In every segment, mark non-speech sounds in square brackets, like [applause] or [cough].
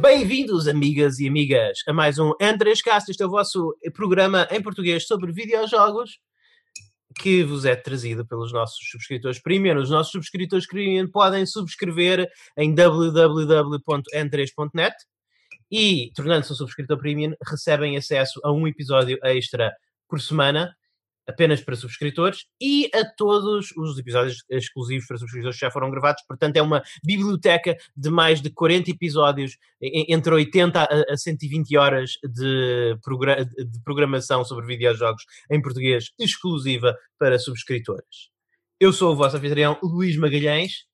Bem-vindos, amigas e amigas, a mais um N3Cast. Este é o vosso programa em português sobre videojogos que vos é trazido pelos nossos subscritores premium. Os nossos subscritores premium podem subscrever em www.n3.net e, tornando-se um subscritor premium, recebem acesso a um episódio extra por semana apenas para subscritores e a todos os episódios exclusivos para subscritores que já foram gravados. Portanto, é uma biblioteca de mais de 40 episódios, entre 80 a 120 horas de, progra de programação sobre videojogos em português exclusiva para subscritores. Eu sou o vosso anfitrião Luís Magalhães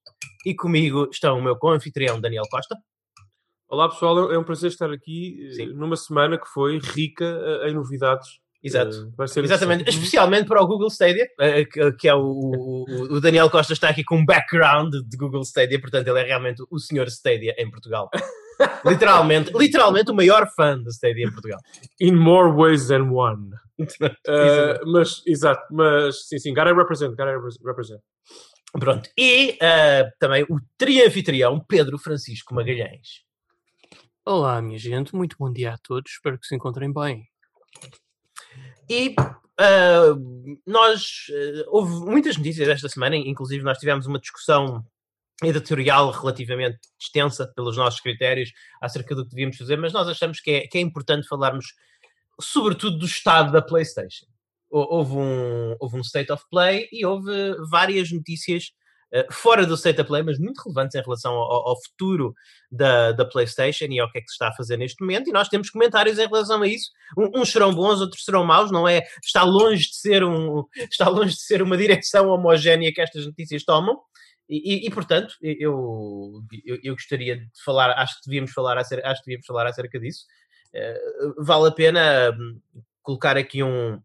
e comigo está o meu co-anfitrião Daniel Costa. Olá pessoal, é um prazer estar aqui Sim. numa semana que foi rica eh, em novidades Exato. Uh, Exatamente. Especialmente para o Google Stadia, uh, que é o, o, o, Daniel Costa está aqui com um background de Google Stadia, portanto ele é realmente o senhor Stadia em Portugal. [laughs] literalmente, literalmente o maior fã do Stadia em Portugal. In more ways than one. [laughs] uh, mas, exato, mas sim, sim, gotta represent, gotta represent. Pronto. E também o trianfitrião Pedro Francisco Magalhães. Olá, minha gente, muito bom dia a todos, espero que se encontrem bem. E uh, nós uh, houve muitas notícias esta semana, inclusive nós tivemos uma discussão editorial relativamente extensa pelos nossos critérios acerca do que devíamos fazer, mas nós achamos que é, que é importante falarmos sobretudo do estado da PlayStation. Houve um, houve um State of Play e houve várias notícias fora do state of play, mas muito relevantes em relação ao, ao, futuro da, da PlayStation e ao que é que se está a fazer neste momento. E nós temos comentários em relação a isso. Um, uns serão bons, outros serão maus, não é? Está longe de ser, um, [laughs] está longe de ser uma direção homogénea que estas notícias tomam. E, e, e, portanto, eu, eu, eu, gostaria de falar, acho que devíamos falar acerca, acho que devíamos falar acerca disso. Uh, vale a pena hum, colocar aqui um,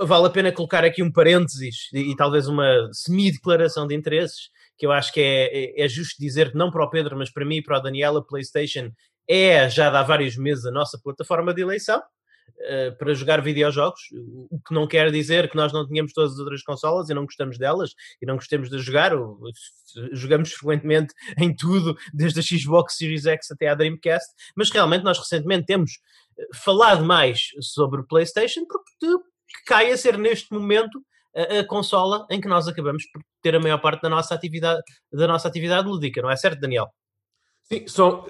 vale a pena colocar aqui um parênteses e, e talvez uma semi-declaração de interesses, que eu acho que é, é, é, justo dizer que não para o Pedro, mas para mim e para o Daniel, a PlayStation é já há vários meses a nossa plataforma de eleição uh, para jogar videojogos, o que não quer dizer que nós não tenhamos todas as outras consolas e não gostamos delas e não gostemos de jogar, jogamos frequentemente [laughs] em tudo, desde a Xbox Series X até à Dreamcast, mas realmente nós recentemente temos eh, falado mais sobre o PlayStation porque que cai a ser neste momento a, a, consola em que nós acabamos por ter a maior parte da nossa atividade, da nossa atividade lúdica, não é certo, Daniel? Sim, só,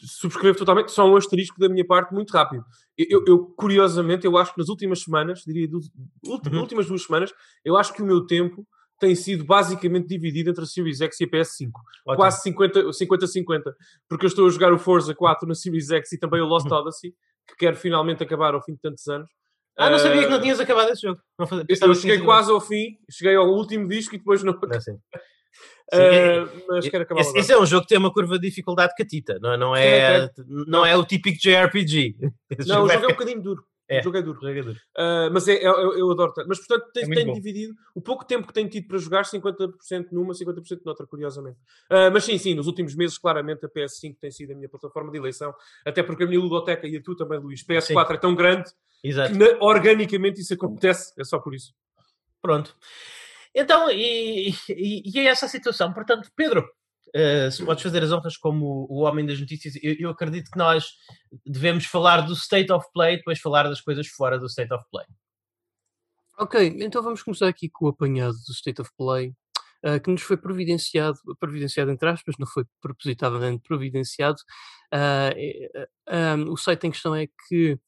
subscrevo totalmente, só um asterisco da minha parte muito rápido. Eu, eu curiosamente, eu acho que nas últimas semanas, diria, das uhum. últimas duas semanas, eu acho que o meu tempo tem sido basicamente dividido entre a Series X e a PS5. Ótimo. Quase 50-50. Porque eu estou a jogar o Forza 4 na Series X e também o Lost uhum. Odyssey, que quero finalmente acabar ao fim de tantos anos. Ah, não sabia que não tinhas acabado esse jogo. Não fazia, eu cheguei quase ao fim, cheguei ao último disco e depois não. não sim. [laughs] Uh, mas quero acabar esse, esse, é um jogo que tem uma curva de dificuldade catita, não, é, não, é, não é o típico JRPG. [laughs] Esse não, o jogo é, é um bocadinho duro. É. O jogo é duro. Jogo é duro. Uh, mas é, eu, eu, adoro tanto. Mas portanto, tem, é tenho dividido o pouco tempo que tenho tido para jogar, 50% numa, 50% noutra, curiosamente. Uh, mas sim, sim, nos últimos meses, claramente a PS5 tem sido a minha plataforma de eleição, até porque a minha ludoteca e a tu também, Luís, PS4 sim. é tão grande Exato. que organicamente isso acontece, é só por isso. Pronto. Então, e, e, e é essa a situação. Portanto, Pedro, Uh, se podes fazer as honras como o homem das notícias, eu, eu, acredito que nós devemos falar do state of play e depois falar das coisas fora do state of play. Ok, então vamos começar aqui com o apanhado do state of play, uh, que nos foi providenciado, providenciado entre aspas, não foi propositavelmente providenciado. Uh, o site em questão é que,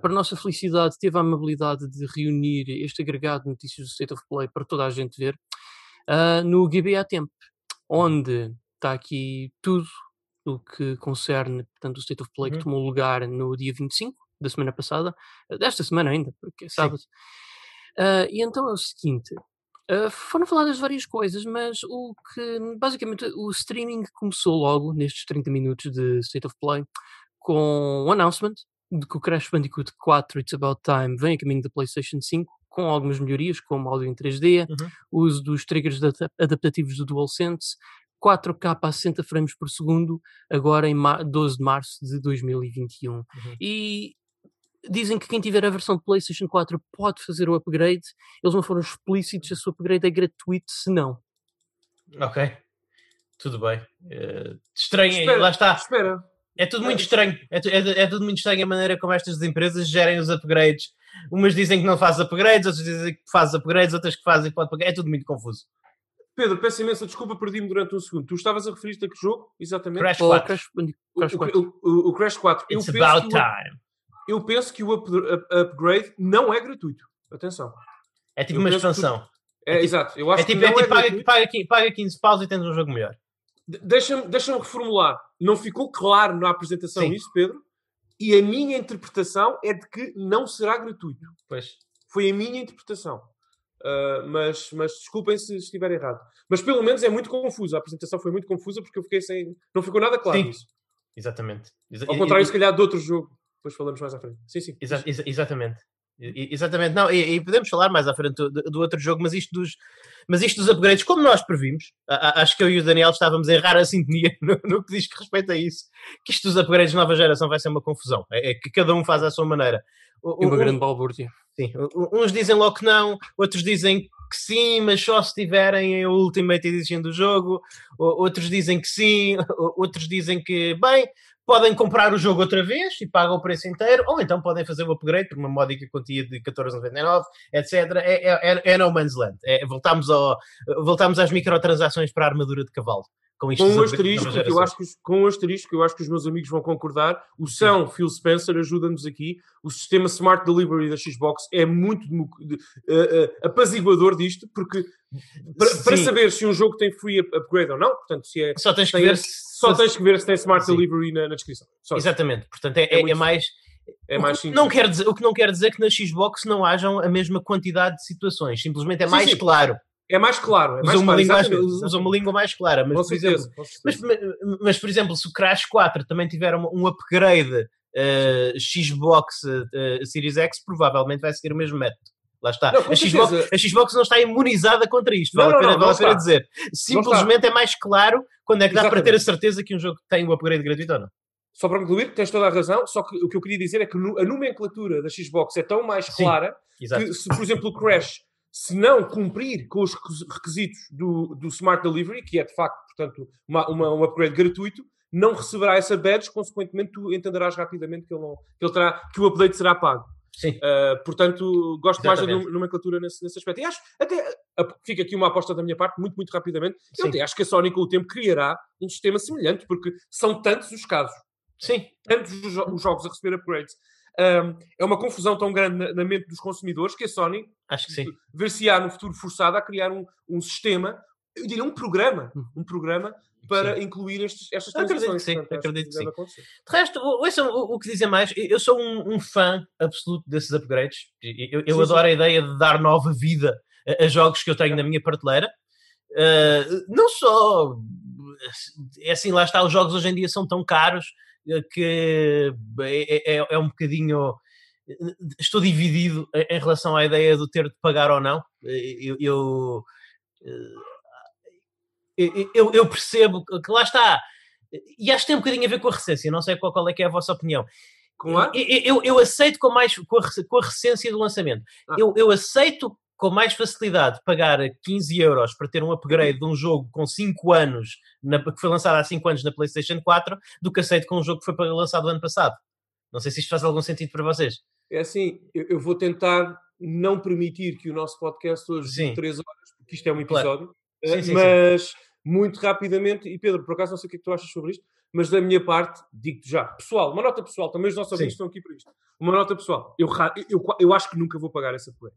para nossa felicidade, teve a amabilidade de reunir este agregado de notícias do state of play para toda a gente ver no GBA Temp, onde está aqui tudo o que concerne, portanto, o State of Play uhum. que tomou lugar no dia 25 da semana passada, desta semana ainda, porque é sábado. Uh, e então é o seguinte: uh, foram faladas várias coisas, mas o que basicamente o streaming começou logo nestes 30 minutos de State of Play com o um announcement de que o Crash Bandicoot 4 It's About Time vem a caminho da PlayStation 5 com algumas melhorias, como áudio em 3D, uhum. uso dos triggers adaptativos do DualSense, 4K a 60 frames por segundo, agora em 12 de março de 2021. Uhum. E dizem que quem tiver a versão de PlayStation 4 pode fazer o upgrade. Eles não foram explícitos, se o upgrade é gratuito, se não. Ok, tudo bem. Uh, estranho, espera, lá está. Espera, É tudo muito estranho. É, é, é tudo muito estranho a maneira como estas empresas gerem os upgrades. Umas dizem que não faz upgrades, outras dizem que faz upgrades, outras que fazem que pode pagar. É tudo muito confuso. Pedro, peço imensa desculpa, perdi-me durante um segundo. Tu estavas a referir-te a que jogo? Exatamente. Crash Ou 4. Crash Bandicoot. O, Crash o- 4. o- o Crash 4. Eu It's penso, about que o, time. eu penso que o up- up- upgrade não é gratuito. Atenção. É tipo eu uma expansão. É, É tipo- exato. Eu acho É tipo, que é não tipo é paga, paga, paga 15 paus e tens um jogo melhor. De- Deixa-me deixa reformular. Não ficou claro na apresentação Sim. isso, Pedro? E a minha interpretação é de que não será gratuito. Pois. Foi a minha interpretação. Uh, mas, mas desculpem se estiver errado. Mas pelo menos é muito confuso. A apresentação foi muito confusa porque eu fiquei sem. Não ficou nada claro Sim. isso. Exatamente. Exa- Ao contrário, e- se calhar, de outro jogo. Depois falamos mais à frente. Sim, sim. Exa- exa- exatamente. Exatamente, não, e, e podemos falar mais à frente do, do outro jogo, mas isto, dos, mas isto dos upgrades, como nós previmos, a- a- acho que eu e o Daniel estávamos em rara sintonia [laughs] no, no que diz respeito a isso, que isto dos upgrades de nova geração vai ser uma confusão, é, é que cada um faz à sua maneira. O- E uma o- grande balbúrdia. Sim, uns dizem logo que não, outros dizem que sim, mas só se tiverem a Ultimate Edition do jogo, outros dizem que sim, outros dizem que, bem, podem comprar o jogo outra vez e pagam o preço inteiro, ou então podem fazer o upgrade por uma módica quantia de 14,99, etc. É, é, é- é no man's land. É, voltamos, ao, voltamos às microtransações para a armadura de cavalo. Com, isto Com um asterisco, que eu acho que, os- com um asterisco, eu acho que os meus amigos vão concordar. O São Phil Spencer ajuda-nos aqui. O sistema Smart Delivery da Xbox é muito de- eh, eh, apaziguador disto, porque para, para Sim. saber se um jogo tem free up- upgrade ou não, portanto, se é, Só tens que ver só se- tens que ver se tem Smart Sim. Delivery na, na descrição. Só isso. Exatamente, portanto é, É é- é mais É O mais que simples. não quer dizer, o que não quer dizer que na Xbox não hajam a mesma quantidade de situações, simplesmente é Sim, mais sim. claro. É mais claro. É mais Usa uma, claro, língua, exatamente, usa uma exatamente. língua mais clara, mas Com por, exemplo, certeza, mas, mas, por exemplo, se o Crash 4 também tiver um, um upgrade eh, Xbox eh, Series X, provavelmente vai seguir o mesmo método. Lá está. Não, a, Xbox, a Xbox não está imunizada contra isto, Não, vale não, a pena, não, vale a pena dizer. Simplesmente é mais claro quando é que dá para ter a Exatamente. certeza que um jogo tem o upgrade gratuito ou não. Só para concluir, tens toda a razão, só que o que eu queria dizer é que a nomenclatura da Xbox é tão mais Sim. clara Exato. que, se, por exemplo, o Crash, se não cumprir com os requis- requisitos do, do Smart Delivery, que é de facto, portanto, uma, uma- um upgrade gratuito, não receberá essa badge, consequentemente tu entenderás rapidamente que, ele não, que, ele terá, que o update será pago. Sim. Uh, portanto, gosto mais da Exatamente. nome- nomenclatura nesse, nesse aspecto. E acho, até, a- fica aqui uma aposta da minha parte, muito, muito rapidamente. Eu Sim. até acho que a Sony, com o tempo, criará um sistema semelhante, porque são tantos os casos Sim, tantos os, os jogos a receber upgrades. Um, é uma confusão tão grande na, na mente dos consumidores que a Sony acho que sim. ver-se-á no futuro forçada a criar um, um sistema, eu diria um programa, um programa para incluir estes, estas Eu acredito transações. que sim, Portanto, acredito que sim. acontecer. De resto, o- ouçam o, o que dizem mais. Eu sou um, um fã absoluto desses upgrades. Eu, eu Sim, adoro sim. a ideia de dar nova vida a, a jogos que eu tenho na minha prateleira. Uh, não só. É assim, lá está, os jogos hoje em dia são tão caros que é, é- é um bocadinho. Estou dividido em relação à ideia de ter de pagar ou não. Eu, eu, eu, eu- eu percebo que lá está. E acho que tem um bocadinho a ver com a recência. Não sei qual, qual é que é a vossa opinião. Com a? Eu, eu- eu aceito com mais com a, com a recência do lançamento. Ah. Eu, eu aceito com mais facilidade pagar 15 euros para ter um upgrade de um jogo com 5 anos, na- que foi lançado há 5 anos na PlayStation 4, do que aceito com um jogo que foi lançado ano passado. Não sei se isto faz algum sentido para vocês. É assim, eu, eu vou tentar não permitir que o nosso podcast hoje Sim. dure 3 horas, porque isto é um Claro. episódio. Sim, Eh, sim, sim. mas muito rapidamente, e Pedro, por acaso não sei o que é que tu achas sobre isto, mas da minha parte, digo-te já, pessoal, uma nota pessoal, também os nossos Sim. ouvintes estão aqui para isto. Uma nota pessoal, eu, eu, eu acho que nunca vou pagar esse upgrade.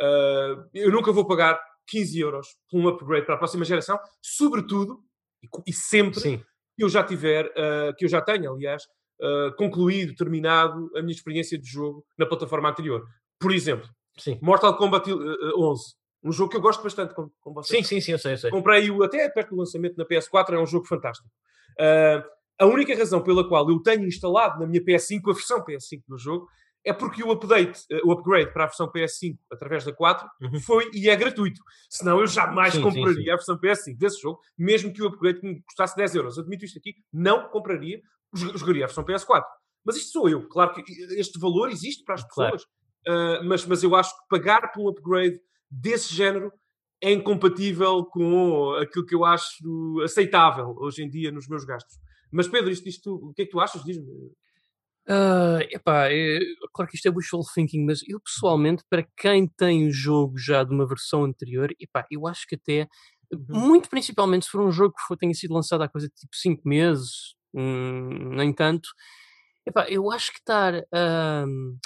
Ah, eu nunca vou pagar 15 euros por um upgrade para a próxima geração, sobretudo e, e sempre Sim, que eu já tiver, ah, que eu já tenha, aliás, ah, concluído, terminado a minha experiência de jogo na plataforma anterior. Por exemplo, sim. Mortal Kombat eh, eh, 11, um jogo que eu gosto bastante, como, como vocês Sim, sim, sim, eu sei, eu sei. Comprei-o até perto do lançamento na PS4, é um jogo fantástico. Ah, a única razão pela qual eu tenho instalado na minha PS5 a versão PS5 do jogo é porque o update, eh, o upgrade para a versão PS5 através da 4 Uhum. foi e é gratuito. Senão eu jamais Sim, sim, compraria sim. a versão PS5 desse jogo, mesmo que o upgrade me custasse 10 euros. Admito isto aqui, não compraria, jo- jogaria a versão PS4. Mas isto sou eu. Claro que este valor existe para as Claro. pessoas, ah, mas, mas eu acho que pagar por um upgrade desse género é incompatível com aquilo que eu acho aceitável hoje em dia nos meus gastos. Mas Pedro, isto, isto, o que é que tu achas? Diz-me. Uh, epá, é, claro que isto é wishful thinking, mas eu pessoalmente, para quem tem o jogo já de uma versão anterior, epá, eu acho que até, Uhum. muito principalmente se for um jogo que for, tenha sido lançado há coisa de tipo 5 meses, hum, nem tanto, epá, eu acho que estar, ahm,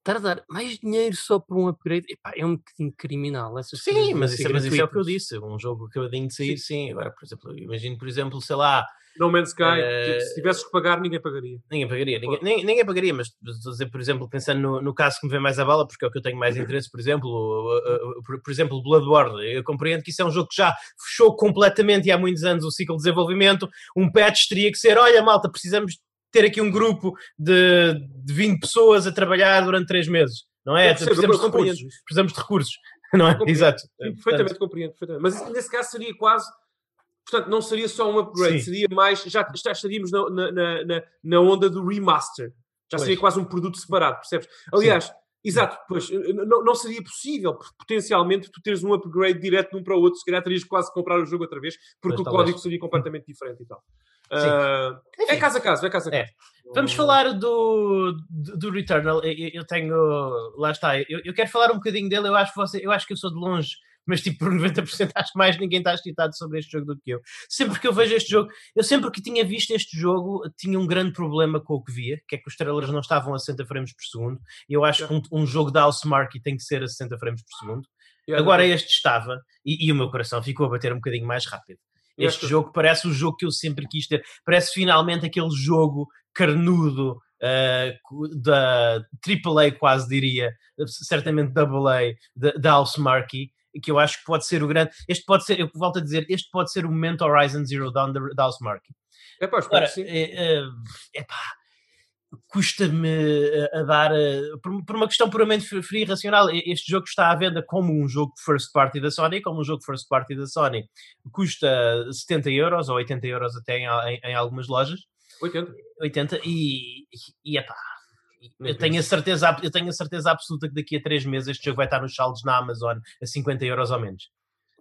estar a dar mais dinheiro só por um upgrade epá, é um bocadinho criminal. Essas Sim, mas isso, é- mas isso é o que eu disse. Um jogo acabadinho de sair, sim. Agora, por exemplo, imagino, por exemplo, sei lá, No Man's Sky, Eh, se tivesses que pagar, ninguém pagaria. ninguém pagaria. Ninguém, ninguém pagaria, mas estou a dizer, por exemplo, pensando no, no caso que me vem mais à bala, porque é o que eu tenho mais interesse, por exemplo, o- o- por, por exemplo, Bloodborne. Eu compreendo que isso é um jogo que já fechou completamente e há muitos anos o ciclo de desenvolvimento. Um patch teria que ser: olha, malta, precisamos ter aqui um grupo de, de 20 pessoas a trabalhar durante 3 meses. Não é? Precisamos, de recursos, precisamos de recursos. [laughs] Não é? Exato. Perfeitamente, compreendo, perfeitamente. Mas nesse caso seria quase. Portanto, não seria só um upgrade, Sim. seria mais. Já, já estaríamos na, na, na- na, onda do remaster. Já Pois. seria quase um produto separado, percebes? Aliás, exato, pois, não, não seria possível, porque potencialmente tu teres um upgrade direto de um para o outro, se calhar terias quase que comprar o jogo outra vez, porque Pois, o código seria completamente diferente e tal. Sim. Ah, é caso a caso, é caso a É. caso. Vamos falar do, do, do Returnal. Eu, eu- eu tenho. Lá está. Eu, eu quero falar um bocadinho dele. Eu acho, que você, eu acho que eu sou de longe, mas tipo por 90% acho que mais ninguém está excitado sobre este jogo do que eu. Sempre que eu vejo este jogo, eu sempre que tinha visto este jogo, tinha um grande problema com o que via, que é que os trailers não estavam a 60 frames por segundo. E eu acho que um, um jogo da Housemarque tem que ser a 60 frames por segundo. Agora este estava, e, e o meu coração ficou a bater um bocadinho mais rápido. Este jogo parece o jogo que eu sempre quis ter. Parece finalmente aquele jogo carnudo uh, da AAA, quase diria, certamente AA, da, da House Marquee, que eu acho que pode ser o grande. Este pode ser, eu volto a dizer, este pode ser o momento Horizon Zero Dawn da, House Marquee. É pá, Agora, sim. é, é, epá, custa-me a, a dar, eh, por, por uma questão puramente fri- fria e racional, este jogo está à venda como um jogo first party da Sony, como um jogo first party da Sony. Custa 70 euros ou 80 euros até em, em- em algumas lojas, 80. 80, e, e epá, Eu tenho, a certeza, eu tenho a certeza absoluta que daqui a 3 meses este jogo vai estar nos saldos na Amazon a 50 euros ou menos.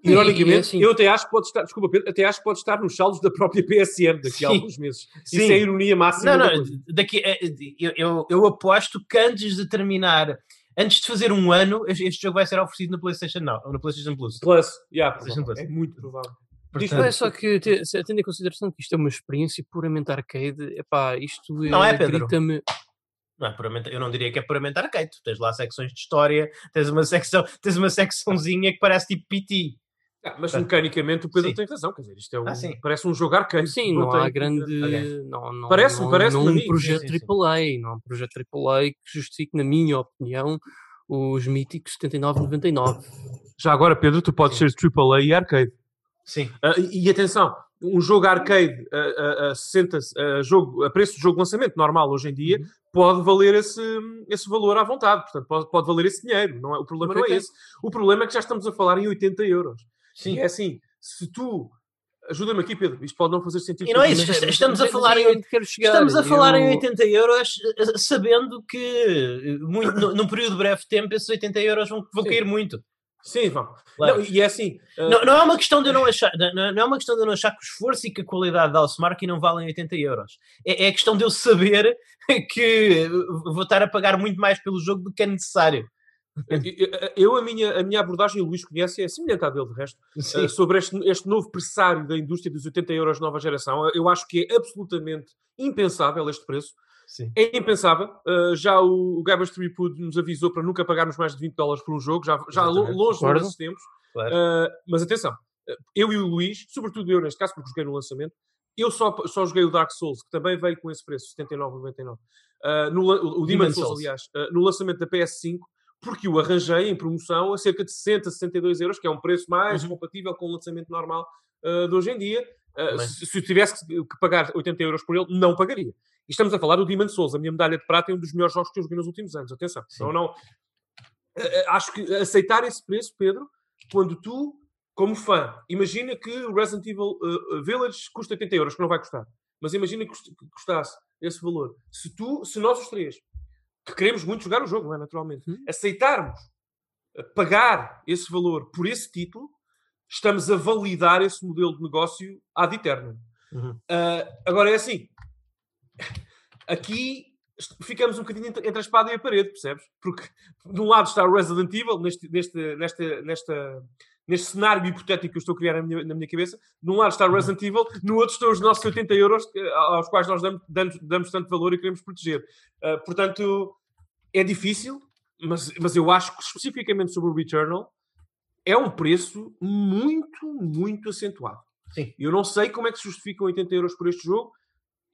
Ironicamente, assim- eu até acho que pode estar, desculpa Pedro, até acho que pode estar nos saldos da própria [laughs] PSN daqui Sim. a alguns meses. Isso Sim. é a ironia máxima. Não, não, daqui, eh, eu, eu, eu aposto que antes de terminar, antes de fazer um ano, este jogo vai ser oferecido no PlayStation Now, ou no PlayStation Plus. Plus, yeah, PlayStation. Plus. é muito provável. Portanto, Não é só que, tendo em consideração que isto é uma experiência puramente arcade, epá, isto Não é, eh, Pedro? grita-me. Não é puramente, eu não diria que é puramente arcade. Tu tens lá secções de história, tens uma [laughs] secção, tens uma secçãozinha que parece tipo PT. Ah, mas mecanicamente o Pedro sim. tem razão, quer dizer, isto é um, Ah, parece um jogo arcade. Sim, não, tem- há grande. Ok. Não, não, Parece-me, não, não um projeto sim, sim. AAA, não um projeto AAA que justifique, na minha opinião, os míticos 79,99. Já agora, Pedro, tu podes Sim. ser AAA e arcade. Sim, Ah, e, e atenção, um jogo arcade a, a, a 60, a jogo, a preço de jogo de lançamento normal hoje em dia Uhum. pode valer esse, esse valor à vontade. Portanto, pode, pode valer esse dinheiro. Não é, o problema não é esse. O problema é que já estamos a falar em 80 euros. sim. E é assim, se tu. Ajuda-me aqui, Pedro. Isto pode não fazer sentido. E não é isso, estamos a Mas- falar em é. Estamos a falar em Eu- 80 euros, eh, sabendo que eh, muito, no- num período breve de tempo esses 80 euros vão, vão cair muito. Sim, vão. Claro. Não, e é assim. ah, Não, não é uma questão de eu não achar, não, não é uma questão de não achar que o esforço e que a qualidade da Housemarque não valem 80 euros. É, é a questão de eu saber [laughs] que vou estar a pagar muito mais pelo jogo do que é necessário. Eu, a minha, a minha abordagem, o Luís conhece, é semelhante à dele, de resto. Sim. Uh, sobre este, este novo pressário da indústria dos 80 euros de nova geração. Eu acho que é absolutamente impensável este preço. Sim. É impensável. Uh, já o, o Gabbers Tripud nos avisou para nunca pagarmos mais de 20 dólares por um jogo, já, já longe Concordo. desses tempos. Claro. Uh, mas atenção, uh, eu e o Luís, sobretudo eu neste caso, porque joguei no lançamento, eu só, só joguei o Dark Souls, que também veio com esse preço, 79,99. Uh, no, o, o Demon Souls, Souls. aliás, uh, no lançamento da PS5, porque o arranjei em promoção a cerca de 60, 62 euros, que é um preço mais Uhum. compatível com o lançamento normal uh, de hoje em dia. Uh, se, se eu tivesse que que pagar 80 euros por ele, não pagaria. E estamos a falar do Demon Souls, a minha medalha de prata é um dos melhores jogos que eu joguei nos últimos anos. Atenção, não. Uh, uh, acho que aceitar esse preço, Pedro, quando tu, como fã, imagina que o Resident Evil uh, Village custa 80 euros, que não vai custar. Mas imagina que cust- que custasse esse valor. Se tu, se nós os três, que queremos muito jogar o jogo, não é? Naturalmente, Uhum. aceitarmos pagar esse valor por esse título, estamos a validar esse modelo de negócio ad eternum. Uhum. Uh, agora é assim. Aqui ficamos um bocadinho entre a espada e a parede, percebes? Porque de um lado está o Resident Evil, neste, neste, nesta, nesta, neste cenário hipotético que eu estou a criar na minha, na minha cabeça. De um lado está o Uhum. Resident Evil, no outro estão os nossos 80 euros eh, aos quais nós damos, damos, damos tanto valor e queremos proteger. Uh, portanto, é difícil, mas, mas eu acho que especificamente sobre o Returnal é um preço muito, muito acentuado. Sim. Eu não sei como é que se justificam 80 euros por este jogo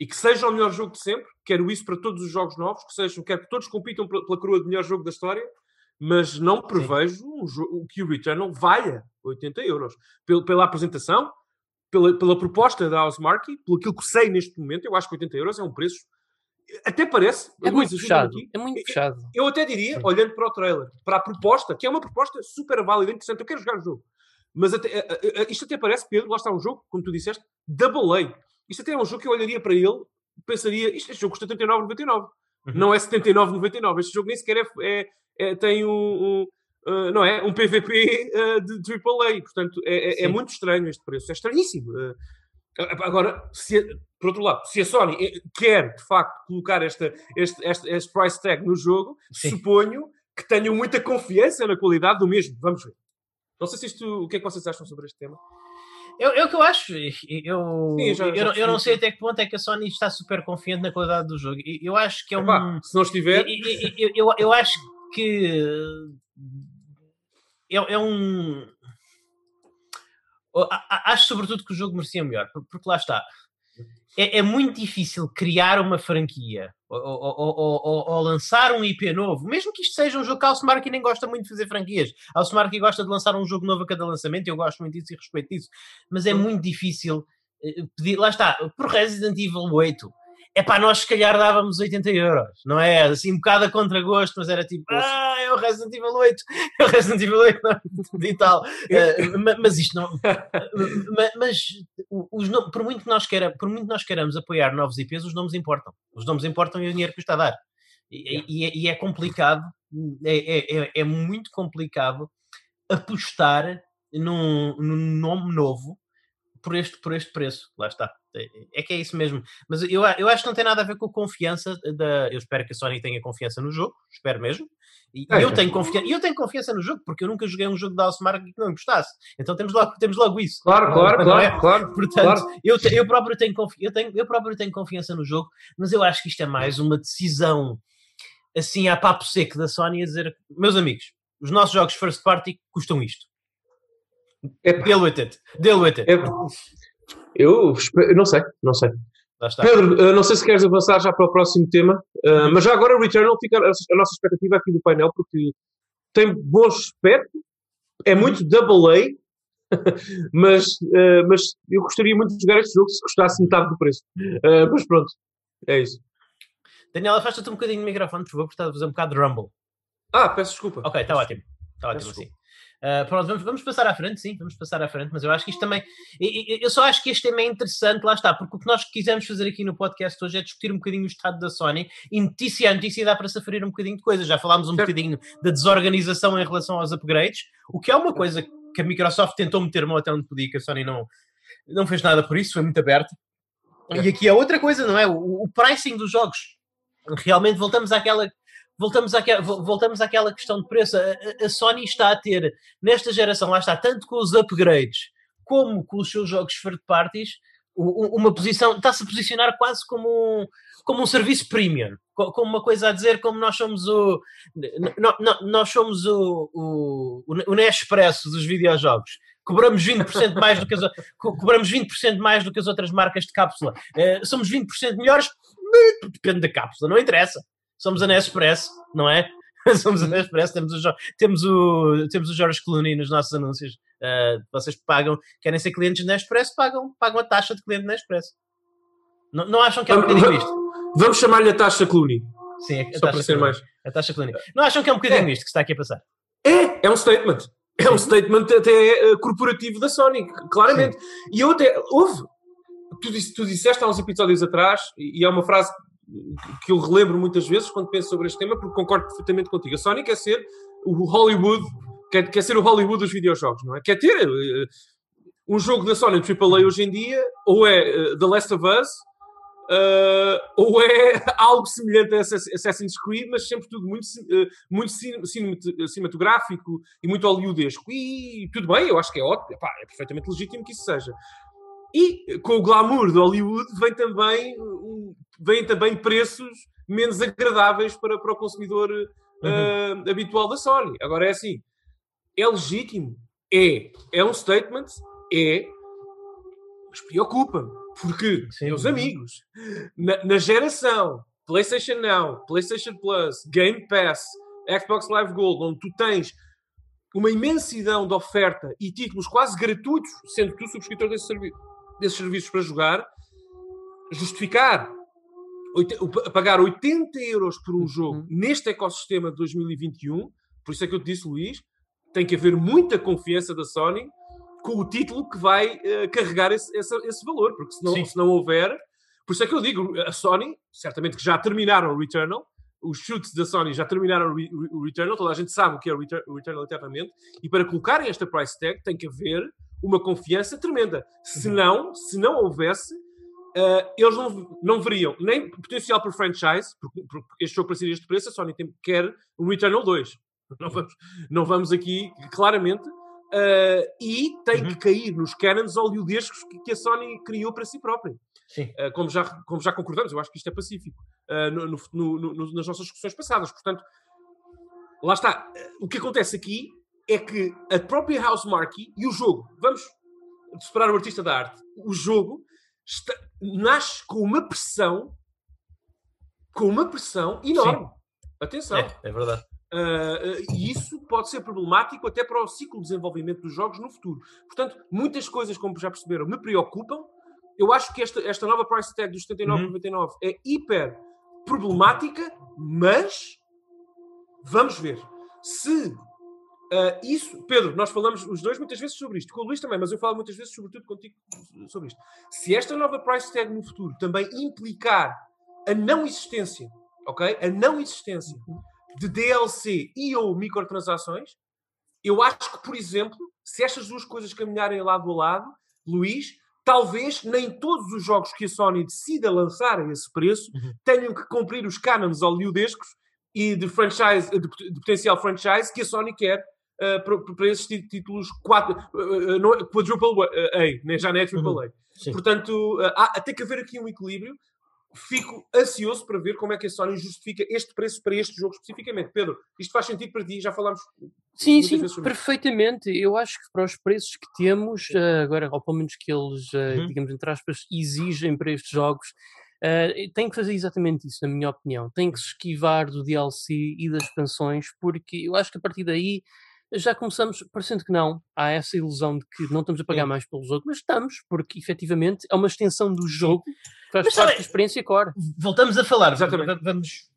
e que seja o melhor jogo de sempre. Quero isso para todos os jogos novos, que sejam, quero que todos compitam pela, pela coroa de melhor jogo da história, mas não prevejo um jogo, que o Returnal valha 80 euros. Pela, pela apresentação, pela, pela proposta da Housemarque, pelo aquilo que sei neste momento, eu acho que 80 euros é um preço. Até parece. É muito fechado. aqui. É muito fechado. Eu até diria, Sim. olhando para o trailer, para a proposta, que é uma proposta super válida, interessante, eu quero jogar o jogo. Mas até, isto até parece, Pedro, lá está um jogo, como tu disseste, double A. Isto até é um jogo que eu olharia para ele, pensaria, isto, este jogo custa 39,99. Uhum. Não é 79,99. Este jogo nem sequer é, é- é- tem um, um, uh, não é, um PVP [laughs] uh, de AAA. Portanto, é, é- é muito estranho este preço. É estranhíssimo. Uh, Agora, se por outro lado, se a Sony eh, quer de facto colocar esta, este, este, este price tag no jogo, Sim. suponho que tenham muita confiança na qualidade do mesmo. Vamos ver. Não sei se isto, o que é que vocês acham sobre este tema. Eu, eu que eu acho, eu, Sim, já- eu, já não- eu não sei até que ponto é que a Sony está super confiante na qualidade do jogo. E Eu acho que é um. Epá, se não estiver, Eu, eu, eu- eu- eu acho que é, é um. Acho sobretudo que o jogo merecia melhor, por- porque lá está. É, é muito difícil criar uma franquia ou, ou- ou- lançar um IP novo, mesmo que isto seja um jogo que a Housemarque nem gosta muito de fazer franquias. A Housemarque gosta de lançar um jogo novo a cada lançamento, eu gosto muito disso e respeito isso, mas é muito difícil eh, pedir. Lá está, por Resident Evil 8, é para nós se calhar dávamos 80 euros, não é? Assim, um bocado a contragosto, mas era tipo, ah, é o Resident Evil 8, [laughs] é o Resident Evil 8 não, e tal. [laughs] Ma- mas isto não. [laughs] ma- mas o- os por, muito que nós queira, por muito que nós queiramos apoiar novos IPs, os nomes importam. Os nomes importam e o dinheiro custa a dar. E, e é, e é complicado, é, é- é- é muito complicado apostar num, num nome novo por este, por este preço. Lá está. É, é que é isso mesmo. Mas eu, eu acho que não tem nada a ver com a confiança da. Eu espero que a Sony tenha confiança no jogo, espero mesmo. E, É, eu, é. tenho confiança, e eu tenho confiança no jogo, porque eu nunca joguei um jogo da Housemarque que não gostasse. Então temos logo, temos logo isso. claro, claro, Não é? claro, claro. [laughs] Portanto, Claro. eu, eu, próprio tenho confi- eu, tenho, eu próprio tenho confiança no jogo, mas eu acho que isto é mais uma decisão assim a papo seco da Sony a dizer, meus amigos, os nossos jogos first party custam isto. Epá, Deal with it. Deal with it. é- eu espe- não sei, não sei. Pedro, eh, não sei se queres avançar já para o próximo tema, eh, mas já agora o Returnal fica a, nossa expectativa aqui do painel, porque tem bom aspecto, é muito double A, [laughs] mas, eh, mas eu gostaria muito de jogar este jogo se custasse metade do preço. Mas pronto, é isso. Daniela, afasta-te um bocadinho do microfone, por favor, porque estás a fazer um bocado de rumble. Ah, peço desculpa. Ok, está ótimo. Está ótimo Peço Ah, pronto, vamos, vamos passar à frente, sim, vamos passar à frente, mas eu acho que isto também. Eu só acho que este tema é interessante, lá está, porque o que nós quisemos fazer aqui no podcast hoje é discutir um bocadinho o estado da Sony e notícia a notícia dá para se aferir um bocadinho de coisas. Já falámos um Certo. bocadinho da desorganização em relação aos upgrades, o que é uma coisa que a Microsoft tentou meter mão até onde podia, que a Sony não, não fez nada por isso, foi muito aberta. E aqui é outra coisa, não é? O, o pricing dos jogos. Realmente voltamos àquela voltamos àquela, vo- voltamos àquela questão de preço. A, a- Sony está a ter, nesta geração, lá está, tanto com os upgrades como com os seus jogos third parties, uma posição, está-se a posicionar quase como um, como um serviço premium, co- como uma coisa a dizer, como nós somos o n- n- n- nós somos o, o, o Nespresso dos videojogos. Cobramos 20% mais do que as, cobramos 20% mais do que as outras marcas de cápsula. Eh, somos 20% melhores, depende da cápsula, não interessa. Somos a Nespresso, não é? [laughs] Somos a Nespresso, temos o, temos o, temos o Jorge Clooney nos nossos anúncios. Uh, vocês pagam, querem ser clientes da Nespresso, pagam, pagam a taxa de cliente da Nespresso. Não, não acham que é um bocadinho isto? Vamos chamar-lhe a taxa Clooney, Sim, a só para taxa ser Clooney. mais. A taxa Clooney. Não acham que é um bocadinho É. isto que está aqui a passar? É, é um statement. É um statement até eh, corporativo da Sony, claramente. E eu até, houve, tu, tu disseste há uns episódios atrás, e e é uma frase que eu relembro muitas vezes quando penso sobre este tema, porque concordo perfeitamente contigo. A Sony quer ser o Hollywood, quer, quer ser o Hollywood dos videojogos, não é? Quer ter eh, um jogo da Sony AAA hoje em dia, ou é uh, The Last of Us, uh, ou é [laughs] algo semelhante a Assassin's Creed, mas sempre tudo muito, uh, muito cinematográfico e muito hollywoodesco. E tudo bem, eu acho que é ótimo, Epá, é perfeitamente legítimo que isso seja. E com o glamour do Hollywood vem também, vem também preços menos agradáveis para, para o consumidor uhum. habitual da Sony. Agora é assim, é legítimo? É. É um statement? É. Mas preocupa-me. Porque, Sim. meus amigos, na, na, geração PlayStation Now, PlayStation Plus, Game Pass, Xbox Live Gold, onde tu tens uma imensidão de oferta e títulos quase gratuitos, sendo tu subscritor desse servi desses serviços para jogar, justificar pagar 80 euros por um jogo uhum. neste ecossistema de 2021, por isso é que eu te disse, Luís, tem que haver muita confiança da Sony com o título que vai uh, carregar esse, esse, esse, valor, porque se não, se não houver. Por isso é que eu digo, a Sony, certamente que já terminaram o Returnal, os chutes da Sony já terminaram o Returnal, toda a gente sabe o que é o Returnal eternamente, e para colocarem esta price tag tem que haver uma confiança tremenda. Se uhum. não, se não houvesse, uh, eles não, não veriam nem potencial para franchise, porque, porque este jogo para ser este preço, a Sony tem, quer o Returnal 2. [laughs] Não vamos, não vamos aqui, claramente, Uh, e tem uhum. que cair nos canons hollywoodescos que, que, a Sony criou para si própria. Uh, como, já, como já concordamos, eu acho que isto é pacífico uh, no, no, no, nas nossas discussões passadas. Portanto, lá está. o que acontece aqui é que a própria House Marquee e o jogo, vamos separar o artista da arte, o jogo está, nasce com uma pressão, com uma pressão enorme. Sim. Atenção. É, é verdade. Uh, e isso pode ser problemático até para o ciclo de desenvolvimento dos jogos no futuro. Portanto, muitas coisas, como já perceberam, me preocupam. Eu acho que esta, esta nova price tag dos 79,99 uhum. é hiper problemática, mas vamos ver. Se uh, isso, Pedro, nós falamos os dois muitas vezes sobre isto, com o Luís também, mas eu falo muitas vezes, sobretudo contigo, sobre isto. Se esta nova price tag no futuro também implicar a não existência, ok? A não existência de DLC e ou microtransações, eu acho que, por exemplo, se estas duas coisas caminharem lado a lado, Luís, talvez nem todos os jogos que a Sony decida lançar a esse preço uhum. tenham que cumprir os cânones hollywoodescos e de, franchise, de, de, potencial franchise que a Sony quer uh, para, para, esses títulos quatro, uh, uh, quadruple A, nem já não é triple A. Uhum. Portanto, há, tem que haver aqui um equilíbrio fico ansioso para ver como é que a Sony justifica este preço para este jogo especificamente. Pedro, isto faz sentido para ti? Já falámos. Sim, sim, perfeitamente. Eu acho que para os preços que temos, agora, ou pelo menos que eles, uh, uhum. digamos, entre aspas, exigem para estes jogos, uh, tem que fazer exatamente isso, na minha opinião. Tem que se esquivar do DLC e das expansões, porque eu acho que a partir daí já começamos, parecendo que não, há essa ilusão de que não estamos a pagar mais pelo jogo, mas estamos, porque efetivamente é uma extensão do jogo que faz mas, parte da experiência core. Voltamos a falar, Exatamente. vamos,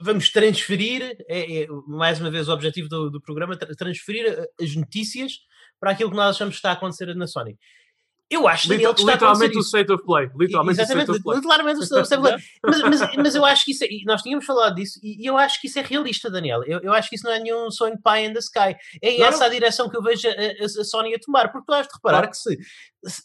vamos transferir, é, é, mais uma vez o objetivo do, do programa, transferir as notícias para aquilo que nós achamos que está a acontecer na Sony. Eu acho que está literalmente o state of play. Literalmente Exatamente, o state of play. Literalmente o state of play. [laughs] mas, mas, mas, eu acho que isso é, nós tínhamos falado disso e eu acho que isso é realista, Daniel. Eu, eu acho que isso não é nenhum sonho pie in the sky. É essa a direção que eu vejo a, a, a, Sony a tomar, porque tu has de reparar claro. que se,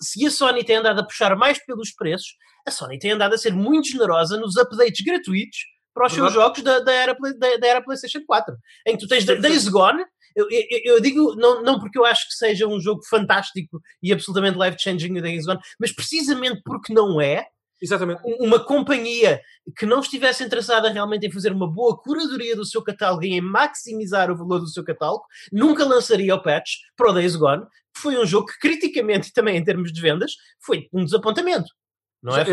se a Sony tem andado a puxar mais pelos preços, a Sony tem andado a ser muito generosa nos updates gratuitos para os seus jogos da, da, era, da, da era PlayStation 4, em que tu tens Days Gone eu, eu, eu, digo, não, não porque eu acho que seja um jogo fantástico e absolutamente life-changing o Days Gone, mas precisamente porque não é, Exatamente. Uma companhia que não estivesse interessada realmente em fazer uma boa curadoria do seu catálogo e em maximizar o valor do seu catálogo, nunca lançaria o patch para o Days Gone, que foi um jogo que, criticamente e também em termos de vendas, foi um desapontamento. Não é?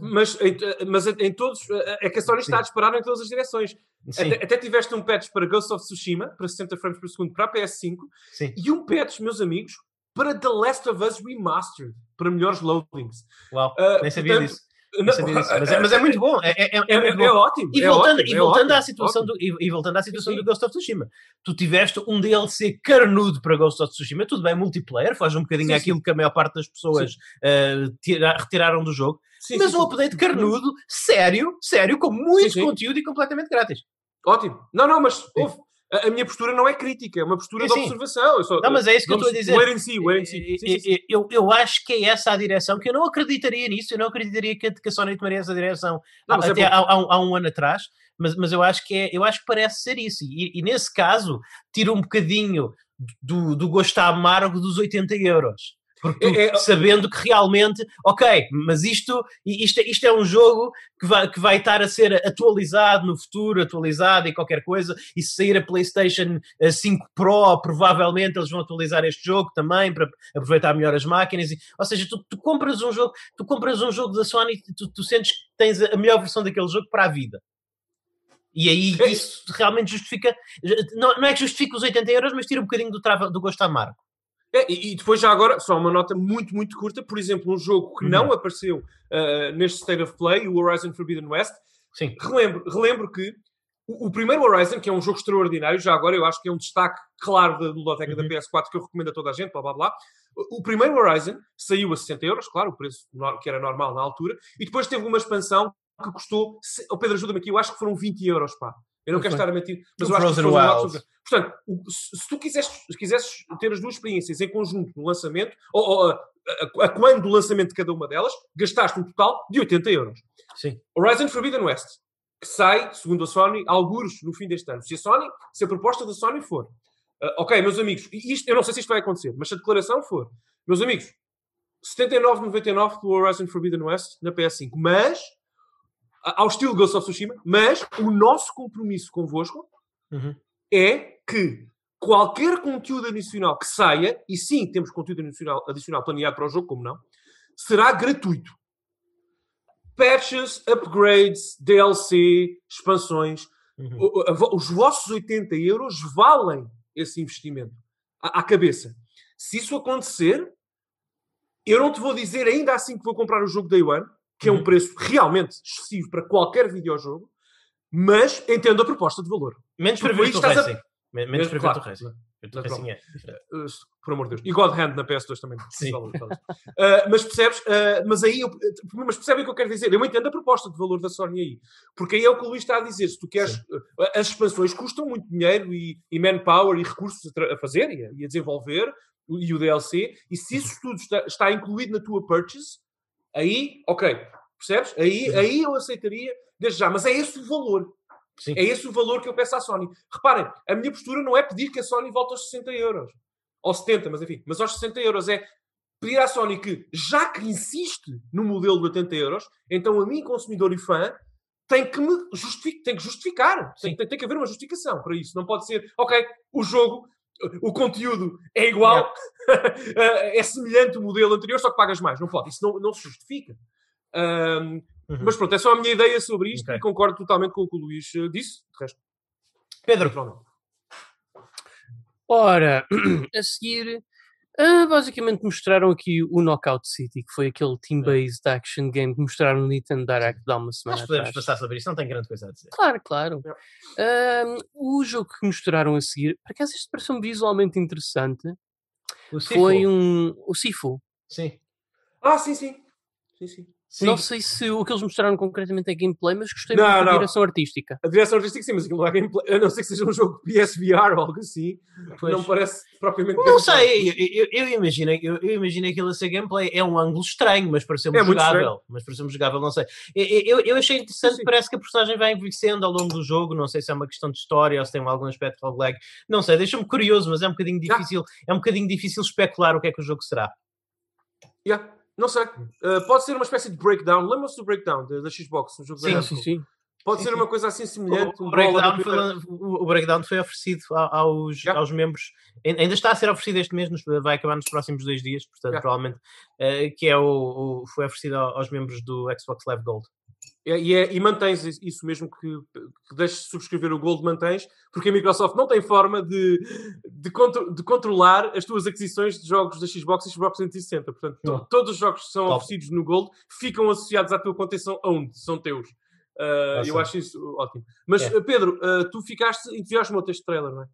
Mas, mas em todos. É que a Sony está a disparar em todas as direções. Até, até, tiveste um patch para Ghost of Tsushima, para 60 frames por segundo, para a PS5, Sim. e um patch, meus amigos, para The Last of Us Remastered, para melhores loadings. Uau, uh, nem sabia portanto, disso. Mas é, mas é, muito bom. É, é, é, é, é ótimo. E voltando, ótimo, e voltando à situação, do, e, e, voltando à situação do Ghost of Tsushima, tu tiveste um DLC carnudo para Ghost of Tsushima, tudo bem, multiplayer, faz um bocadinho sim, aquilo que a maior parte das pessoas uh, tira, retiraram do jogo, mas um update carnudo, sério, sério, com muito conteúdo e completamente grátis. Ótimo. Não, não, mas houve. A, a minha postura não é crítica, é uma postura Sim, de observação. Só, Não, mas é isso que eu estou a dizer. Wait and see, wait and see. Sim, sim, sim. Eu, eu, acho que é essa a direção, que eu não acreditaria nisso, eu não acreditaria que, a- Sony tomaria essa direção Não, é até há, há um, há um ano atrás, mas, mas eu acho que é, eu acho que parece ser isso. E, e nesse caso, tira um bocadinho do, do gosto amargo dos 80 euros. Porque tu, É- é- sabendo que realmente, ok, mas isto, isto, isto é um jogo que vai, que vai estar a ser atualizado no futuro, atualizado e qualquer coisa, e se sair a PlayStation eh, 5 Pro, provavelmente eles vão atualizar este jogo também para aproveitar melhor as máquinas. E, ou seja, tu, tu compras um jogo, tu compras um jogo da Sony e tu, tu sentes que tens a melhor versão daquele jogo para a vida. E aí É isso realmente justifica, não, não é que justifique os 80 euros, mas tira um bocadinho do, trava, do gosto amargo. É, e, e depois já agora, só uma nota muito, muito curta, por exemplo, um jogo que Uhum. não apareceu ah, neste State of Play, o Horizon Forbidden West, Sim. relembro, relembro que o, o primeiro Horizon, que é um jogo extraordinário, já agora eu acho que é um destaque claro da biblioteca da Uhum. PS4 que eu recomendo a toda a gente, blá blá blá. O, o primeiro Horizon saiu a 60 euros, claro, o preço que era normal na altura, e depois teve uma expansão que custou, se- oh, Pedro, ajuda-me aqui, eu acho que foram 20 euros, pá. Eu não Foi. quero estar a mentir, mas eu acho que Wilds- Wilds. Portanto, se, tu quisesses, se quisesses ter as duas experiências em conjunto no lançamento, ou, ou a, a- a quando do lançamento de cada uma delas, gastaste um total de 80 euros. Sim. Horizon Forbidden West, que sai, segundo a Sony, alguros no fim deste ano. Se a Sony, se a proposta da Sony for, ah, ok, meus amigos, e isto, eu não sei se isto vai acontecer, mas se a declaração for, meus amigos, 79,99 pelo Horizon Forbidden West na PS5, mas, ao estilo Ghost of Tsushima, mas o nosso compromisso convosco Uhum. é que qualquer conteúdo adicional que saia, e sim, temos conteúdo adicional, adicional planeado para o jogo, como não, será gratuito. Patches, upgrades, DLC, expansões. Uhum. Os vossos 80 euros valem esse investimento à, à cabeça. Se isso acontecer, eu não te vou dizer ainda assim que vou comprar o jogo Day One, que é um Uhum. preço realmente excessivo para qualquer videojogo, mas entendo a proposta de valor. Menos para ver o a- Racing. Men- Menos para claro. o Racing. Racing é. Uh, por amor de Deus. E God Hand na PS2 também. [laughs] Sim. Uh, mas percebes? Uh, mas aí, eu, mas percebem o que eu quero dizer? Eu entendo a proposta de valor da Sony aí. Porque aí é o que o Luís está a dizer. Se tu queres. Uh, as expansões custam muito dinheiro e, e manpower e recursos a, a fazer e a, e a desenvolver. E o DLC. E se isso tudo está, está incluído na tua purchase, aí, ok. Percebes? Aí, Sim. aí eu aceitaria desde já. Mas é esse o valor. Sim. É esse o valor que eu peço à Sony. Reparem, a minha postura não é pedir que a Sony volte aos 60 euros. Ou 70, mas enfim. Mas aos 60 euros é pedir à Sony que, já que insiste no modelo de 80 euros, então a mim, consumidor e fã, tem que me justificar. Tem que justificar. Tem, tem- tem que haver uma justificação para isso. Não pode ser, ok, o jogo, o conteúdo é igual, [laughs] é semelhante ao modelo anterior, só que pagas mais. Não pode. Isso não, não se justifica. Ahm, Uhum. mas pronto, é só a minha ideia sobre isto Ok. e concordo totalmente com o que o Luís eh, disse. De resto, Pedro, naturalmente. Ora, [clears throat] a seguir, ah, basicamente mostraram aqui o Knockout City, que foi aquele team-based action game que mostraram no Nintendo Direct há uma semana nós podemos atrás. passar sobre isso, não tem grande coisa a dizer. Claro, claro. O jogo que mostraram a seguir, por acaso isto pareceu-me visualmente interessante, O Sifu. foi um, o Sifu. Sim. Ah, sim, sim. Sim, sim. Sim. Não sei se o que eles mostraram concretamente é gameplay, mas gostei Não, muito da direção artística. A direção artística, sim, mas aquilo não é gameplay. A não ser que seja um jogo PSVR ou algo assim. Pois. Não parece propriamente. Não gameplay. sei, eu, eu, eu imagino, eu, eu imagino aquilo a ser gameplay. É um ângulo estranho, mas pareceu-me É muito jogável. Mas pareceu-me jogável, não sei. Eu, eu, eu achei interessante, Sim, parece que a personagem vai envelhecendo ao longo do jogo. Não sei se é uma questão de história ou se tem algum aspecto roguelike. Não sei, deixa-me curioso, mas é um bocadinho Ah. difícil. É um bocadinho difícil especular o que é que o jogo será. Yeah. Não sei. Uh, pode ser uma espécie de breakdown. Lembra-se do breakdown da, da Xbox? Um jogo da Sim, sim, sim. Pode ser uma coisa assim semelhante. O, o breakdown foi, o- breakdown foi oferecido aos, Yeah. aos membros, ai- ainda está a ser oferecido este mês, vai acabar nos próximos dois dias, portanto, Yeah. provavelmente, eh, que é o, o- foi oferecido ao- aos membros do Xbox Live Gold. É, e, é- e mantens is- isso mesmo que, que deixes de subscrever o Gold, mantens, porque a Microsoft não tem forma de, de, contro- de controlar as tuas aquisições de jogos da Xbox e Xbox 360. Portanto, to- todos os jogos que são Top. oferecidos no Gold ficam associados à tua conta e são owned, são teus. Uh, eu acho isso ótimo. Mas, É. uh, Pedro, uh, tu ficaste entusiasmado deste trailer, não é?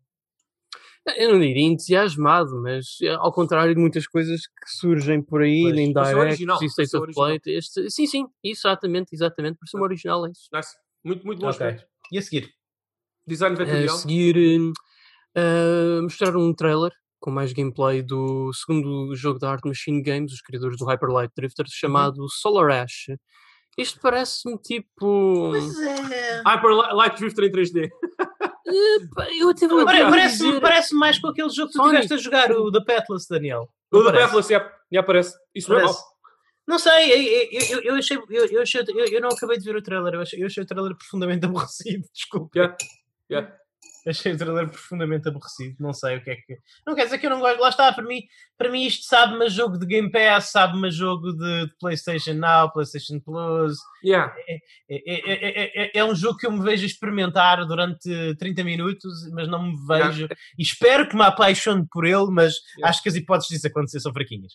Eu não diria entusiasmado, mas eh, ao contrário de muitas coisas que surgem por aí, Pois, nem pareceu direct original, e State of Play, este, sim, sim, exatamente, exatamente, pareceu-me original é isso. Nice. Muito, muito bom Ok. aspecto. E a seguir? Design A vetorial. seguir, hum, uh, mostraram um trailer com mais gameplay do segundo jogo da Art Machine Games, os criadores do Hyper Light Drifter, Uhum. chamado Solar Ash. Isto parece-me tipo. Pois é. Hyper Li- Light Drifter em 3D. Epá, Eu até vou Pare- até Parece-me dizer- parece mais com aquele jogo que tu Sonic. tiveste a jogar, o da Petless, Daniel. O Não parece? Pathless já, já aparece. Isso não é Parece. mau. Não sei, eu, eu, eu, eu achei, eu, eu, achei eu, eu não acabei de ver o trailer, eu achei, eu achei o trailer profundamente [laughs] aborrecido, desculpa. Yeah. Yeah. Achei o trailer profundamente aborrecido, não sei o que é que. Não quer dizer que eu não gosto, lá está, para mim, para mim isto sabe-me a jogo de Game Pass, sabe-me a jogo de, de PlayStation Now, PlayStation Plus. Yeah. É, é, é, é, é um jogo que eu me vejo experimentar durante 30 minutos, mas não me vejo. E espero que me apaixone por ele, mas Yeah. acho que as hipóteses disso acontecer são fraquinhas.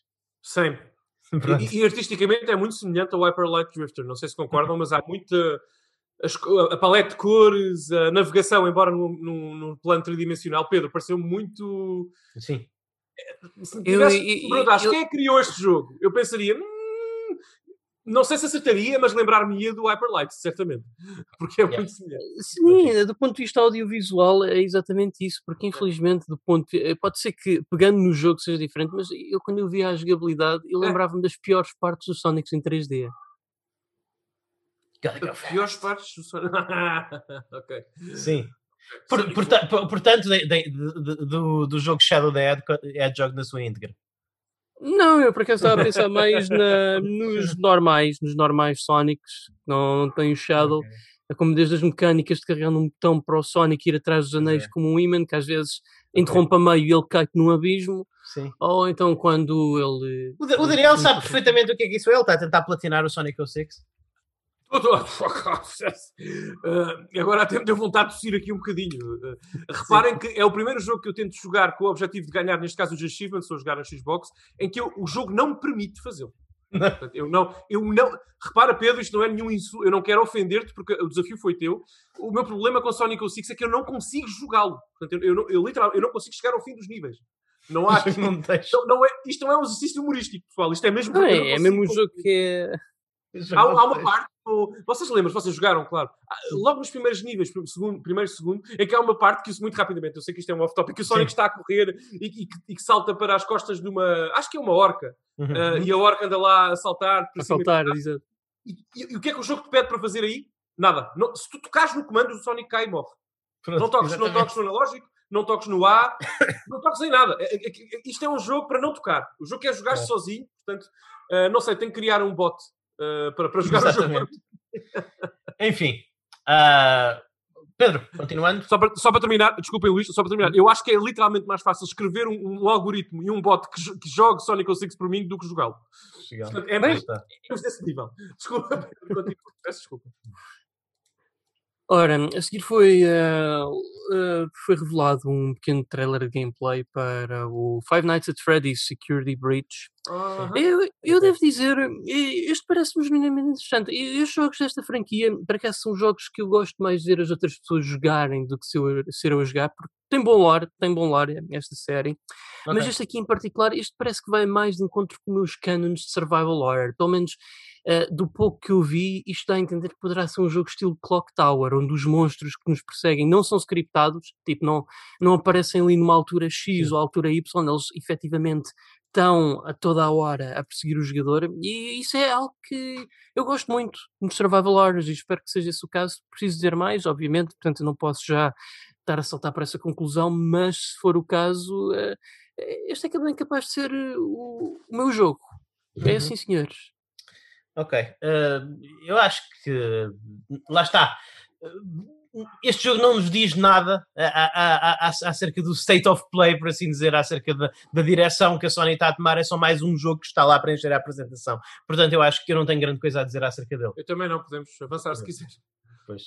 Pronto. [laughs] E, e artisticamente é muito semelhante ao Hyper Light Drifter. Não sei se concordam, mas há muita. A paleta de cores, a navegação, embora num, num, num plano tridimensional, Pedro, pareceu muito. Sim. Se me Eu- tivesse eu- perguntasse eu- quem é que criou este jogo, eu pensaria. "Hum, não sei se acertaria, mas lembrar-me-ia do Hyper Light, certamente. [laughs] Porque é Yeah. muito semelhante. Sim, do ponto de vista audiovisual é exatamente isso, porque infelizmente do ponto de- eh, pode ser que pegando no jogo seja diferente, mas eu quando eu via a jogabilidade eu É. lembrava-me das piores partes dos Sonics em 3D. Gotta go As fast. Piores partes do Sonic. [laughs] ok. Sim. Por- porta- por- portanto, de- de- de- do, do jogo Shadow the Hedgehog Hedgehog na sua íntegra. Não, eu por acaso estava a pensar mais na- nos normais, nos normais Sonics, não, não tem o Shadow, é como desde as mecânicas de carregar num botão para o Sonic ir atrás dos anéis é. como um imã, que às vezes interrompe a meio e ele cai num abismo, Sim. ou então quando ele. O, o Daniel sabe perfeitamente o que é que isso é. Ele está a tentar platinar o Sonic 06. Uh, [laughs] agora até me deu vontade de tossir aqui um bocadinho. Uh, reparem que é o primeiro jogo que eu tento jogar com o objetivo de ganhar, neste caso, os achievements, ou jogar na Xbox, em que eu- o jogo não me permite fazê-lo. Portanto, Eu não, eu não. Repara, Pedro, isto não é nenhum insulto. Eu não quero ofender-te porque o desafio foi teu. O meu problema com Sonic 06 é que eu não consigo jogá-lo. Portanto, eu, eu, não- eu literalmente eu não consigo chegar ao fim dos níveis. Não há. [laughs] aqui- não não, é, isto não é um exercício humorístico, pessoal. Isto é mesmo. Não, eu não é, é mesmo um jogo que é. Há, há uma parte, vocês lembram, vocês jogaram, claro, Ah, logo nos primeiros níveis, segundo, primeiro e segundo, em que há uma parte que isso muito rapidamente, eu sei que isto é um off-topic, que o Sonic Sim. está a correr e, e que- e que salta para as costas de uma, acho que é uma orca, Uhum. ah, e a orca anda lá a saltar. a saltar, dizer. e, e- o que é que o jogo te pede para fazer aí? Nada. Não- se tu tocares no comando, o Sonic cai e morre. Pronto, Não toques, não toques no analógico, não toques no A, não toques em nada. É- é- é- Isto é um jogo para não tocar. O jogo quer jogar É. sozinho, portanto, ah, não sei, tem que criar um bot ah, para, para jogar o jogo. Exatamente. [laughs] Enfim. ah, Pedro, continuando. Só para, só para terminar, desculpem Luís, só para terminar, eu acho que é literalmente mais fácil escrever um, um algoritmo e um bot que, que jogue Sonic 06 por mim do que jogá-lo. É mais desse nível. Desculpa, [laughs] Pedro, continua. peço desculpa. Ora, a seguir foi, eh, eh, foi revelado um pequeno trailer de gameplay para o Five Nights at Freddy's Security Breach. Eu, eu devo dizer, este parece-me genuinamente interessante. E Estes jogos desta franquia, para cá, são jogos que eu gosto mais de ver as outras pessoas jogarem do que ser eu, ser eu a jogar, porque tem bom lore, tem bom lore esta série. Mas Ok. este aqui em particular, este parece que vai mais de encontro com os meus cânones de survival horror. Pelo menos eh, do pouco que eu vi, isto dá a entender que poderá ser um jogo estilo Clock Tower, onde os monstros que nos perseguem não são scriptados, tipo, não, não aparecem ali numa altura X Sim. ou altura Y, eles efetivamente estão a toda a hora a perseguir o jogador. E isso é algo que eu gosto muito no survival horror e espero que seja esse o caso. Preciso dizer mais, obviamente, portanto eu não posso já estar a saltar para essa conclusão, mas se for o caso, eh, este é que é bem capaz de ser eh, o, meu jogo. É Uhum. assim, senhores. Ok. Ah, eu acho que lá está. Este jogo não nos diz nada a- a- a- a- acerca do state of play, por assim dizer, acerca da, da direção que a Sony está a tomar. É só mais um jogo que está lá para encher a apresentação. Portanto, eu acho que eu não tenho grande coisa a dizer acerca dele. Eu também não, podemos avançar se quiser. Pois.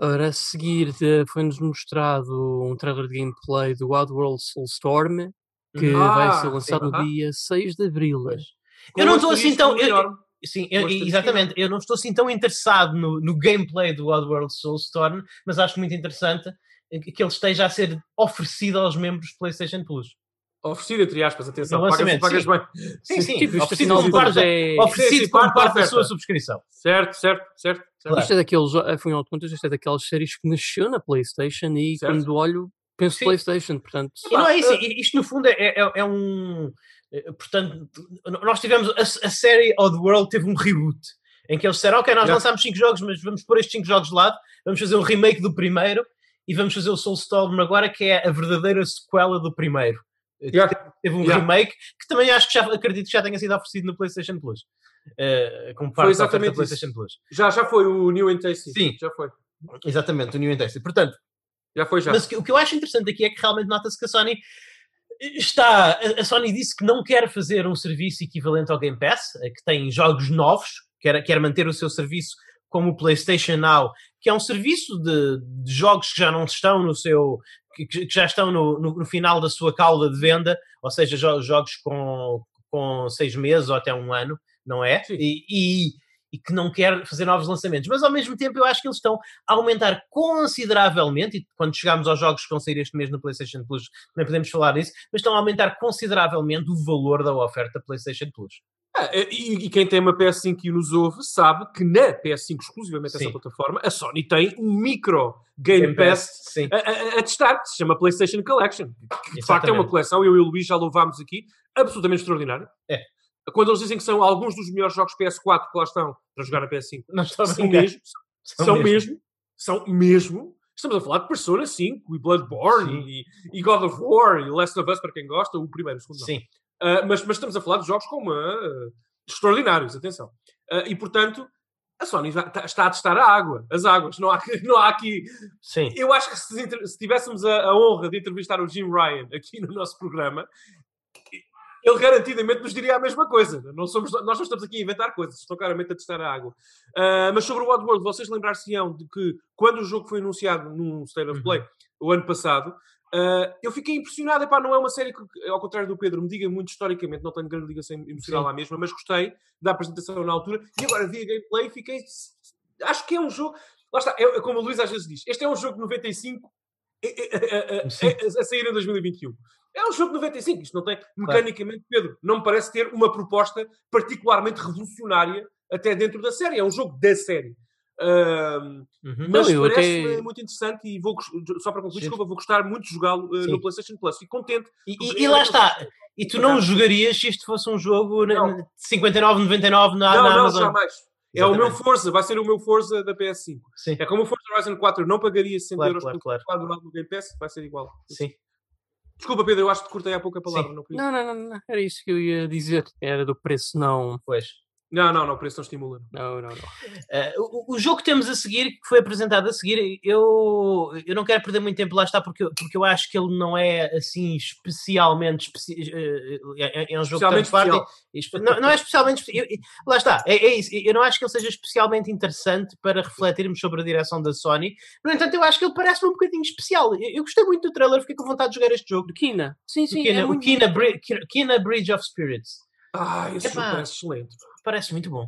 Ora, a seguir eh, foi-nos mostrado um trailer de gameplay do Oddworld Soulstorm, que Ah, vai ser sim, lançado no aham. dia 6 de Abril. Pois. Eu não estou assim tão. eu-. Sim, eu- exatamente. Eu não estou assim tão interessado no, no gameplay do Oddworld Soulstorm, mas acho muito interessante que ele esteja a ser oferecido aos membros do PlayStation Plus. Oferecido, entre aspas, atenção. Pagas, pagas sim. bem. Sim, sim. Tipo, isto oferecido como de parte, é. oferecido Sim, sim, como parte da parte da sua subscrição. Certo, certo, certo. certo. Isto é daqueles, afinal de contas, isto é daquelas séries que nasceu na PlayStation e Certo. quando olho, Penso Sim. PlayStation, portanto. E não é isso, isto no fundo é, é, é um. Eh, Portanto, nós tivemos. A, a série Oddworld teve um reboot em que eles disseram: Ok, nós lançámos 5 jogos, mas vamos pôr estes 5 jogos de lado, vamos fazer um remake do primeiro e vamos fazer o Soulstorm agora, que é a verdadeira sequela do primeiro. Eh, Yeah. Teve um Yeah. remake que também acho que já acredito que já tenha sido oferecido no PlayStation Plus. eh, como Foi parte oferta exatamente da PlayStation Plus. Já, já foi o New Tasty. Sim. Já foi. Exatamente, o New Intensity. Portanto, Já foi já. Mas o que- o que eu acho interessante aqui é que realmente nota-se que a Sony está. a- Sony disse que não quer fazer um serviço equivalente ao Game Pass, eh, que tem jogos novos, quer, quer manter o seu serviço como o PlayStation Now, que é um serviço de, de jogos que já não estão no seu. que, que já estão no, no- no final da sua cauda de venda, ou seja, jo- jogos com, com seis meses ou até um ano, não é? E, e- e que não quer fazer novos lançamentos. Mas ao mesmo tempo eu acho que eles estão a aumentar consideravelmente, e quando chegarmos aos jogos que vão sair este mês no PlayStation Plus, também podemos falar disso, mas estão a aumentar consideravelmente o valor da oferta PlayStation Plus. Ah, e, e quem tem uma PS5 e nos ouve sabe que na PS5, exclusivamente essa plataforma, a Sony tem um micro Game, Pass sim. a, a- a testar, que se chama PlayStation Collection. Que de facto é uma coleção, eu e o Luís já louvámos aqui, absolutamente extraordinária. É. Quando eles dizem que são alguns dos melhores jogos PS4 que lá estão para jogar na PS5, Não são mesmo, são, mesmo. são mesmo. Estamos a falar de Persona 5 e Bloodborne e, e God of War e Last of Us para quem gosta, o primeiro, o segundo não. Sim. Uh, mas, mas estamos a falar de jogos como uh, extraordinários, atenção. Uh, e portanto, a Sony tá- está a testar a água, as águas. Não há, [laughs] não há aqui. Sim. Eu acho que se, se tivéssemos a, a honra de entrevistar o Jim Ryan aqui no nosso programa, ele garantidamente nos diria a mesma coisa. Não somos, nós não estamos aqui a inventar coisas, estão claramente a testar a água. Uh, mas sobre o Oddworld, vocês lembrar-se-ão de que quando o jogo foi anunciado num State of Uhum. Play o ano passado, uh, eu fiquei impressionado. Epá, não é uma série que, ao contrário do Pedro, me diga muito historicamente, não tenho grande ligação emocional Sim. à mesma, mas gostei da apresentação na altura e agora vi a gameplay e fiquei. Acho que é um jogo. Lá está, é, é como o Luís às vezes diz: este é um jogo de 95 é- é- é- é- Sim. é- a sair em 2021. É um jogo de 95, isto não tem, mecanicamente, Pedro, não me parece ter uma proposta particularmente revolucionária até dentro da série. É um jogo da série. Uhum. mas Não, parece até- muito interessante e vou, só para concluir, Sim. desculpa, vou gostar muito de jogá-lo uh, no PlayStation Plus. Fico contente. E, e- e lá está. E tu não jogarias se isto fosse um jogo de 59,99 na, não, na não, Amazon. jamais. É o meu. Forza, vai ser o meu Forza da PS5. Sim, É como o Forza Horizon 4, eu não pagaria 60 Claro, euros claro, por claro. quadro no Game Pass, vai ser igual. sim. Desculpa, Pedro, eu acho que te cortei há pouco a palavra. Não, não, não, não, era isso que eu ia dizer. Era do preço, não. Pois. Não, não, não, o preço não estimula. Não, não, não. Eh, o, o jogo que temos a seguir, que foi apresentado a seguir, eu, eu não quero perder muito tempo lá está, porque, eu- porque eu acho que ele não é assim especialmente. especi- eh, eh, é, é um jogo que Especialmente parte. Não, não é especialmente. espe- eu- lá está, é, é isso. Eu não acho que ele seja especialmente interessante para refletirmos sobre a direção da Sony. No entanto, eu acho que ele parece-me um bocadinho especial. Eu, eu gostei muito do trailer, fiquei com vontade de jogar este jogo. Do Kina. Sim, sim. o Kina, é o. Bri- Kina- Kina Bridge of Spirits. Ah, esse Epá. jogo parece excelente. Parece muito bom.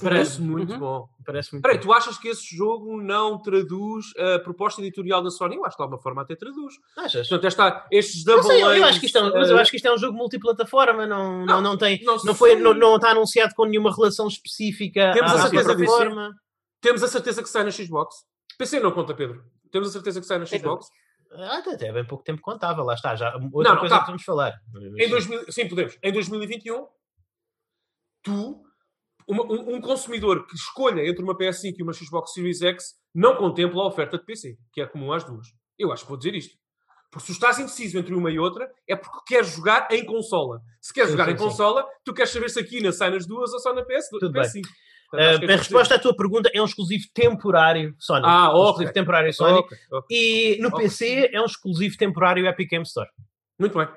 Parece muito Uhum. bom. Parece muito Peraí, bom. tu achas que esse jogo não traduz a proposta editorial da Sony? Eu acho que de alguma forma até traduz. Achas? Portanto, esta, estes Não double sei, eu, acho que isto é um, mas eu acho que isto é um jogo multiplataforma, não, não, Não, não tem, não não, foi, não, não está anunciado com nenhuma relação específica Temos à, a certeza plataforma. Temos a certeza que sai na Xbox. PC não conta, Pedro. Temos a certeza que sai na Xbox. Ah, até, até bem pouco tempo contava, lá está, já outra não, coisa tá. que vamos falar. Em 2000, sim, podemos. Em 2021, tu, uma- um, um consumidor que escolha entre uma PS5 e uma Xbox Series X, não contempla a oferta de PC, que é comum às duas. Eu acho que vou dizer isto. Porque se estás indeciso entre uma e outra, é porque queres jogar em consola. Se queres Sim, jogar sim, em sim. consola, tu queres saber se aqui na sai nas duas ou só na PS, Tudo bem. PS5. Portanto, Ah, acho que é a resposta à tua pergunta é um exclusivo temporário Sony. Ah, um exclusivo temporário. Sony. Ok, ok. E no. PC é um exclusivo temporário Epic Game Store. Muito bem.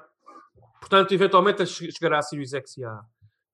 Portanto, eventualmente che- chegará à Series X e à,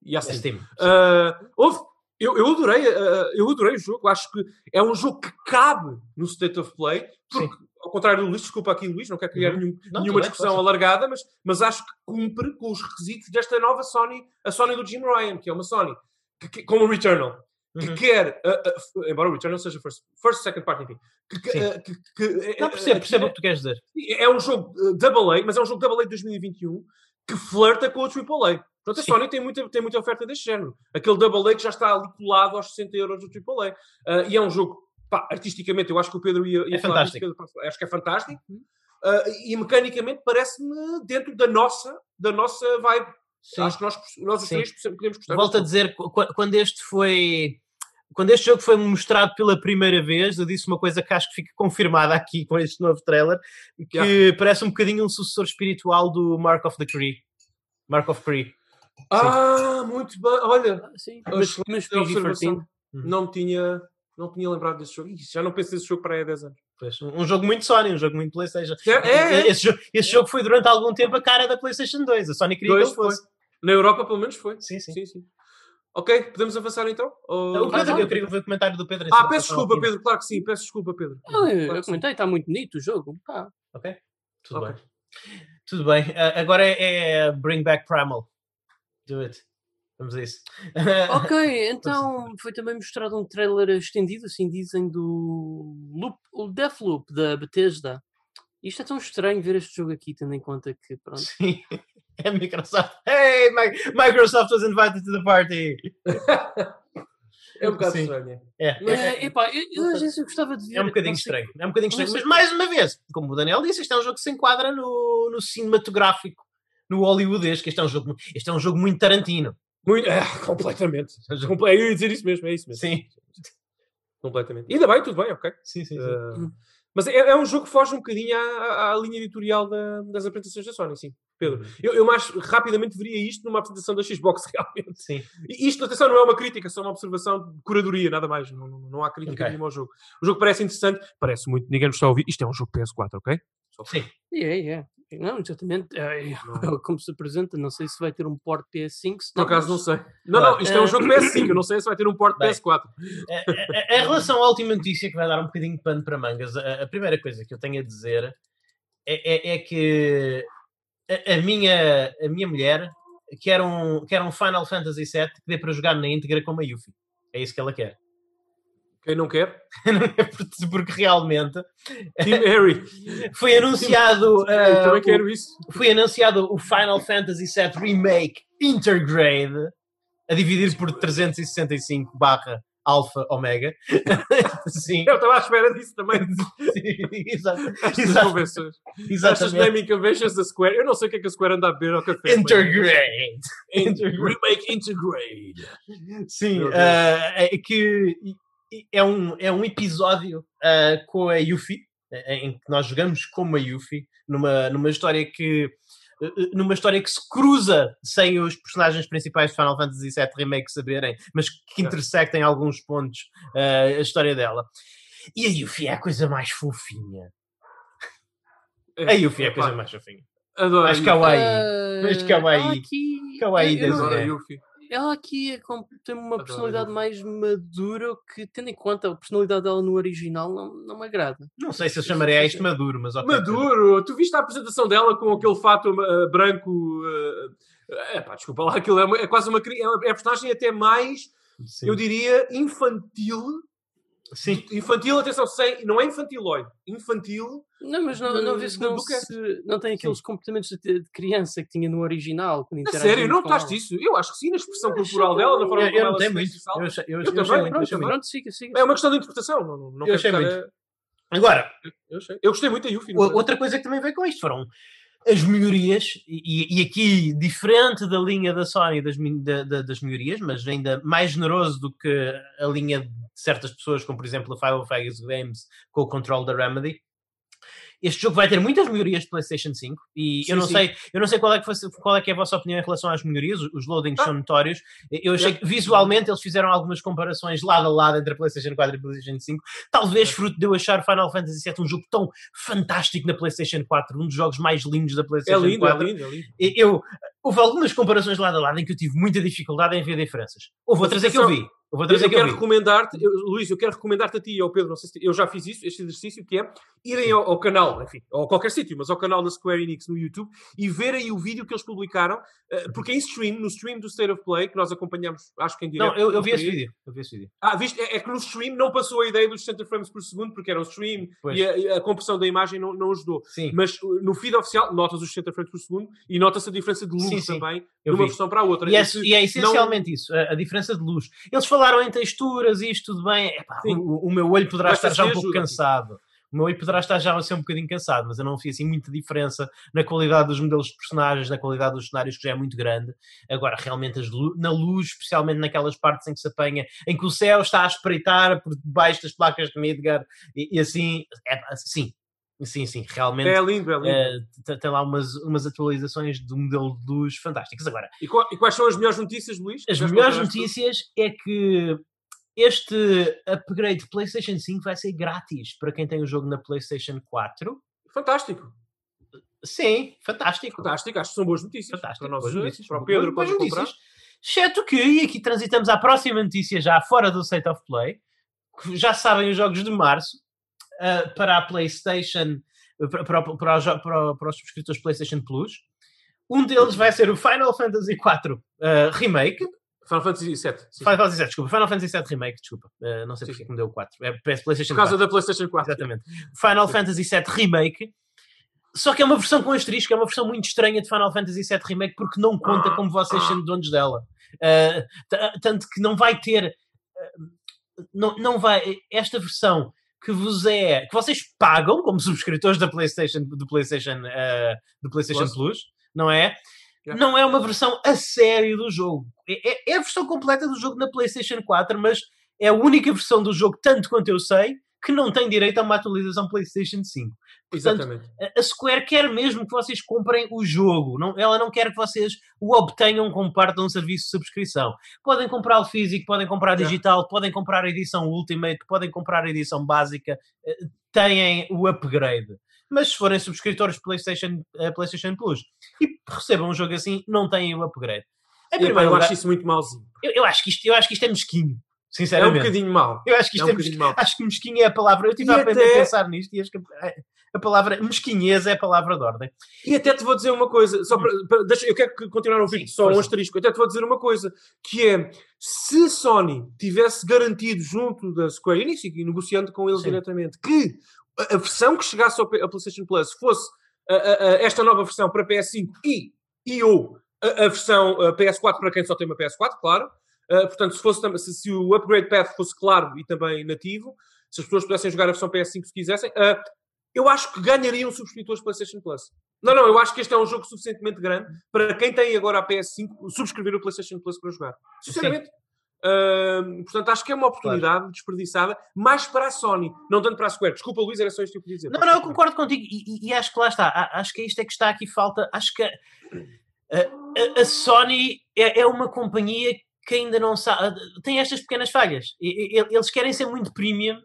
e É Steam. Steam. Ah, houve- eu, eu, adorei, ah, eu adorei o jogo. Acho que é um jogo que cabe no State of Play. Porque, ao contrário do Luís, desculpa aqui, Luís, não quero criar Uhum. nenhum- Não, nenhuma bem, discussão alargada, mas, mas acho que cumpre com os requisitos desta nova Sony, a Sony do Jim Ryan, que é uma Sony, que, que- como o Returnal, que Uhum. quer, ah, f- embora o Returnal seja first, first second party, enfim, que, que, que- Não ah, percebo, ah, percebo o que tu queres dizer. é um jogo uh, Double A, mas é um jogo Double A de 2021 que flerta com o Triple A. Portanto, a Sim. Sony tem muita, tem muita oferta deste género. Aquele Double A que já está ali colado aos 60 euros do Triple A. Uh, e é um jogo, pá, artisticamente, eu acho que o Pedro ia, ia É falar disso, fantástico. Pedro, acho que é fantástico. ah, e mecanicamente parece-me dentro da nossa, da nossa vibe. Sim. Acho que nós, nós os três podemos gostar. Volto a dizer, qu- qu- quando este foi. Quando este jogo foi mostrado pela primeira vez, eu disse uma coisa que acho que fica confirmada aqui com este novo trailer, que parece um bocadinho um sucessor espiritual do Mark of the Cree. Mark of Cree. Ah, muito bem. Olha, Ah, Sim, Eu mas, mas observação. PG-13. não me tinha, não tinha lembrado desse jogo. Já não penso nesse jogo para aí há 10 anos. Pois, um jogo muito Sony, um jogo muito PlayStation. É, é, é. Esse, jogo, esse jogo foi durante algum tempo a cara da PlayStation 2. A Sony queria Dois que ele fosse. Na Europa, pelo menos, foi. Sim, sim. sim, sim. Ok, podemos avançar então? Ou- O Pedro, Ah, eu queria ver o comentário do Pedro. Ah, peço desculpa, Pedro. Claro que sim. Peço desculpa, Pedro. Ah, eu, Claro eu sim. comentei, está muito bonito o jogo. Tá. Ok? Tudo Ok. bem. Tudo bem. Ah, agora é, é Bring Back Primal. Do it. Vamos a isso. Ok, [laughs] então foi também mostrado um trailer estendido, assim dizem, do Loop, o Deathloop da Bethesda. Isto é tão estranho ver este jogo aqui, tendo em conta que, pronto, Sim. [laughs] É Microsoft. Hey, Mi- Microsoft was invited to the party. [laughs] É um bocado Sim. estranho. É, É, epá, eu, eu às vezes eu gostava de ver. é um bocadinho estranho. É um bocadinho estranho. Mas mais uma vez, como o Daniel disse, este é um jogo que se enquadra no, no cinematográfico, no hollywoodesco. Este é um jogo, este é um jogo muito Tarantino. Muito, é, [laughs] completamente. Comple- Eu ia dizer isso mesmo, é isso mesmo. Sim. [laughs] Completamente. Ainda bem, tudo bem, ok. Sim, sim, sim. Uh, mas é, é um jogo que foge um bocadinho à, à- linha editorial da- das apresentações da Sony, sim. Pedro, Uhum. eu, eu mais rapidamente veria isto numa apresentação da Xbox [laughs] realmente. Sim. E isto, atenção, não é uma crítica, é só uma observação de curadoria, nada mais. Não, não, não há crítica Ok. nenhuma ao jogo. O jogo parece interessante, parece muito, ninguém nos está a ouvir. Isto é um jogo PS4, ok? Sim. É, é. Não, exatamente. É, é, Não. [laughs] como se apresenta, não sei se vai ter um port PS5. se Por acaso não sei. Não, não, isto é um jogo PS5, eu não sei se vai ter um porte Bem. PS4. Eh, eh, Em relação à última notícia, que vai dar um bocadinho de pano para mangas, a, a primeira coisa que eu tenho a dizer é, é- é que a, a minha, a minha mulher quer um, quer um Final Fantasy VII que dê para jogar na íntegra com a Yuffie. É isso que ela quer. Quem não quer? [laughs] Porque- realmente Team Harry. [laughs] foi anunciado, eu eh, também quero isso. foi anunciado o Final Fantasy VII Remake Intergrade a dividir por 365 barra Alpha Omega. [laughs] Sim, Eu estava à espera disso também. sim, exato, Estas exato, convenções. Estas exatamente. naming conventions da Square. Eu não sei o que é que a Square anda a beber ao café. Intergrade. Inter- Remake Intergrade. Sim, ah, é que é um, é um episódio ah, com a Yuffie, eh, em que nós jogamos como a Yuffie, numa, numa história que eh, eh, numa história que se cruza sem os personagens principais de Final Fantasy VII Remake saberem, mas que É. intersectem em alguns pontos ah, a história dela. E a Yuffie é a coisa mais fofinha. A Yuffie é a coisa mais fofinha. Adoro. Yuffie. kawaii. Ah, Mas kawaii. ela aqui, Kawaii eu- eu é. Yuffie. Ela aqui é com- tem uma personalidade mais madura, que, tendo em conta a personalidade dela no original, não, não me agrada. Não sei se eu chamaria isto maduro, mas ok. Maduro, tu viste a apresentação dela com aquele fato uh, branco? Uh, é pá, desculpa lá, aquilo é, uma- é quase uma. É, uma- é a personagem até mais, Sim. eu diria, infantil. Sim. Infantil, atenção, sem, não é infantiloide. Infantil. Não, mas não, não vê-se não, é? se, não tem aqueles comportamentos de, de criança que tinha no original. Quando sério, não notaste isso? Eu acho que sim, na expressão Eu corporal dela, na que- forma Eu, como eu ela se muito. Eu, eu, Eu também, muito. pronto, muito. Pronto, siga, siga. É uma questão de interpretação. Não, não, não Eu achei muito. a- Agora, Eu, eu gostei muito da Yuffie. outra coisa que também veio com isto foram as melhorias, e, e aqui diferente da linha da Sony das, da- da- das melhorias, mas ainda mais generoso do que a linha de certas pessoas, como por exemplo a Five Vegas Games com o control da Remedy. Este jogo vai ter muitas melhorias de PlayStation 5 e Sim, eu não sim. sei, eu não sei qual é, que fosse- qual é que é a vossa opinião em relação às melhorias, os- loadings Ah. são notórios. Eu achei que visualmente eles fizeram algumas comparações lado a lado entre a PlayStation 4 e a PlayStation 5, talvez É. fruto de eu achar Final Fantasy VII um jogo tão fantástico na PlayStation 4, um dos jogos mais lindos da É PlayStation lindo, é 4. lindo, é lindo. Eu, houve algumas comparações lado a lado em que eu tive muita dificuldade em ver diferenças. Houve outras em que eu vi. Houve outras em Eu que eu quero recomendar-te, eu- Luís, eu quero recomendar-te a ti e ao Pedro, não sei se eu já fiz isso, este exercício, que é irem ao, ao canal, enfim, ou a qualquer sítio, mas ao canal da Square Enix no YouTube e verem o vídeo que eles publicaram, eh, porque em stream, no stream do State of Play, que nós acompanhamos, acho que em direto. Não, eu, eu vi esse aí. vídeo. Eu vi esse vídeo. Ah, viste? É, é que no stream não passou a ideia dos 60 frames por segundo, porque era o stream Pois. e a, a compressão da imagem não, não ajudou. Sim, Mas uh, no feed oficial, notas os 60 frames por segundo e nota-se a diferença de luz Sim, sim. também, de eu uma vi. versão para a outra. E é, e é essencialmente isso, a, a diferença de luz. Eles falaram em texturas e isto tudo bem. Epá, o, o meu olho poderá Mas estar já um pouco ajuda, cansado. O meu aí poderá estar já a ser um bocadinho cansado, mas eu não vi assim muita diferença na qualidade dos modelos de personagens, na qualidade dos cenários, que já é muito grande. Agora, realmente, lu na luz, especialmente naquelas partes em que se apanha, em que o céu está a espreitar por debaixo das placas de Midgar, e, e assim, é, sim, Sim, sim, realmente. É lindo, é lindo. Uh, tem lá umas, umas atualizações do modelo de luz fantásticas. Agora, e, qual, e, quais são as melhores notícias, Luís? As melhores notícias é que este upgrade de PlayStation 5 vai ser grátis para quem tem o jogo na PlayStation 4. Fantástico. Sim, fantástico. Fantástico, acho que são boas notícias. Fantástico, para, nós, notícias, para o Pedro, boas, boas notícias. Exceto que, e aqui transitamos à próxima notícia já fora do State of Play, já sabem os jogos de março, uh, para a PlayStation, para, para, para, para, os subscritores PlayStation Plus. Um deles vai ser o Final Fantasy IV uh, Remake. Final Fantasy VII. Final Fantasy VII, desculpa. Final Fantasy VII Remake, desculpa. Uh, não sei porque que me deu o 4. É PlayStation Por causa 4. da PlayStation 4. Exatamente. Final Fantasy VII Remake. Só que é uma versão com asterisco, é uma versão muito estranha de Final Fantasy VII Remake porque não conta como vocês sendo donos dela. Uh, tanto que não vai ter. Uh, não, não vai. Esta versão que vos é. que vocês pagam como subscritores da PlayStation, do PlayStation, uh, do PlayStation Plus. Plus, não é? Yeah. Não é uma versão a sério do jogo. É, é, a versão completa do jogo na PlayStation 4, mas é a única versão do jogo, tanto quanto eu sei, que não tem direito a uma atualização PlayStation 5. Portanto, Exatamente. a Square quer mesmo que vocês comprem o jogo. Não, ela não quer que vocês o obtenham como parte de um serviço de subscrição. Podem comprar o físico, podem comprar digital, é. podem comprar a edição Ultimate, podem comprar a edição básica. Têm o upgrade. Mas se forem subscritores de PlayStation, uh, PlayStation Plus e recebam um jogo assim, não têm o upgrade. Em primeiro eu lugar, acho isso muito malzinho. Eu, eu, acho que isto, eu acho que isto é mesquinho. Sinceramente. É um bocadinho mau. Eu acho que isto é, um bocadinho mau. Acho que mesquinho é a palavra. Eu estive a, até... a pensar nisto e acho que a palavra mesquinhez é a palavra de ordem. E até te vou dizer uma coisa, só para, para deixa, eu quero continuar a ouvir só um asterisco. Até te vou dizer uma coisa, que é se Sony tivesse garantido junto da Square Enix e negociando com eles Sim. diretamente que a versão que chegasse ao PlayStation Plus fosse a, a, a, esta nova versão para PS5 e, e ou a, versão PS4 para quem só tem uma PS4, claro. Uh, portanto, se, fosse, se, se, o upgrade path fosse claro e também nativo, se as pessoas pudessem jogar a versão PS5 se quisessem, uh, eu acho que ganhariam subscritores PlayStation Plus. Não, não, eu acho que este é um jogo suficientemente grande para quem tem agora a PS5 subscrever o PlayStation Plus para jogar. Sinceramente. Uh, portanto, acho que é uma oportunidade claro. desperdiçada, mais para a Sony, não tanto para a Square. Desculpa, Luís, era só isto que eu queria dizer. Não, não, eu concordo contigo e, e, e, acho que lá está. Acho que isto é que está aqui falta. Acho que a, a, a Sony é, é uma companhia que ainda não sabe. Tem estas pequenas falhas. Eles querem ser muito premium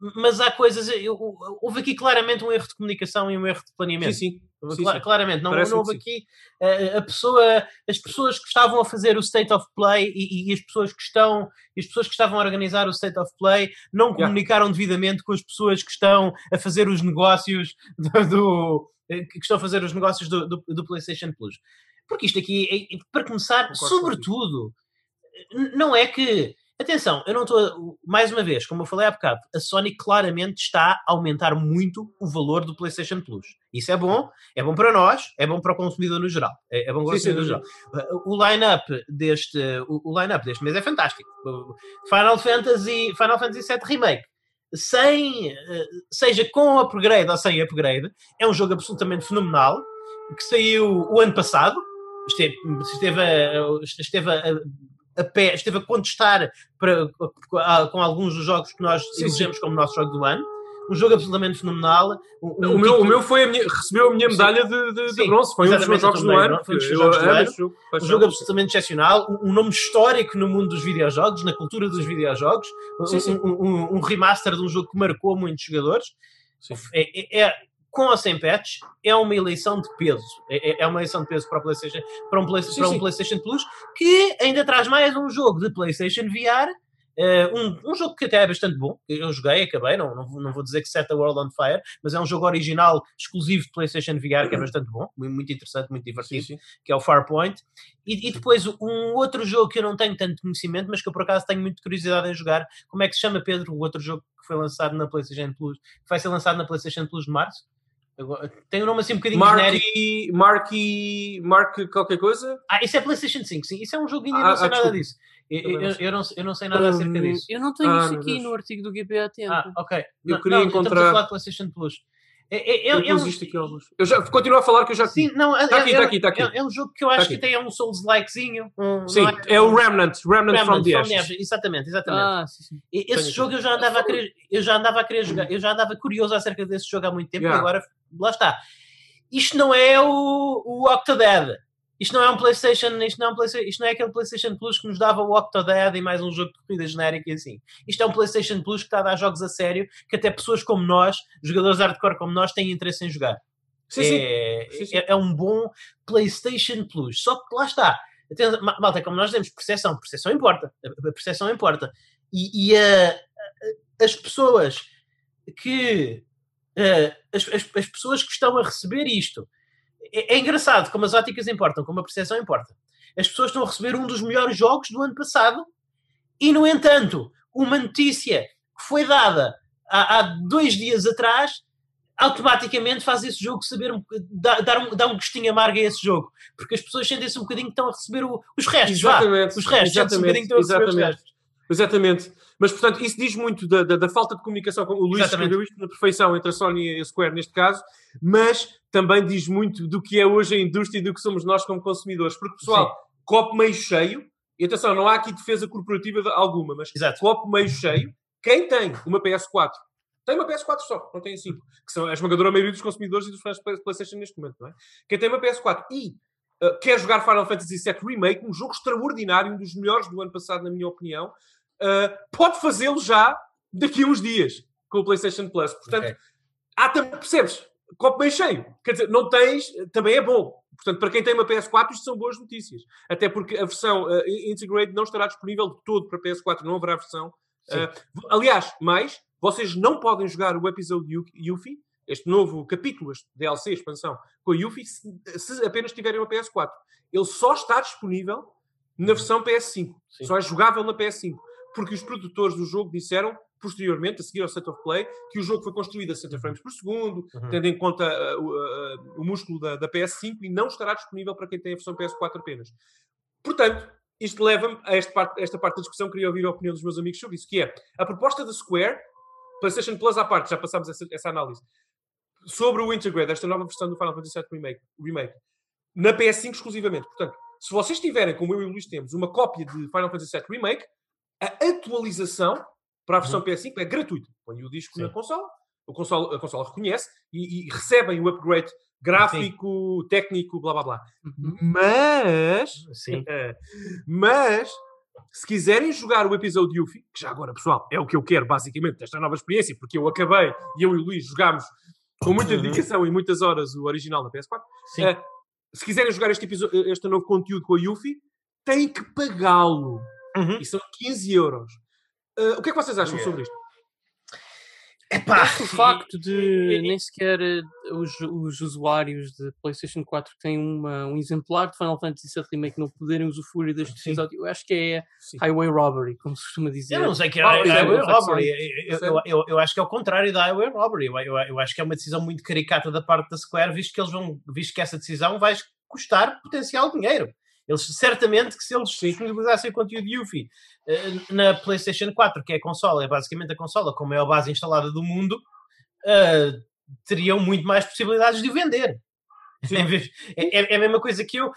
mas há coisas. Eu, houve aqui claramente um erro de comunicação e um erro de planeamento. Sim, sim. sim, sim. Claramente, não, não houve aqui a, a, pessoa, as pessoas que estavam a fazer o State of Play e, e, as pessoas que estão, as pessoas que estavam a organizar o State of Play não comunicaram yeah. devidamente com as pessoas que estão a fazer os negócios [laughs] do, do que estão a fazer os negócios do, do, do PlayStation Plus. Porque isto aqui, é, para começar, sobretudo, não é que Atenção, eu não estou. Mais uma vez, como eu falei há bocado, a Sony claramente está a aumentar muito o valor do PlayStation Plus. Isso é bom, é bom para nós, é bom para o consumidor no geral. É, é bom para o consumidor no geral. O line-up deste, o, line deste mês é fantástico. Final Fantasy, Final Fantasy VII Remake. Sem, seja com upgrade ou sem upgrade, é um jogo absolutamente fenomenal que saiu o ano passado. Esteve, esteve, esteve a, a pé, esteve a contestar para, com alguns dos jogos que nós elegemos como nosso jogo do ano. Um jogo absolutamente fenomenal. Um, um o, meu, tipo... o meu foi a minha, recebeu a minha medalha de, de, de, bronze. Foi um dos meus jogos do ano. Foi um, dos jogos do ano. Um jogo absolutamente excepcional. Um, nome histórico no mundo dos videojogos, na cultura dos videojogos. Sim, sim. Um, remaster de um jogo que marcou muitos jogadores. É, é, é, com ou sem patch, é uma eleição de peso. É, é, é uma eleição de peso para, PlayStation, para, um, Play, sim, para um PlayStation Plus, que ainda traz mais um jogo de PlayStation VR. Uh, eh, um, um, jogo que até é bastante bom, eu joguei, acabei, não, não, não vou dizer que set a world on fire, mas é um jogo original exclusivo de PlayStation VR que é bastante bom, muito interessante, muito divertido, sim, sim. que é o Farpoint. E, e, depois um outro jogo que eu não tenho tanto conhecimento, mas que eu por acaso tenho muita curiosidade em jogar, como é que se chama, Pedro, o outro jogo que foi lançado na PlayStation Plus, que vai ser lançado na PlayStation Plus de março? Tem um nome assim um bocadinho Marky, genérico. Marky, Mark qualquer coisa? Ah, isso é PlayStation 5, sim. Isso é um joguinho, ah, não sei ah, nada disso. Eu, eu, sei. eu não, eu não sei nada acerca disso. Eu não tenho Ah, isso aqui no artigo do GBA Tempo. Ah, ok. Eu Não, queria não, encontrar- Estamos a falar de PlayStation Plus. É, é, é, Eu é um, aqui alguns. Eu já continuo a falar que eu já sim, não, é, Tá aqui, é, tá é- aqui, tá aqui. É, é um jogo que eu acho Tá que tem um Souls-likezinho. Um, Sim, é o Remnant, Remnant, from Remnant, the from Ashes. the Ashes. Exatamente, exatamente. Ah, sim, sim. Tenho Esse aqui. jogo eu já andava a querer, eu já andava a querer jogar, eu já andava curioso acerca desse jogo há muito tempo Yeah. e agora lá está. Isto não é o, o Octodad. Isto não é um PlayStation, isto não é, um PlayStation, isto não é aquele PlayStation Plus que nos dava o Octodad e mais um jogo de corrida genérico e assim. Isto é um PlayStation Plus que está a dar jogos a sério que até pessoas como nós, jogadores hardcore como nós, têm interesse em jogar. Sim. É, Sim, é- é um bom PlayStation Plus. Só que lá está. Atenção, Malta, como nós dizemos, percepção. Percepção importa. A a percepção importa. E, e, a- a- as pessoas que. Eh, as, as- as pessoas que estão a receber isto. É, é engraçado como as óticas importam, como a percepção importa. As pessoas estão a receber um dos melhores jogos do ano passado e, no entanto, uma notícia que foi dada há, há dois dias atrás automaticamente faz esse jogo saber um, dá, dar um, dá um gostinho amargo a esse jogo porque as pessoas sentem-se um bocadinho que estão a receber o- os restos vá. Exatamente. os restos sentem-se um bocadinho que estão a receber os exatamente. restos Exatamente. Mas, portanto, isso diz muito da, da- da falta de comunicação. O Luís Exatamente. escreveu isto na perfeição entre a Sony e a Square, neste caso, mas também diz muito do que é hoje a indústria e do que somos nós como consumidores. Porque, pessoal, copo meio cheio, e atenção, não há aqui defesa corporativa alguma, mas exato copo meio cheio, quem tem uma PS4 tem uma PS4 só, não tem a 5, que são a esmagadora maioria dos consumidores e dos fãs de Play- PlayStation neste momento, não é? Quem tem uma PS4 e uh, quer jogar Final Fantasy VII Remake, um jogo extraordinário, um dos melhores do ano passado, na minha opinião, uh, pode fazê-lo já daqui a uns dias com o PlayStation Plus. Portanto, Ok. há também, percebes? Copo meio cheio. Quer dizer, não tens, também é bom. Portanto, para quem tem uma PS4, isto são boas notícias. Até porque a versão uh, Integrate não estará disponível de todo para PS4, não haverá versão. Uh, aliás, mais, vocês não podem jogar o episódio Yuffie, este novo capítulo, este DLC, expansão, com a Yuffie, se, se apenas tiverem uma PS4. Ele só está disponível na versão PS5. Sim. Só é jogável na PS5. Porque os produtores do jogo disseram, posteriormente, a seguir ao State of Play, que o jogo foi construído a 60 frames por segundo, Uhum. tendo em conta uh, o, uh, o músculo da, da PS5 e não estará disponível para quem tem a versão PS4 apenas. Portanto, isto leva-me a esta parte, esta parte da discussão. Queria ouvir a opinião dos meus amigos sobre isso, que é a proposta da Square, PlayStation Plus à parte, já passámos essa, essa análise, sobre o Integrate, esta nova versão do Final Fantasy VII Remake, Remake, na PS5 exclusivamente. Portanto, se vocês tiverem, como eu e o Luís temos, uma cópia de Final Fantasy VII Remake, a atualização para a versão PS5 é gratuita. Põe o disco Sim. na consola, o consola, a consola reconhece e, e recebem o upgrade gráfico, técnico, blá blá blá. Uhum. Mas, sim [laughs] mas, se quiserem jogar o episódio Yuffie, que já agora, pessoal, é o que eu quero basicamente desta nova experiência, porque eu acabei e eu e o Luís jogámos com muita Uhum. dedicação e muitas horas o original na PS4. sim Eh, se quiserem jogar este, episódio, este novo conteúdo com a Yuffie, têm que pagá-lo. Uhum. E são 15 euros. Eh, o que é que vocês acham Yeah. sobre isto? Epá, o facto de e- e- nem sequer eh, os, os usuários de PlayStation 4 que têm uma, um exemplar de Final Fantasy VII Remake não poderem usufruir deste Sim. episódio, eu acho que é Sim. Highway Robbery, como se costuma dizer. Eu não sei que é Ah, Highway sério? Robbery. Eu, eu, eu, eu acho que é o contrário da Highway Robbery. Eu, eu, eu acho que é uma decisão muito caricata da parte da Square, visto que eles vão, visto que essa decisão vai custar potencial dinheiro. Eles certamente que se eles disponibilizassem o conteúdo Yuffie eh, na PlayStation 4, que é a consola, é basicamente a consola com a maior base instalada do mundo, eh, teriam muito mais possibilidades de vender. É, é- é a mesma coisa que eu.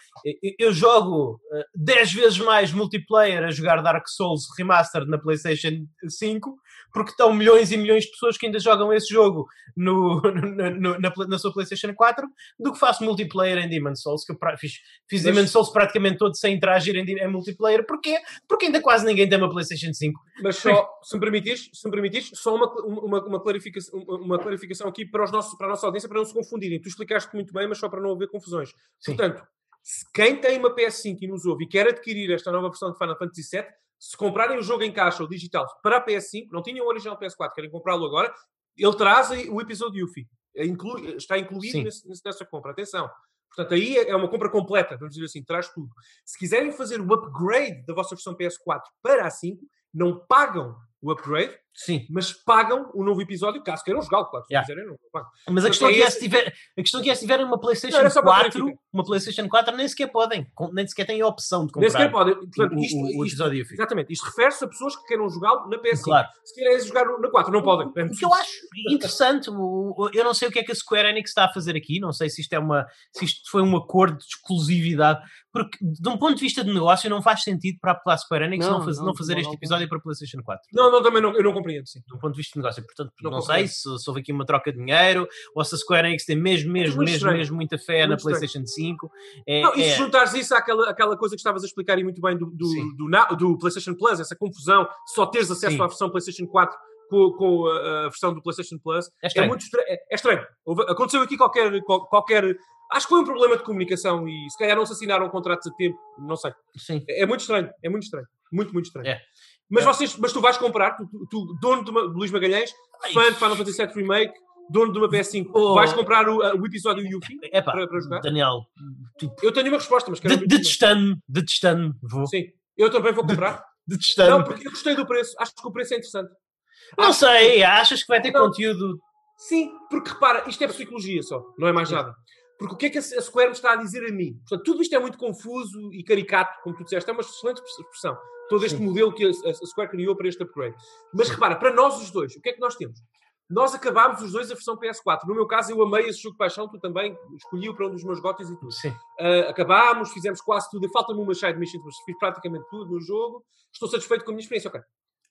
Eu- jogo eh, 10 vezes mais multiplayer a jogar Dark Souls Remastered na PlayStation 5, porque estão milhões e milhões de pessoas que ainda jogam esse jogo no, [laughs] no- no- na, na sua PlayStation 4, do que faço multiplayer em Demon's Souls, que eu fiz, fiz Mas- Demon's Souls praticamente todo sem interagir em, em multiplayer. Porquê? Porque ainda quase ninguém tem uma PlayStation 5. Mas só, se me permitires, se me permitires só uma, uma, uma, clarificação, uma, uma clarificação aqui para, os nossos, para a nossa audiência, para não se confundirem. Tu explicaste muito bem, mas só para não haver confusões. Sim. Portanto, se quem tem uma PS5 e nos ouve e quer adquirir esta nova versão de Final Fantasy VII, se comprarem o jogo em caixa ou digital para a PS5, não tinham o original PS4, querem comprá-lo agora, ele traz o episódio Yuffie. É inclu- está incluído nesse- nessa compra. Atenção. Portanto, aí é é uma compra completa, vamos dizer assim, traz tudo. Se quiserem fazer o upgrade da vossa versão PS4 para a 5, não pagam o upgrade, Sim. mas pagam o novo episódio, caso queiram jogá-lo, claro. Se Yeah. quiserem, não pagam. Mas a questão, é é que é esse- se tiver, a questão é que é se tiverem uma PlayStation Não, era só para 4, verificar. uma PlayStation 4 nem sequer podem, nem sequer têm a opção de Nem comprar sequer podem. Portanto, isto, o- o isto- episódio fixo. exatamente, isto refere-se a pessoas que queiram jogá-lo na PS5. Claro. Se querem jogar na 4, não podem. É O que eu acho interessante, eu não sei o que é que a Square Enix está a fazer aqui, não sei se isto é uma, se isto foi um acordo de exclusividade, porque de um ponto de vista de negócio não faz sentido para a Square Enix não, Não, faz- não, não fazer de este episódio para a PlayStation 4. Não, não, também não, eu não compreendo, sim. De um ponto de vista de negócio, portanto, Não não, sei se, se houve aqui uma troca de dinheiro ou se a Square Enix tem mesmo, mesmo, muito mesmo, estranho. mesmo muita fé na Muito estranho. PlayStation 5. É, Não, e se é- juntares isso àquela, àquela coisa que estavas a explicar e muito bem do, do, do, na- do PlayStation Plus, essa confusão, só teres acesso Sim. à versão PlayStation 4 com, com a, versão do PlayStation Plus, É é, estranho. muito estranho. É, é estranho. Aconteceu aqui qualquer, qual- qualquer. Acho que foi um problema de comunicação e se calhar não se assinaram contratos a tempo, não sei. Sim. É, é muito estranho, é muito estranho. Muito, muito estranho. É. Mas, É. vocês, mas tu vais comprar, tu, tu- dono de, uma, Luís Magalhães, Ai. fã de Final Fantasy VII Remake, dono de uma PS5, Oh. vais comprar o, o episódio Yuffie Epá, para, para jogar? Daniel, tipo, Eu tenho uma resposta, mas quero de- ouvir detestando-me, detestando-me, vou. Sim, eu também vou comprar. Não, Detestando-me. porque eu gostei do preço. Acho que o preço é interessante. Não Acho- sei, achas que vai ter Não. conteúdo Sim, porque repara, isto é psicologia só, não é mais nada. Porque o que é que a Square me está a dizer a mim? Portanto, tudo isto é muito confuso e caricato, como tu disseste, é uma excelente expressão. Todo este Sim. modelo que a, Square criou para este upgrade. Mas repara, para nós os dois, o que é que nós temos? Nós acabámos os dois a versão PS4. No meu caso, eu amei esse jogo de paixão, tu também escolhi-o para um dos meus gotes e tudo. Sim. Uh, acabámos, fizemos quase tudo. Falta-me uma side mission, mas fiz praticamente tudo no jogo. Estou satisfeito com a minha experiência. Ok.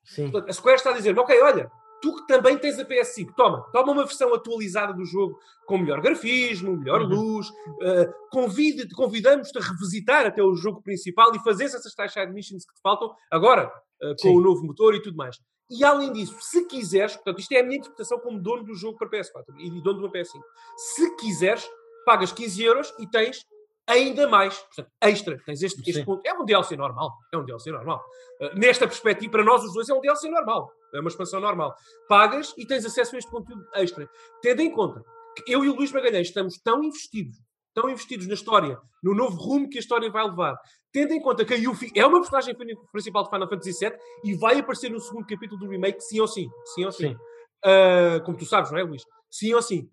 Sim. Portanto, a Square está a dizer ok, olha, tu que também tens a PS5, toma, toma uma versão atualizada do jogo com melhor grafismo, melhor Uhum. luz, uh, convide, convidamos-te a revisitar até o jogo principal e fazer essas tais side missions que te faltam agora, uh, com Sim. o novo motor e tudo mais. E além disso, se quiseres, portanto, isto é a minha interpretação como dono do jogo para PS4 e dono de uma PS5. Se quiseres, pagas 15 euros e tens ainda mais, portanto, extra. Tens este, este ponto. É um DLC normal. É um DLC normal. Uh, nesta perspectiva, para nós os dois, é um DLC normal. É uma expansão normal. Pagas e tens acesso a este conteúdo extra. Tendo em conta que eu e o Luís Magalhães estamos tão investidos, tão investidos na história, no novo rumo que a história vai levar, tendo em conta que a Yuffie é uma personagem principal de Final Fantasy VII e vai aparecer no segundo capítulo do remake, sim ou sim. Sim ou sim. Sim. Uh, como tu sabes, não é, Luís? Sim ou sim.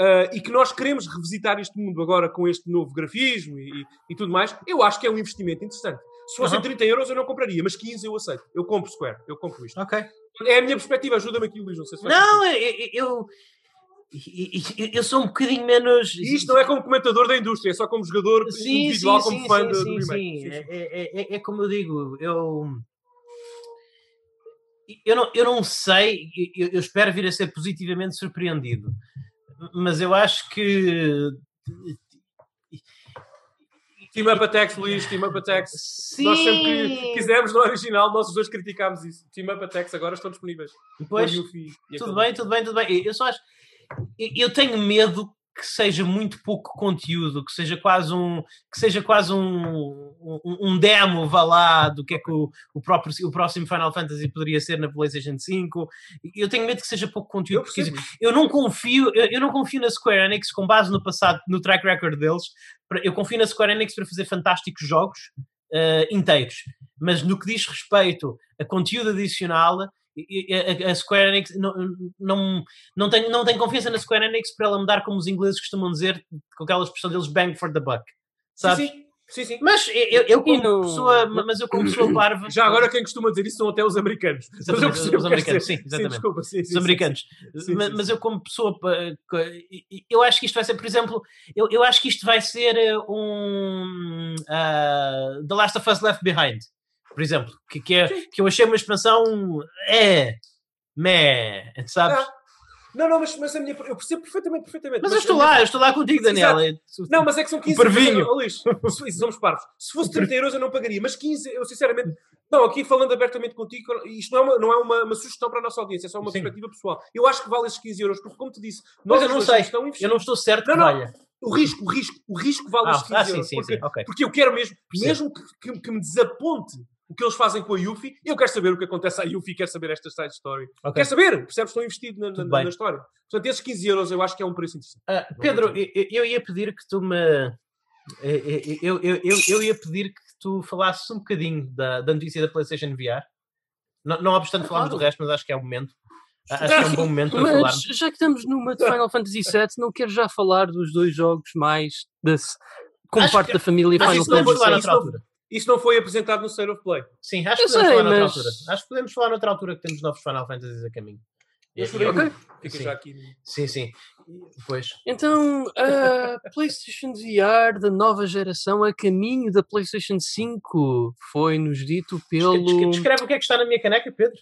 Uh, e que nós queremos revisitar este mundo agora com este novo grafismo e, e tudo mais, eu acho que é um investimento interessante. Se fossem Uhum. 30 euros eu não compraria, mas 15 eu aceito. Eu compro Square, eu compro isto. Ok. É a minha perspectiva, ajuda-me aqui, Luís. Não sei se Não, eu, eu, eu, eu sou um bocadinho menos. Isto não é como comentador da indústria, é só como jogador Sim, individual, sim, como sim, fã do, sim, sim. Sim, sim. É, é- é como eu digo, eu. Eu não, eu não sei, eu, eu espero vir a ser positivamente surpreendido, mas eu acho que. Team Up Attacks, Luís, Team Up Attacks. Sim, Nós sempre que quisemos no original, nós os dois criticámos isso. Team Up Attacks agora estão disponíveis. Pois, Com o Yuffie e tudo bem, tudo bem, tudo bem. Eu só acho. Eu tenho medo que seja muito pouco conteúdo, que seja quase um, que seja quase um, um, um demo, vá lá, do que é que o, o, próprio, o próximo Final Fantasy poderia ser na PlayStation 5. Eu tenho medo que seja pouco conteúdo, Eu porque eu não confio, eu, eu não confio na Square Enix com base no passado, no track record deles. Eu confio na Square Enix para fazer fantásticos jogos eh, inteiros, mas no que diz respeito a conteúdo adicional, a, a Square Enix não, não, não, tem, não tem confiança na Square Enix para ela mudar como os ingleses costumam dizer, com aquela expressão deles, bang for the buck. Sabes? Sim, sim. Sim, sim. Mas eu, eu como no- pessoa, mas eu como pessoa parva. Já agora quem costuma dizer isso são até os americanos. Mas eu Exatamente, os queres americanos, sim, exatamente. desculpa, sim, sim, os sim, americanos. Sim, mas, sim, mas sim. eu, como pessoa, eu acho que isto vai ser, por exemplo, eu, eu acho que isto vai ser eh, um ah, The Last of Us Left Behind, por exemplo, que, que, é, que eu achei uma expansão é, meh, sabes? Ah, Não, não, mas, mas a minha, eu percebo perfeitamente, perfeitamente. mas eu estou lá, eu estou lá contigo, Daniel. Não, mas é que são 15 parvinho. Oh, Luís, somos parvos. Se fosse 30 euros eu não pagaria, mas 15, eu sinceramente. Não, aqui falando abertamente contigo, isto não é uma, não é uma, uma sugestão para a nossa audiência, é só uma Sim. perspectiva pessoal. Eu acho que vale esses 15 euros, porque, como te disse, Mas nós eu não sei. Eu não estou certo Não, que não. valha. O risco, o risco, o risco vale Ah, os 15 ah, sim, euros. sim, porque, sim, ok. porque eu quero mesmo, mesmo que- que me desaponte o que eles fazem com a Yuffie, eu quero saber o que acontece à Yuffie, quero saber esta side story. Ok. Quero saber, percebes? Estou investido na, na- na- história. Portanto, esses 15 euros eu acho que é um preço interessante. Ah, Pedro, eu, eu ia pedir que tu me. eh, Eu, eu, eu, eu ia pedir que tu falasses um bocadinho da, da notícia da PlayStation VR. Não, não obstante falarmos Claro. do resto, mas acho que é o momento. Acho que é um bom momento para Mas falarmos. já que estamos numa de Final Fantasy VII, não quero já falar dos dois jogos mais das, como Acho parte que- da família Final falar Fantasy VII. Isso não foi apresentado no State of Play. Sim, acho que podemos sei, falar noutra mas- altura. Acho que podemos falar noutra altura que temos novos Final Fantasies a caminho. E- e- muito. Fica Sim. já aqui. Sim, sim. Pois. Então, a [laughs] PlayStation VR da nova geração a caminho da PlayStation 5 foi-nos dito pelo. Descre- Descreve o que é que está na minha caneca, Pedro.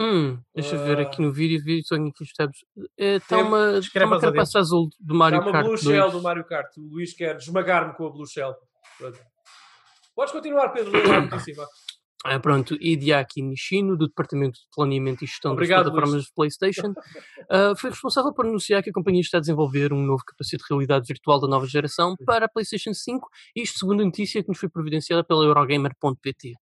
Hum, deixa eu ver aqui Ah. no vídeo, vídeo tenho aqui os tabs. Está Tem- uma, tá uma aos adentros. carapaça azul do Mario uma Kart Blue 2. Shell do Mario Kart. O Luís quer esmagar-me com a Blue Shell. Pronto. Podes continuar, Pedro. Ah, pronto, Hideaki Nishino, do Departamento de Planeamento e Gestão Obrigado, das Plataformas de PlayStation, ah, foi responsável por anunciar que a companhia está a desenvolver um novo capacete de realidade virtual da nova geração para a PlayStation 5, isto segundo a notícia que nos foi providenciada pela Eurogamer.pt.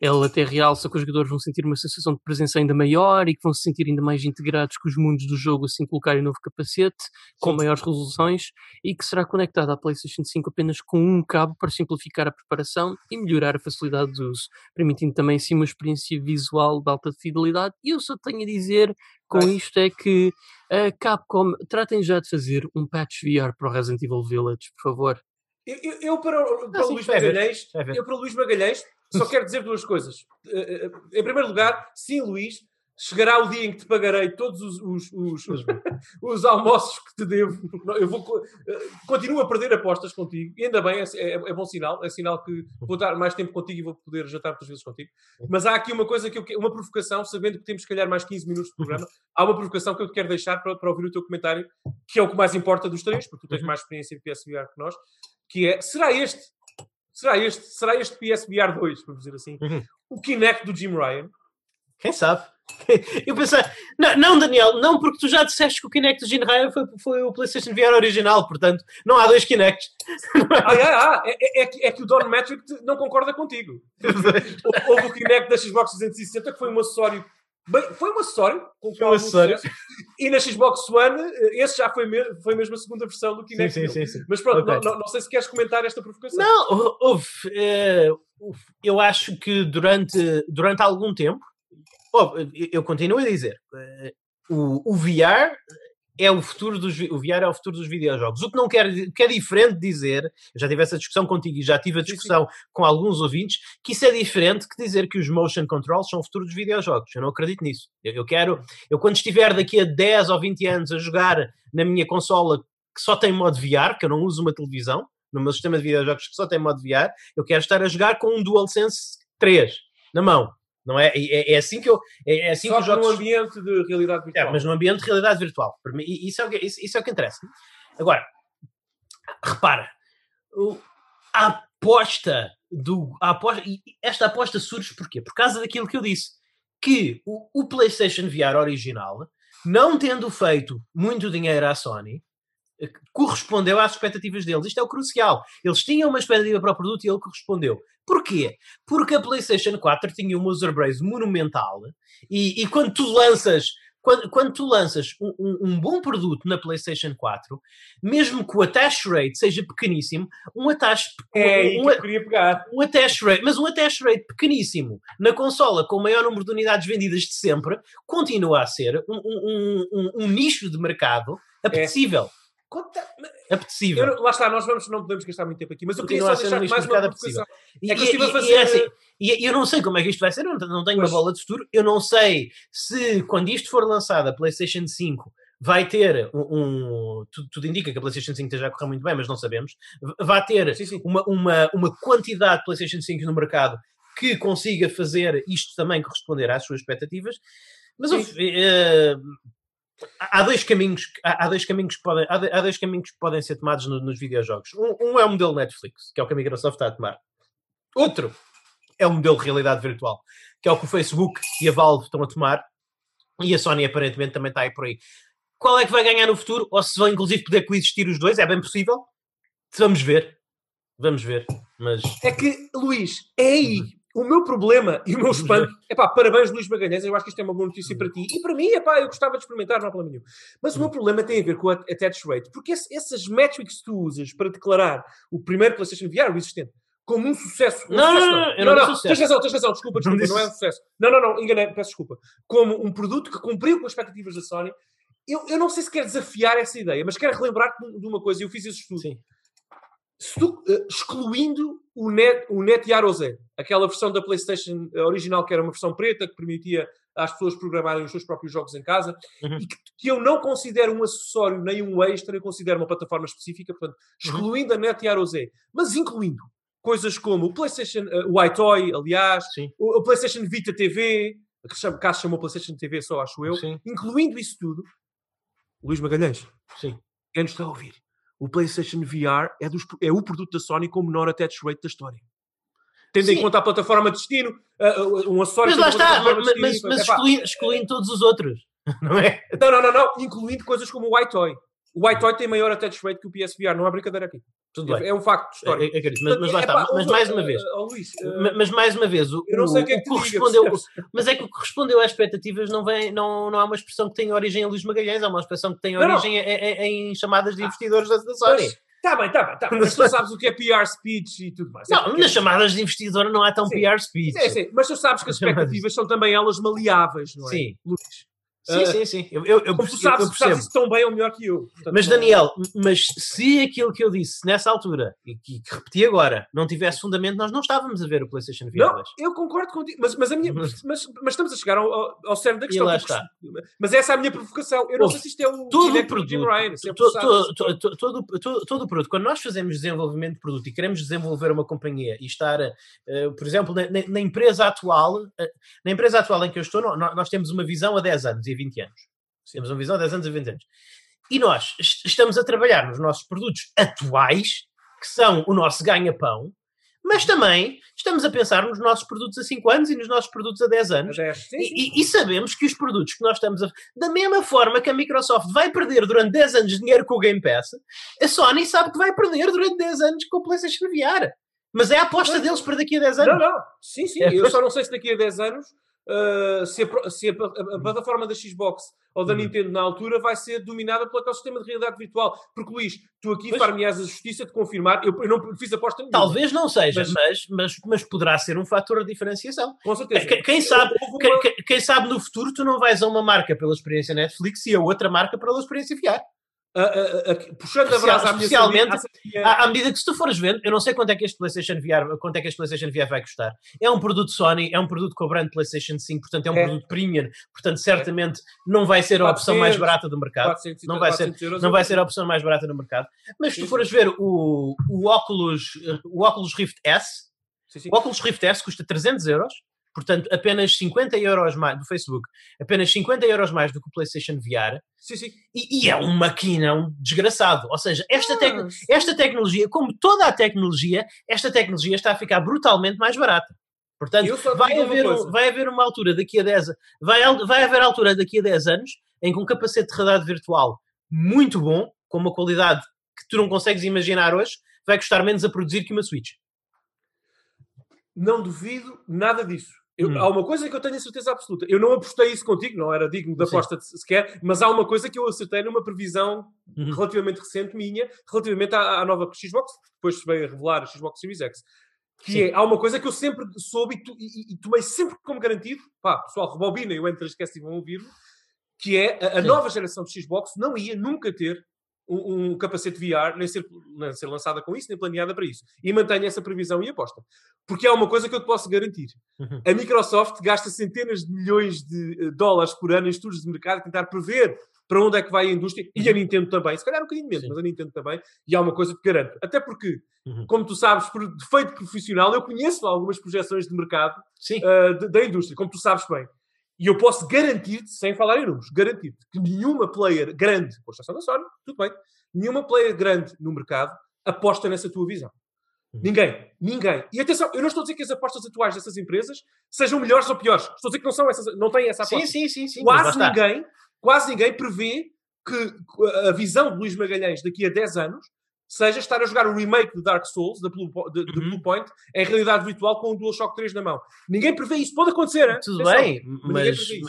Ele até realça que os jogadores vão sentir uma sensação de presença ainda maior e que vão se sentir ainda mais integrados com os mundos do jogo assim colocarem o novo capacete, com Sim. maiores resoluções e que será conectado à PlayStation 5 apenas com um cabo para simplificar a preparação e melhorar a facilidade de uso, permitindo também assim uma experiência visual de alta fidelidade. E eu só tenho a dizer com isto é que a Capcom tratem já de fazer um patch VR para o Resident Evil Village, por favor. Eu, eu- eu para, o- para Ah, sim, Luís Magalhães, eu para o Luís Magalhães só quero dizer duas coisas. Eh, eh, Em primeiro lugar, sim, Luís, chegará o dia em que te pagarei todos os, os, os, os, [laughs] os almoços que te devo. Eu vou, eh, continuo a perder apostas contigo, e ainda bem, é, é- é bom sinal, é sinal que vou dar mais tempo contigo e vou poder jantar muitas vezes contigo. Mas há aqui uma coisa que eu quero, uma provocação, sabendo que temos se calhar mais 15 minutos de programa, há uma provocação que eu te quero deixar para, para ouvir o teu comentário, que é o que mais importa dos três, porque tu tens Uhum. mais experiência em PSVR que nós, que é, será este, será este, será este PSVR 2, vamos dizer assim, Uhum. o Kinect do Jim Ryan? Quem sabe? [laughs] Eu pensei, não, não, Daniel, não, porque tu já disseste que o Kinect do Gene Ryan foi, foi o PlayStation VR original, portanto, não há dois Kinects. [laughs] Ah, é, ah, é, é, que, é que o Don Metric não concorda contigo. Houve [laughs] o Kinect da Xbox 360 que foi um acessório. Bem, foi um acessório com Foi um acessório. E na Xbox One, eh, esse já foi, me, foi mesmo a segunda versão do Kinect. sim, sim, sim. Mas pronto, Ok. não, sei se queres comentar esta provocação. Não, hou- houve. eh, eu acho que durante, durante algum tempo, eu- eu continuo a dizer, eh, o, o VR é o futuro dos o VR é o futuro dos videojogos. O que não quer, que é diferente de dizer, já tive essa discussão contigo e já tive a Sim, sim. discussão com alguns ouvintes, que isso é diferente que dizer que os motion controls são o futuro dos videojogos. Eu não acredito nisso. Eu, eu quero, eu quando estiver daqui a 10 ou 20 anos a jogar na minha consola que só tem modo VR, que eu não uso uma televisão, no meu sistema de videojogos que só tem modo VR, eu quero estar a jogar com um DualSense 3 na mão. Não é? É, é assim que eu. É, é assim Só que os jogos. ambiente de realidade É, virtual. mas no ambiente de realidade virtual. Para mim, i- isso, é o que, isso, isso é o que interessa. Agora, repara, a aposta do. A aposta, esta aposta surge porquê? Por causa daquilo que eu disse. Que o, o PlayStation VR original, não tendo feito muito dinheiro à Sony, correspondeu às expectativas deles. Isto é o crucial. Eles tinham uma expectativa para o produto e ele correspondeu. Porquê? Porque a PlayStation 4 tinha uma user base monumental e, e quando tu lanças quando, quando tu lanças um, um- um bom produto na PlayStation 4, mesmo que o attach rate seja pequeníssimo, um attach, É um, que eu queria pegar. um attach rate, mas um attach rate pequeníssimo na consola com o maior número de unidades vendidas de sempre, continua a ser um, um- um- um nicho de mercado apetecível. Conta- Apetecível. Eu lá está, nós vamos, não podemos gastar muito tempo aqui, mas eu queria só deixar mais uma mercado provocação. E, É que eu e- estive a e- fazer- e é assim, e eu não sei como é que isto vai ser, eu não, não tenho Pois. uma bola de futuro. Eu não sei se quando isto for lançado a PlayStation 5 vai ter um. um- tudo, tudo indica que a PlayStation 5 esteja a correr muito bem, mas não sabemos. Vai ter Sim, sim. uma, uma, uma quantidade de PlayStation 5 no mercado que consiga fazer isto também corresponder às suas expectativas. Mas Sim. Há dois caminhos que- há, dois caminhos que podem há, do- há dois caminhos que podem ser tomados no- nos videojogos. Um, um é o modelo Netflix que é o que a Microsoft está a tomar. Outro é o modelo de realidade virtual que é o que o Facebook e a Valve estão a tomar. E a Sony aparentemente também está aí por aí. Qual é que vai ganhar no futuro? Ou se vão inclusive poder coexistir os dois? É bem possível. Vamos ver. Vamos ver. Mas É que, Luís, é aí. O meu problema e o meu espanto. Epá, parabéns, Luís Magalhães. Eu acho que isto é uma boa notícia para ti. E para mim, epá, eu gostava de experimentar, não há problema nenhum. Mas o meu problema tem a ver com a attach rate. Porque esse- essas métricas que tu usas para declarar o primeiro PlayStation VR, o existente, como um sucesso. Um Não, sucesso não, não, eu não disse sucesso. Tens razão, tens razão, desculpa, Não desculpa, disse não, é um sucesso. Não, não, não, enganei, peço desculpa. Como um produto que cumpriu com as expectativas da Sony. Eu, eu não sei se quero desafiar essa ideia, mas quero relembrar-te de uma coisa, eu fiz esse estudo. Sim. Eh, excluindo o Net, o Net Yarose, aquela versão da PlayStation original que era uma versão preta que permitia às pessoas programarem os seus próprios jogos em casa Uhum. e que, que eu não considero um acessório nem um extra, eu considero uma plataforma específica, portanto, excluindo a Net Yarose, mas incluindo coisas como o PlayStation, eh, o iToy, aliás, o, o PlayStation Vita TV, que chama, cá se chamou PlayStation TV só, acho eu, Sim. incluindo isso tudo, Luís Magalhães, Sim. quem nos está a ouvir, o PlayStation VR é, dos- é o produto da Sony com o menor attach rate da história. Tendo em Sim. conta a plataforma de destino, uh, uh, um acessório... Mas lá uma está, mas, mas, mas excluindo, excluindo todos os outros, [laughs] não é? Não, não, não, não, incluindo coisas como o iToy. O iToy tem maior attach rate que o PSVR, não há brincadeira aqui. Tudo bem. É um facto histórico. Eu- eu acredito, mas, mas lá está. Mas mais uma vez, uh, Luís, uh, Ma- mas mais uma vez, o, eu não sei o que é que correspondeu, mas é que o que correspondeu às expectativas não, vem, não, não há uma expressão que tenha origem a Luís Magalhães, há uma expressão que tem origem em, em- em chamadas de investidores da, da Sony. Mas, tá bem, tá bem, tá bem. Mas tu sabes o que é PR speech e tudo mais. É Não, porque- nas chamadas de investidor não há tão Sim. PR speech. Sim, sim, mas tu sabes que as expectativas são também elas maleáveis, não é? Sim. Luís. Sim, Ah, sim, sim. Eu, eu, eu, Como tu sabes, eu percebo. isso tão bem ou melhor que eu. Portanto, Mas Daniel, mas se aquilo que eu disse nessa altura e que, que repeti agora não tivesse fundamento, nós não estávamos a ver o PlayStation VR Não, 2. eu concordo contigo, mas, mas, a minha, Mas- mas, estamos a chegar ao, ao, ao cerne da E questão. lá porque- está. Mas essa é a minha provocação. Eu não Ouve, sei se isto é o todo o produto, Ryan. é todo, to- todo o produto, quando nós fazemos desenvolvimento de produto e queremos desenvolver uma companhia e estar, eh, por exemplo, na, na- na empresa atual, eh, na empresa atual em que eu estou, nó- nó- nós temos uma visão a 10 anos e 20 anos. Temos uma visão a 10 anos e a 20 anos. E nós est- estamos a trabalhar nos nossos produtos atuais, que são o nosso ganha-pão, mas também estamos a pensar nos nossos produtos a 5 anos e nos nossos produtos a 10 a anos. 10. Sim, sim. E, e- sabemos que os produtos que nós estamos a. Da mesma forma que a Microsoft vai perder durante 10 anos dinheiro com o Game Pass, a Sony sabe que vai perder durante 10 anos com o PlayStation VR. Mas é a aposta deles para daqui a 10 anos. Não, não. Sim, sim. É, Eu só não sei se daqui a 10 anos uh, se, a, se a, a- a plataforma da Xbox ou da Uhum. Nintendo na altura vai ser dominada pelo aquele sistema de realidade virtual. Porque, Luís, tu aqui Pois. far-me-ás a justiça de confirmar. Eu, eu não fiz aposta nenhuma. Talvez não seja, Mas- mas, mas, mas poderá ser um fator de diferenciação. Com certeza. Quem, quem sabe, uma- quem- quem sabe no futuro tu não vais a uma marca pela experiência Netflix e a outra marca pela experiência VR. A- a- a- puxando a brasa à minha especialmente- sardinha- à À, medida que se tu fores vendo, eu não sei quanto é que este PlayStation VR, quanto é que este PlayStation VR vai custar. É um produto Sony, é um produto com a brand PlayStation 5, portanto é um É. produto premium, portanto certamente não vai ser a opção 400, mais barata do mercado. 400 e não vai ser- 400 euros, Não eu vai ser a opção mais barata do mercado. Mas se tu fores ver o, o Oculus, o Oculus Rift S, Sim, sim. o Oculus Rift S custa 300 euros, portanto apenas 50 euros mais do Facebook, apenas 50 euros mais do que o PlayStation VR, Sim, sim. e, e é um maquinão desgraçado. Ou seja, esta, tec- esta tecnologia, como toda a tecnologia, esta tecnologia está a ficar brutalmente mais barata. Portanto, vai haver, um- vai haver uma altura daqui a 10 vai, vai haver altura daqui a 10 anos em que um capacete de realidade virtual muito bom, com uma qualidade que tu não consegues imaginar hoje, vai custar menos a produzir que uma Switch. Não duvido nada disso. Eu- Hum. Há uma coisa que eu tenho a certeza absoluta. Eu não apostei isso contigo, não era digno da aposta sequer, mas há uma coisa que eu acertei numa previsão Uhum. relativamente recente minha, relativamente à, à nova Xbox, que depois se veio a revelar a Xbox Series X. Que Sim. é, há uma coisa que eu sempre soube e, tu- e- e- tomei sempre como garantido, pá, pessoal, rebobinem o Entre Esquece e vão ouvir que é a, a nova geração de Xbox não ia nunca ter um, um capacete VR, nem ser, nem ser lançada com isso, nem planeada para isso. E mantenho essa previsão e aposta. Porque há uma coisa que eu te posso garantir. Uhum. A Microsoft gasta centenas de milhões de eh, dólares por ano em estudos de mercado, a tentar prever para onde é que vai a indústria, e a Nintendo também, se calhar um bocadinho menos, Sim. mas a Nintendo também, e há uma coisa que te garanto. Até porque, Uhum. como tu sabes, por defeito profissional, eu conheço algumas projeções de mercado uh, de- da indústria, como tu sabes bem. E eu posso garantir-te, sem falar em números, garantir-te que nenhuma player grande, com exceção da Sony, tudo bem, nenhuma player grande no mercado aposta nessa tua visão. Uhum. Ninguém. Ninguém. E atenção, eu não estou a dizer que as apostas atuais dessas empresas sejam melhores ou piores. Estou a dizer que não, são essas, não têm essa aposta. Sim, sim, sim, sim. quase ninguém, quase ninguém prevê que a visão de Luís Magalhães daqui a 10 anos seja estar a jogar o remake de Dark Souls, da Blue, de, de Uhum. Blue Point, em realidade virtual com o DualShock 3 na mão. Ninguém prevê isso. Pode acontecer, hein? Tudo Atenção. bem, mas, isso.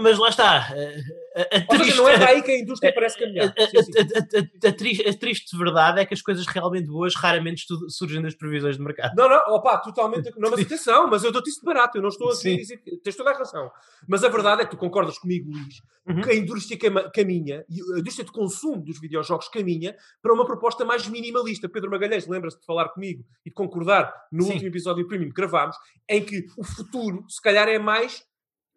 Mas lá está. A, a, Ou seja, triste, não é daí que a indústria parece caminhar. a- a- triste- triste verdade é que as coisas realmente boas raramente surgem das previsões de mercado. Não, não, opá, totalmente. [laughs] Não, mas atenção, mas eu dou-te isso de barato, eu não estou a dizer que tens toda a razão. Mas a verdade é que tu concordas comigo, Luís, Uhum. que a indústria caminha, e a indústria de consumo dos videojogos caminha para uma proposta mais minimalista. Pedro Magalhães, lembra-se de falar comigo e de concordar no Sim. último episódio premium que gravámos, em que o futuro, se calhar, é mais.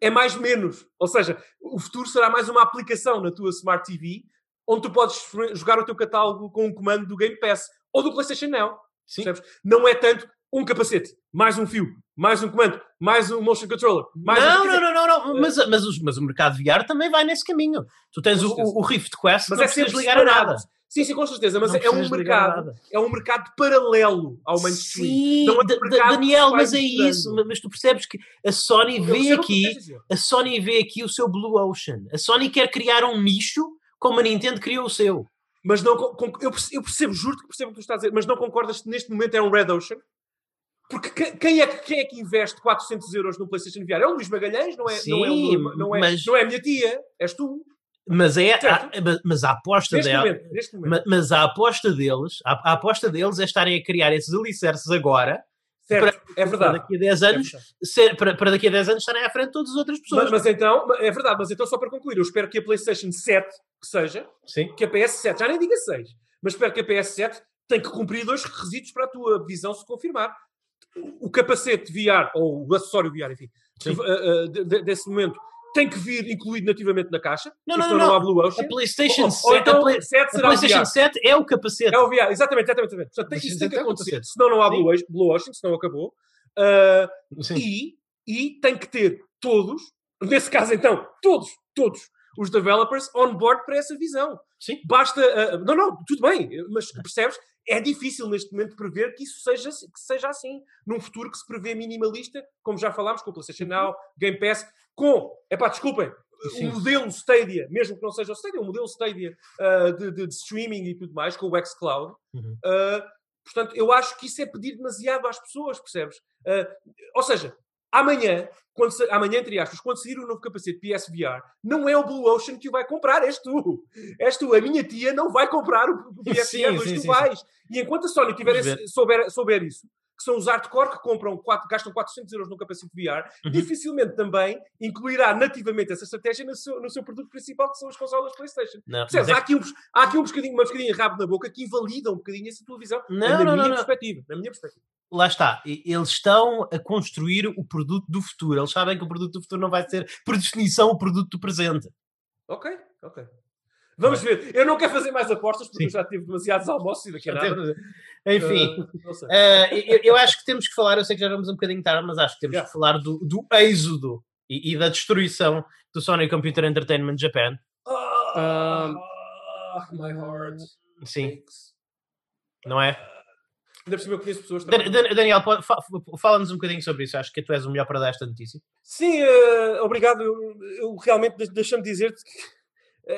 É mais menos. Ou seja, o futuro será mais uma aplicação na tua Smart TV onde tu podes jogar o teu catálogo com um comando do Game Pass ou do PlayStation Now. Sim. Percebes? Não é tanto um capacete, mais um fio, mais um comando, mais um motion controller, mais não, um... não, não, não, É. não. Mas, mas, os- mas o mercado VR também vai nesse caminho. Tu tens o, o, o Rift Quest, Mas não é precisas ligar a nada. Sim, sim, com certeza, mas Não é um mercado, é um mercado paralelo ao mainstream. Sim, é um Daniel, mas é isso. Mas, tu percebes que a Sony Eu vê percebo aqui, a Sony vê aqui o seu Blue Ocean. A Sony quer criar um nicho como a Nintendo criou o seu. Mas não, eu perce- eu percebo, juro que percebo o que tu estás a dizer, mas não concordas que neste momento é um Red Ocean? Porque que- quem é, que- quem é que investe 400 euros no PlayStation VR? É o Luís Magalhães, não é, não é, o- Sim, não é, mas- não é a minha tia, és tu. Mas, é, a, mas- a aposta Neste dela. momento, Mas a aposta deles, a, a aposta deles é estarem a criar esses alicerces agora, certo, é para verdade. daqui a 10 É anos, verdade. ser- para, para daqui a 10 anos estarem à frente de todas as outras pessoas. Mas, mas então, é verdade, mas então só para concluir, eu espero que a PlayStation 7, que seja, Sim. que a PS7, já nem diga 6, mas espero que a PS7 tenha que cumprir dois requisitos para a tua visão se confirmar. O capacete VR, ou o acessório VR, enfim, de- de- desse momento, tem que vir incluído nativamente na caixa. Não, não, senão não. há Blue Ocean. A PlayStation Ou- 7, ou então a Play- o 7 a será o PlayStation VR. 7 é o capacete. É o VR, exatamente, exatamente. exatamente. Portanto, tem, isso tem que acontecer, senão não há. Blue Ocean, Blue Ocean, senão acabou. Uh, e, e tem que ter todos, nesse caso então, todos, todos os developers on board para essa visão. Sim. Basta. ah, não, não, tudo bem, mas percebes? É difícil neste momento prever que isso seja, assim- que seja assim. Num futuro que se prevê minimalista, como já falámos, com o PlayStation Now, Game Pass, com. Epá, desculpem. Sim. O modelo Stadia, mesmo que não seja o Stadia, o modelo Stadia ah, de, de- de streaming e tudo mais, com o xCloud, Uhum. Uh, portanto, eu acho que isso é pedir demasiado às pessoas, percebes? Uh, ou seja, amanhã, quando amanhã, entre aspas, quando sair o novo capacete PSVR, não é o Blue Ocean que o vai comprar, és tu. És tu. A minha tia não vai comprar o, PSVR, Sim, mas sim, tu sim, vais. E enquanto a Sony tiver esse- souber, souber isso, que são os hardcore que compram, quatro, gastam 400 euros no capacete VR, Uhum. dificilmente também incluirá nativamente essa estratégia no seu, no seu produto principal, que são as consolas PlayStation. Não, Percebes? é Há aqui, um, há aqui um bocadinho, uma bocadinha de rabo na boca que invalida um bocadinho essa tua visão. Não, na não, minha não, perspectiva. Na minha perspectiva. lá está, eles estão a construir o produto do futuro. Eles sabem que o produto do futuro não vai ser, por definição, o produto do presente. Ok, ok. Vamos ver. Eu não quero fazer mais apostas porque Sim. eu já tive demasiados almoços e daqui a nada. Enfim, Uh, eu, eu acho que temos que falar, eu sei que já vamos um bocadinho tarde, mas acho que temos Yeah. que falar do, do êxodo e, e da destruição do Sony Computer Entertainment Japan. Ah, my heart. Sim, aches. não é? Ainda por cima eu conheço pessoas também. Dan- Daniel, fala-nos um bocadinho sobre isso. Acho que tu és o melhor para dar esta notícia. Sim, eh, obrigado. Eu, eu realmente, de- deixa-me dizer-te que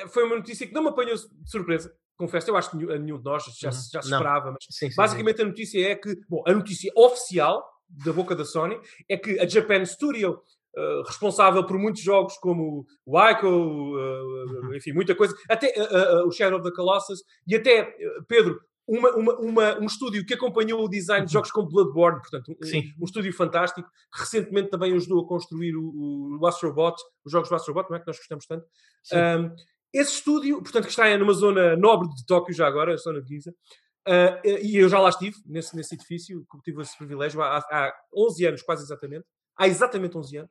foi uma notícia que não me apanhou de surpresa. Confesso, eu acho que nenhum, a nenhum de nós já, se- já se Não. esperava, mas Sim, sim, Basicamente, a notícia é que, bom, a notícia oficial da boca da Sony é que a Japan Studio, eh, responsável por muitos jogos como o Ico, eh, enfim, muita coisa, até eh, eh, o Shadow of the Colossus, e até, eh, Pedro, uma, uma, uma- um estúdio que acompanhou o design de jogos como Bloodborne, portanto, um, Sim. um estúdio fantástico, que recentemente também ajudou a construir o, o Astrobot, os jogos do Astrobot, não é que nós gostamos tanto. Sim. Um, esse estúdio, portanto, que está numa zona nobre de Tóquio já agora, a zona de Ginza, uh, e eu já lá estive, nesse, nesse edifício, que tive esse privilégio há, há 11 anos, quase exatamente, há exatamente 11 anos.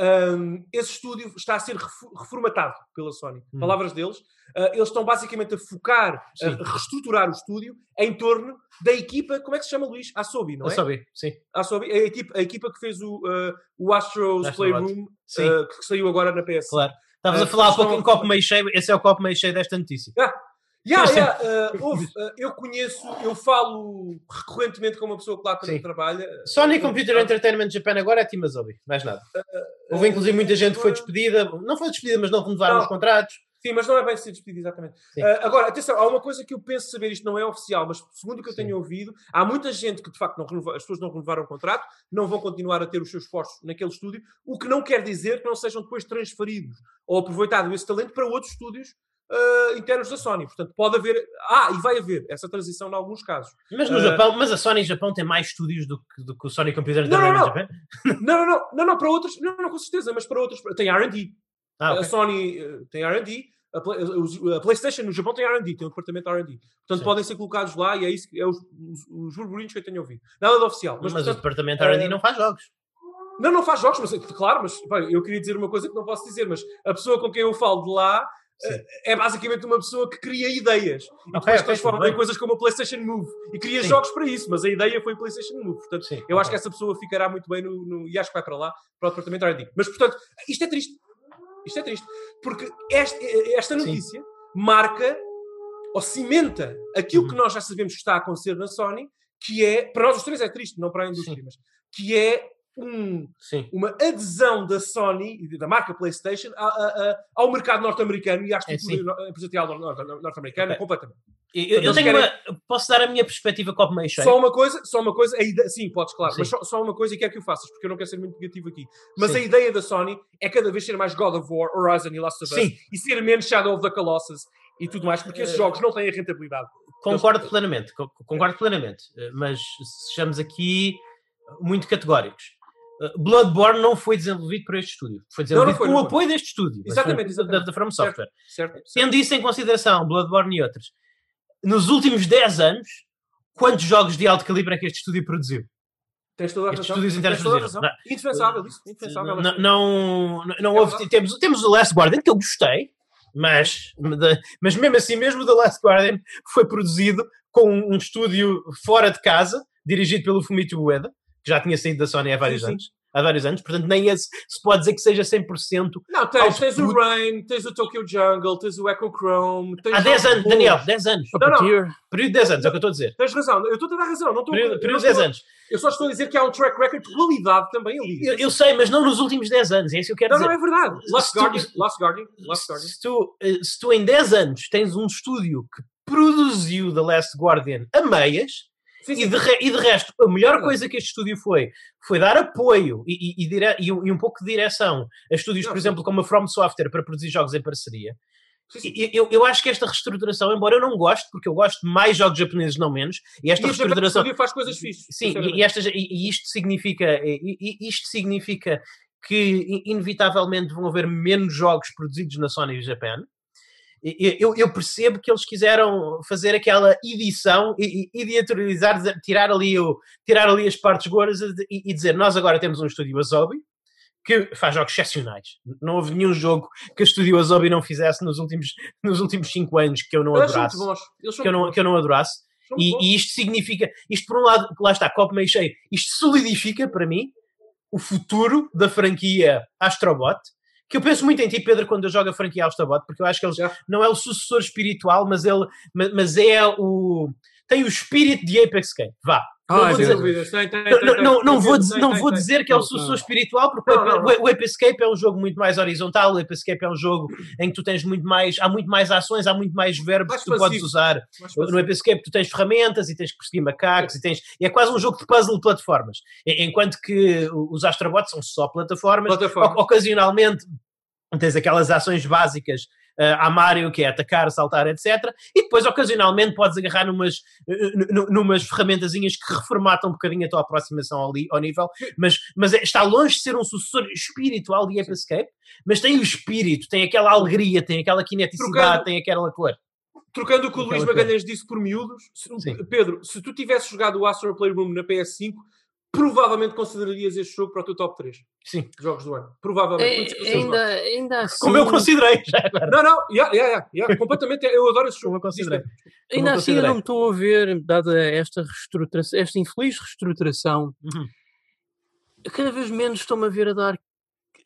Um, esse estúdio está a ser reformatado pela Sony. Uhum. Palavras deles. Uh, eles estão basicamente a focar, Sim. a reestruturar o estúdio em torno da equipa, como é que se chama, Luís? Asobi, não é? sabia, sim. Asobi, a equipa, a equipa que fez o, uh, o Astros Astro Playroom, uh, que saiu agora na PS. Claro. Estavas Ah, a falar há pouco em copo meio cheio, esse é o copo meio cheio desta notícia. Yeah, Sim, [laughs] sim. yeah, uh, houve, uh, eu conheço, eu falo recorrentemente com uma pessoa que lá também trabalha. Sony Uh, Computer Entertainment Japan agora é Timazobi, mais nada. Houve inclusive muita gente que foi despedida, não foi despedida, mas não renovaram os contratos. Sim, mas não é bem ser despedido, exatamente. Ah, agora, atenção, há uma coisa que eu penso saber, isto não é oficial, mas segundo o que eu Sim. tenho ouvido, há muita gente que de facto não renova, as pessoas não renovaram o contrato, não vão continuar a ter os seus postos naquele estúdio, o que não quer dizer que não sejam depois transferidos ou aproveitado esse talento para outros estúdios ah, internos da Sony. Portanto, pode haver, ah, e vai haver essa transição em alguns casos. Mas no Ah. Japão, mas a Sony Japão tem mais estúdios do que, do que o Sony Computer Não, não, não. Não, não, não, não, não, para outras, não, não, com certeza, mas para outras, tem R&D. Ah, A ok. Sony eh, tem R&D, a, Play- os- a PlayStation no Japão tem R&D, tem um departamento de R&D. Portanto, Sim. podem ser colocados lá e é isso que é os, os, os burburinhos que eu tenho ouvido. Nada de oficial. Mas, Mas, o portanto, departamento R&D eh, não faz jogos. não, não faz jogos, mas claro, mas bem, eu queria dizer uma coisa que não posso dizer, mas a pessoa com quem eu falo de lá eh, é basicamente uma pessoa que cria ideias e Ok, depois ok, transforma em coisas como a PlayStation Move e cria Sim. jogos para isso, mas a ideia foi a PlayStation Move. Portanto, Sim, eu acho ok. que essa pessoa ficará muito bem no, no- e acho que vai para lá, para o departamento R&D. Mas, portanto, isto é triste. Isto é triste. Porque esta Sim. notícia marca ou cimenta aquilo Uhum. que nós já sabemos que está a acontecer na Sony, que é, para nós os três é triste, não para a indústria, Sim. mas que é um, Sim. uma adesão da Sony, e da marca PlayStation, a- a- a- ao mercado norte-americano e à É, estrutura sim. no- empresarial nor- nor- norte-americana completamente. Eu, eu tenho querem- uma, posso dar a minha perspectiva como meio cheio? Só uma coisa, só uma coisa, a sim, podes, claro, Sim. mas só, só uma coisa e quero que o faças, porque eu não quero ser muito negativo aqui. Mas Sim. a ideia da Sony é cada vez ser mais God of War, Horizon e Last of Us Sim. e ser menos Shadow of the Colossus e tudo mais, porque esses Eh, jogos não têm a rentabilidade. Concordo plenamente, co- concordo plenamente, eh, mas sejamos aqui muito categóricos. Eh, Bloodborne não foi desenvolvido por este estúdio, foi desenvolvido foi, com o apoio deste estúdio, Exatamente, exatamente. Da, da From Software. Certo? certo. Tendo isso em consideração, Bloodborne e outros, nos últimos 10 anos, quantos jogos de alto calibre é que este estúdio produziu? Tens toda a razão. estúdios internos a razão. Indefensável isso, indefensável. Não, não, não, não É houve, temos, temos o Last Guardian, que eu gostei, mas, mas mesmo assim, mesmo o The Last Guardian foi produzido com um estúdio fora de casa, dirigido pelo Fumito Ueda, que já tinha saído da Sony há vários Sim, sim. anos. Há vários anos, portanto, nem esse se pode dizer que seja 100%. Não, tens, tens o. Rain, tens o Tokyo Jungle, tens o Echo Chrome. Tens Há 10 jogos anos. Daniel, 10 anos. Não, não. Período de 10 anos, é o que eu estou a dizer. Tens razão, eu estou a dar razão. Não estou, Período, eu, período não de 10 estou- anos. eu só estou a dizer que há um track record de qualidade também ali. Eu, eu sei, mas não nos últimos 10 anos, é isso que eu quero Não, dizer. não, é verdade. Last tu- Guardian, Last Guardian, Last Guardian. se tu, eh, se tu em 10 anos tens um estúdio que produziu The Last Guardian a meias, Sim, e sim. de, re- e de resto, a melhor coisa que este estúdio foi, foi dar apoio e, e, e dire- e um, e pouco de direção a estúdios, Não, por exemplo, como a From Software para produzir jogos em parceria. E- Eu, eu acho que esta reestruturação, embora eu não goste, porque eu gosto de mais jogos japoneses, não menos, e esta E Japan reestruturação Studio faz coisas fixas. Sim, e, sinceramente. e e- e isto significa e- e- isto significa que inevitavelmente vão haver menos jogos produzidos na Sony Japan. E- e- Eu, eu percebo que eles quiseram fazer aquela edição e, e editorializar, tirar ali, o, tirar ali as partes gordas e, e dizer nós agora temos um estúdio Asobi que faz jogos excepcionais. Não houve nenhum jogo que a estúdio Asobi não fizesse nos últimos, nos últimos cinco anos que eu não Eles adorasse. Que eu, não, que eu não adorasse. E, e isto significa, isto por um lado, lá está, copo meio cheio, isto solidifica para mim o futuro da franquia Astrobot, que eu penso muito em ti, Pedro, quando eu jogo a franquia Astrobot, porque eu acho que ele Já. não é o sucessor espiritual, mas ele ma- mas é o. tem o espírito de Apex Game. Vá. Não Ah, vou é dizer- não, vou, dizer, não vou que é o sucessor espiritual, porque Não, o, não, Ape- o, Ape Escape é um jogo muito mais horizontal, o Ape Escape é um jogo em que tu tens muito mais, há muito mais ações, há muito mais verbos Mais que tu podes passivo. usar. Mais No. Ape Escape tu tens ferramentas e tens que perseguir macacos e tens. E é quase um jogo de puzzle de plataformas. Enquanto que os Astrobots são só plataformas, Plataforma. o- ocasionalmente tens aquelas ações básicas ah, a Mario, que é atacar, saltar, etc. E depois, ocasionalmente, podes agarrar numas, eh, nu- nu- numas ferramentazinhas que reformatam um bocadinho a tua aproximação ao, ao nível, mas, mas é- está longe de ser um sucessor espiritual de Ape Escape, mas tem o espírito, tem aquela alegria, tem aquela kineticidade, Trocando- tem aquela cor. Trocando o que o Luís Magalhães disse por miúdos, se-. Pedro, se tu tivesses jogado o Astro Playroom na PS5, provavelmente considerarias este jogo para o teu top 3 Sim. jogos do ano. Provavelmente. É- ainda, ainda assim, [laughs] Como eu considerei já agora. Não, não, yeah, yeah, yeah, yeah, completamente. Eu adoro esse jogo. Como eu considerei. Diz-me. ainda eu assim eu considerei. não me estou a ver, dada esta reestruturação, esta infeliz reestruturação, Uhum. cada vez menos estou-me a ver a dar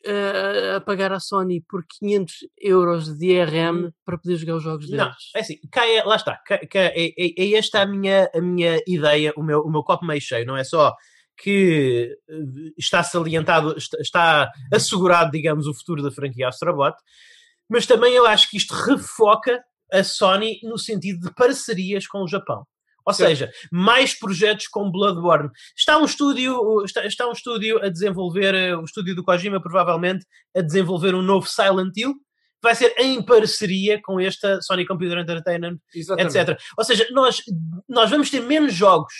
eh, a pagar à Sony por 500 euros de DRM para poder jogar os jogos Não, deles. é assim, cá é- lá está, cá- cá é, é, é esta a minha, a minha ideia, o meu, o meu copo meio cheio, não é só que eh, está salientado, está, assegurado, digamos, o futuro da franquia Astrobot, mas também eu acho que isto refoca a Sony no sentido de parcerias com o Japão. Ou seja, mais projetos com Bloodborne. Está um estúdio, está, está um estúdio a desenvolver, eh, o estúdio do Kojima provavelmente, a desenvolver um novo Silent Hill, que vai ser em parceria com esta Sony Computer Entertainment, Exatamente. etc. Ou seja, nós, nós vamos ter menos jogos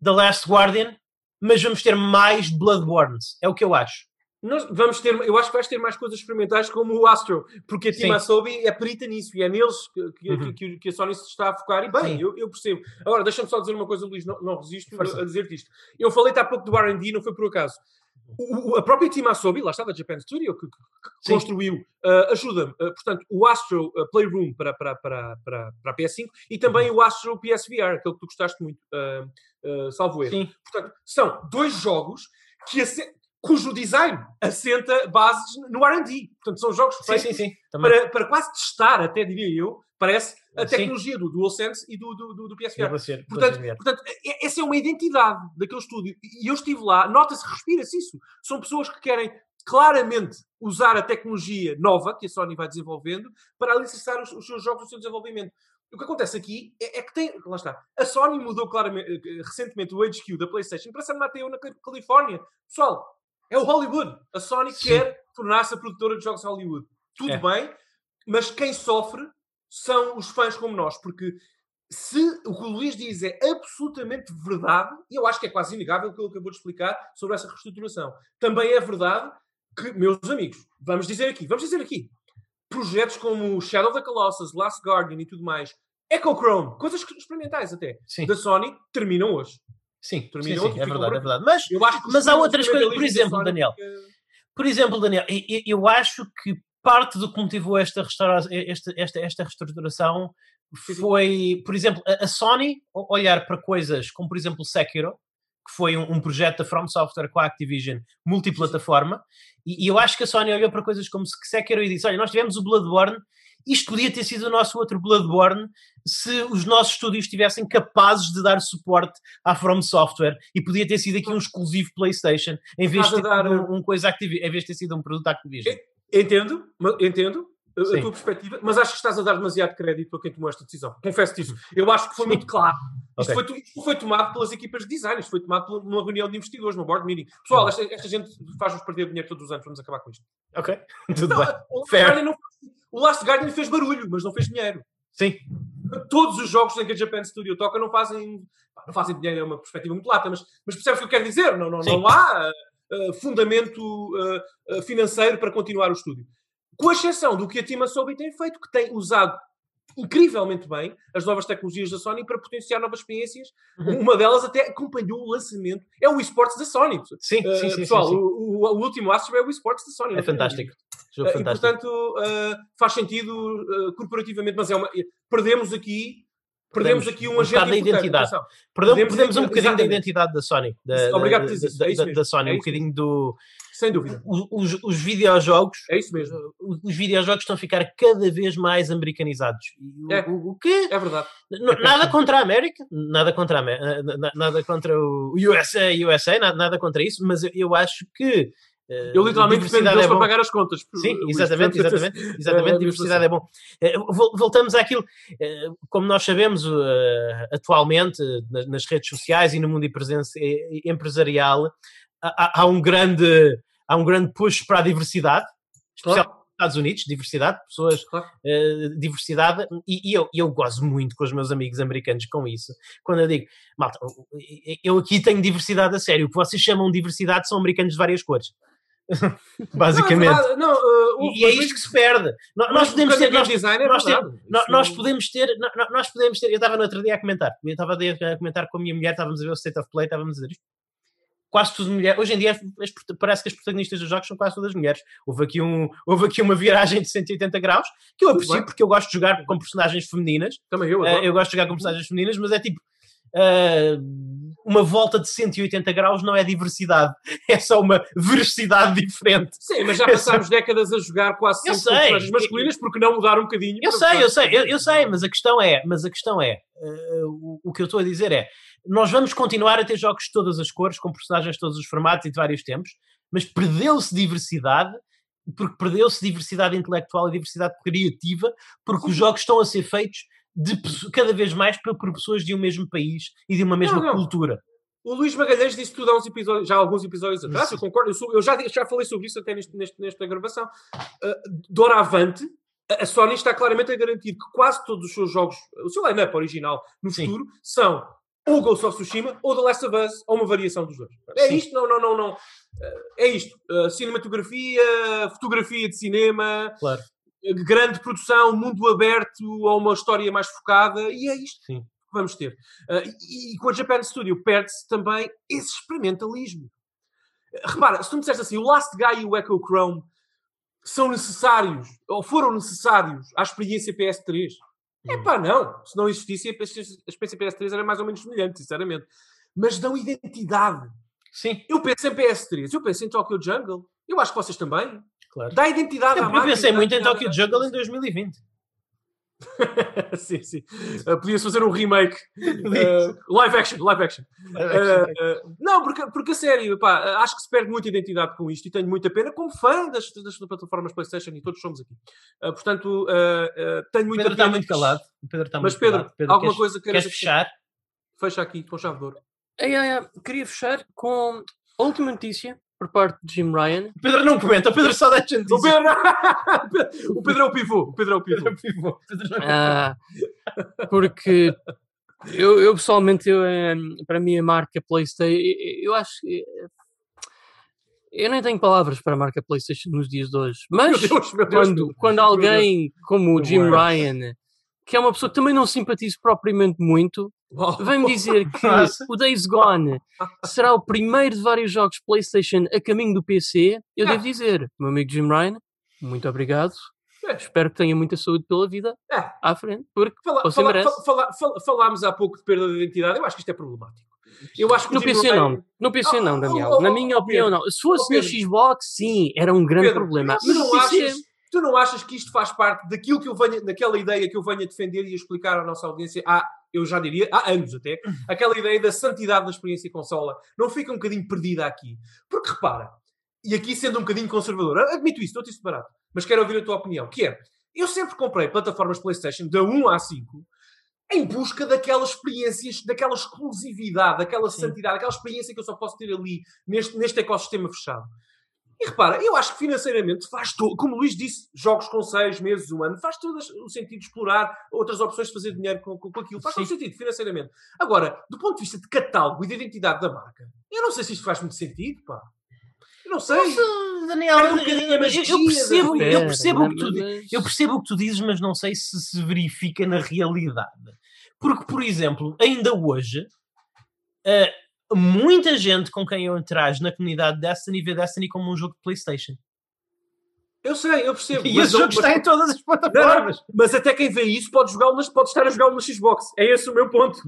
da Last Guardian, mas vamos ter mais Bloodborns. É o que eu acho. Nós vamos ter, eu acho que vais ter mais coisas experimentais como o Astro, porque a Team. Asobi é perita nisso e é neles que, que- Uhum. que- que a Sony se está a focar. E bem, eu, eu percebo. Agora, deixa-me só dizer uma coisa, Luís, não, não resisto Força. a, a dizer-te isto. Eu falei-te há pouco do RD, não foi por acaso. O- a própria Team Asobi, lá está, da Japan Studio, que, que- construiu, ah, ajuda-me. Ah, portanto, o Astro ah, Playroom para, para, para, para, para a PS5 e também Uhum. o Astro PSVR, aquele que tu gostaste muito, ah, ah, salvo erro. Sim. Portanto, são dois jogos que cujo design assenta bases no R&D. Portanto, são jogos Sim, feitos sim, sim. Para, para quase testar, até diria eu, parece, a tecnologia do DualSense e do, do, do, do PSVR. vou Portanto, ver. portanto, e- essa é uma identidade daquele estúdio. E eu estive lá, nota-se, respira-se isso. São pessoas que querem claramente usar a tecnologia nova que a Sony vai desenvolvendo para alicerçar os, os seus jogos, o seu desenvolvimento. O que acontece aqui é, é que tem. Lá está. A Sony mudou claramente, eh, recentemente o HQ da PlayStation para San Mateo, na Cal- Califórnia. Pessoal, é o Hollywood. A Sony Sim. quer tornar-se a produtora de jogos Hollywood. Tudo É. bem, mas quem sofre são os fãs como nós, porque se o que o Luís diz é absolutamente verdade, e eu acho que é quase inegável o que ele acabou de explicar sobre essa reestruturação, também é verdade que, meus amigos, vamos dizer aqui, vamos dizer aqui, projetos como Shadow of the Colossus, Last Guardian e tudo mais, Echo Chrome, coisas experimentais até, Sim, da Sony, terminam hoje. sim, sim, terminou, sim, é verdade, por é verdade. Mas, que Mas há outras coisas, por exemplo, Daniel, fica- por exemplo, Daniel, eu acho que parte do que motivou esta, restaura- esta, esta, esta reestruturação Sim, sim. foi, por exemplo, a, a Sony olhar para coisas como, por exemplo, Sekiro, que foi um, um projeto da From Software com a Activision multiplataforma, e, e eu acho que a Sony olhou para coisas como Sekiro e disse: Olha, nós tivemos o Bloodborne, isto podia ter sido o nosso outro Bloodborne se os nossos estúdios estivessem capazes de dar suporte à From Software e podia ter sido aqui um exclusivo PlayStation em vez de ter dar- um, um coisa Activi- em vez de ter sido um produto Activision. Entendo, entendo a- Sim. tua perspectiva, mas acho que estás a dar demasiado crédito a quem tomou esta decisão. Confesso-te isso. Eu acho que foi muito claro. Isto, Ok. foi, to- isto foi tomado pelas equipas de design, isto foi tomado numa reunião de investidores, no board meeting. Pessoal, esta, esta gente faz-nos perder dinheiro todos os anos, vamos acabar com isto. Ok, [laughs] tudo Não, bem. o, Last Fair. Não- o Last Guardian fez barulho, mas não fez dinheiro. Sim, Todos os jogos em que a Japan Studio toca não fazem, não fazem dinheiro, é uma perspectiva muito lata, mas, mas percebes o que eu quero dizer? Não, não, Sim. não há uh, fundamento uh, financeiro para continuar o estúdio. Com exceção do que a Team Asobi tem feito, que tem usado incrivelmente bem as novas tecnologias da Sony para potenciar novas experiências. Uhum. Uma delas até acompanhou o lançamento. É o esportes da Sony. sim, Uh, sim, sim, pessoal, sim, sim. O, o- o último Astro é o esportes da Sony. É tem fantástico. Jogo Uh, e, fantástico. portanto, uh, faz sentido corporativamente, mas é uma, perdemos aqui Perdemos, Perdemos aqui um um agente da identidade. Perdemos, perdemos um bocadinho da exatamente. identidade da Sony. Da, Obrigado da, por dizer isso, da- é isso da- da Sony, é um bocadinho do. Sem dúvida. Os, os videojogos. É isso mesmo. Os os videojogos estão a ficar cada vez mais americanizados. É. o, o quê? É verdade. Nada contra a América, nada contra a nada contra o USA, USA nada, nada contra isso, mas eu, eu acho que Eu literalmente dependo deles é para pagar as contas. Sim, exatamente, exatamente, [laughs] exatamente, diversidade é bom. Eh, vol- Voltamos àquilo, eh, como nós sabemos eh, atualmente eh, nas- redes sociais e no mundo eh, empresarial, há, um grande, há um grande push para a diversidade, especialmente Claro. nos Estados Unidos, diversidade, pessoas, Claro. eh, diversidade, e, e eu, eu gozo muito com os meus amigos americanos com isso, quando eu digo, malta, eu aqui tenho diversidade a sério, o que vocês chamam de diversidade são americanos de várias cores. [laughs] Basicamente. Não, é. Não, uh, E é isto que se perde. No- Nós podemos ter. Nós, design é nós verdade. nó- Isso- nós podemos ter. nó- nó- Nós podemos ter. Eu estava no outro dia a comentar. Eu estava a comentar com a minha mulher, estávamos a ver o State of Play, estávamos a dizer isto. Quase tudo mulher. Hoje em dia parece que as protagonistas dos jogos são quase todas mulheres. Houve aqui, um, houve aqui uma viragem de 180 graus que eu aprecio porque eu gosto de jogar com personagens femininas. Também eu Eh, eu gosto de jogar com personagens femininas, mas é tipo. Eh, uma volta de 180 graus não é diversidade, [laughs] é só uma veracidade diferente. Sim, mas já passámos [laughs] décadas a jogar quase Eu sempre personagens masculinas porque não mudar um bocadinho. Eu sei, eu sei, eu, eu sei, mas a questão é, mas a questão é, eh, o, o que eu estou a dizer é, nós vamos continuar a ter jogos de todas as cores, com personagens de todos os formatos e de vários tempos, mas perdeu-se diversidade porque perdeu-se diversidade intelectual e diversidade criativa, porque os jogos estão a ser feitos de, cada vez mais por, pessoas de um mesmo país e de uma mesma Não, não. cultura. O Luís Magalhães disse tudo há uns episódios, já há alguns episódios atrás, eu concordo, eu, sou- eu já, já falei sobre isso até neste, neste- nesta gravação. Uh, doravante, a a Sony está claramente a garantir que quase todos os seus jogos, o seu line-up original no Sim. futuro, são ou Ghost of Tsushima ou The Last of Us, ou uma variação dos dois. É Sim. isto? Não, não, não, não. Uh, É isto. Uh, cinematografia, fotografia de cinema, Claro. Grande produção, mundo aberto ou uma história mais focada, e é isto Sim. que vamos ter. Uh, e, e com a Japan Studio perde-se também esse experimentalismo. Repara, se tu me disseste assim, o Last Guy e o Echo Chrome são necessários, ou foram necessários à experiência PS3, é pá, não. Se não existisse, a experiência PS3 era mais ou menos semelhante, sinceramente. Mas dão identidade. Sim, Eu penso em PS3, eu penso em Tokyo Jungle. Eu acho que vocês também. Claro. Dá identidade à Eu, eu máquina, pensei muito em Tokyo à- Jungle em 2020. [laughs] sim, sim. Uh, Podia-se fazer um remake. [laughs] Uh, live action, live action. Uh, uh, não, porque, porque a sério, pá, acho que se perde muita identidade com isto e tenho muita pena como fã das, das plataformas PlayStation e todos somos aqui. Uh, portanto, uh, uh, tenho O muita Pedro está pena. muito calado. O Pedro está Mas muito Pedro, calado. alguma queres, coisa queres fechar? Fecha aqui com chave de ouro. Queria fechar com a última notícia por parte de Jim Ryan. O Pedro não comenta, o Pedro só deixa O notícias. Pedro, o Pedro é o pivô. O Pedro é o pivô. O Pedro não- Ah, porque eu, eu pessoalmente, eu, eh, para mim, a marca PlayStation, eu, acho que. eh, Eu nem tenho palavras para a marca PlayStation nos dias de hoje, Meu mas Deus, meu Deus. quando, quando alguém como o Meu Jim. Ryan, que é uma pessoa que também não simpatizo propriamente muito, [laughs] vem-me dizer que o Days Gone será o primeiro de vários jogos PlayStation a caminho do PC. Eu Ah. devo dizer, meu amigo Jim Ryan, muito obrigado. É. Espero que tenha muita saúde pela vida É. à frente, porque Fala, Você fala- merece. fala- falámos há pouco de perda de identidade. Eu acho que isto é problemático. Eu acho que no PC Ryan- não. No PC Oh, não, oh, Daniel. oh, Na oh, minha oh, opinião, Pedro. não. Se fosse Oh, no. Xbox, sim, era um grande Pedro, problema. Tu Mas não, PC, achas, tu não achas que isto faz parte daquilo que eu venho, daquela ideia que eu venho a defender e a explicar à nossa audiência há, eu já diria, há anos até, aquela ideia da santidade da experiência consola não fica um bocadinho perdida aqui? Porque repara, e aqui sendo um bocadinho conservador, admito isso, dou-te isso barato, mas quero ouvir a tua opinião, que é, eu sempre comprei plataformas PlayStation da 1 à 5 em busca daquelas experiências, daquela exclusividade, daquela Sim. santidade, aquela experiência que eu só posso ter ali, neste, neste ecossistema fechado. E repara, eu acho que financeiramente faz todo, como o Luís disse, jogos com seis meses, um ano, faz todo o sentido explorar outras opções de fazer dinheiro com, com, com aquilo. Faz todo Sim. sentido financeiramente. Agora, do ponto de vista de catálogo e de identidade da marca, eu não sei se isto faz muito sentido, pá. Eu não sei. Mas, Daniel, um eu, percebo, eu percebo o que tu. Eu percebo o que tu dizes, mas não sei se se verifica na realidade. Porque, por exemplo, ainda hoje, eh, muita gente com quem eu interajo na comunidade Destiny vê Destiny como um jogo de PlayStation. Eu sei, eu percebo. E mas esse jogo mas- está em todas as plataformas. não, mas até quem vê isso pode, jogá-lo nas- pode estar a jogá-lo na Xbox. É esse o meu ponto.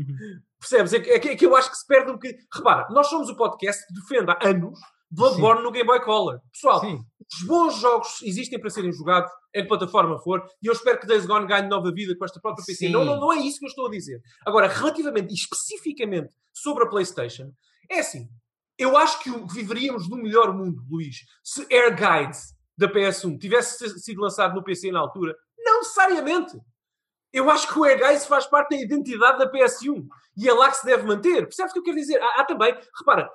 Percebes? É que, é que- é que eu acho que se perde um bocadinho. Repara, nós somos o podcast que defende há anos Bloodborne no Game Boy Color. Pessoal, Sim. os bons jogos existem para serem jogados em que plataforma for e eu espero que Days Gone ganhe nova vida com esta própria PC. Sim. Não, não, não é isso que eu estou a dizer. Agora, relativamente e especificamente sobre a PlayStation, é assim. Eu acho que viveríamos no melhor mundo, Luís, se Air Guides da PS1 tivesse se- sido lançado no PC na altura. Não necessariamente. Eu acho que o Air Guides faz parte da identidade da PS1 e é lá que se deve manter. Percebes o que eu quero dizer? Há, há também, repara,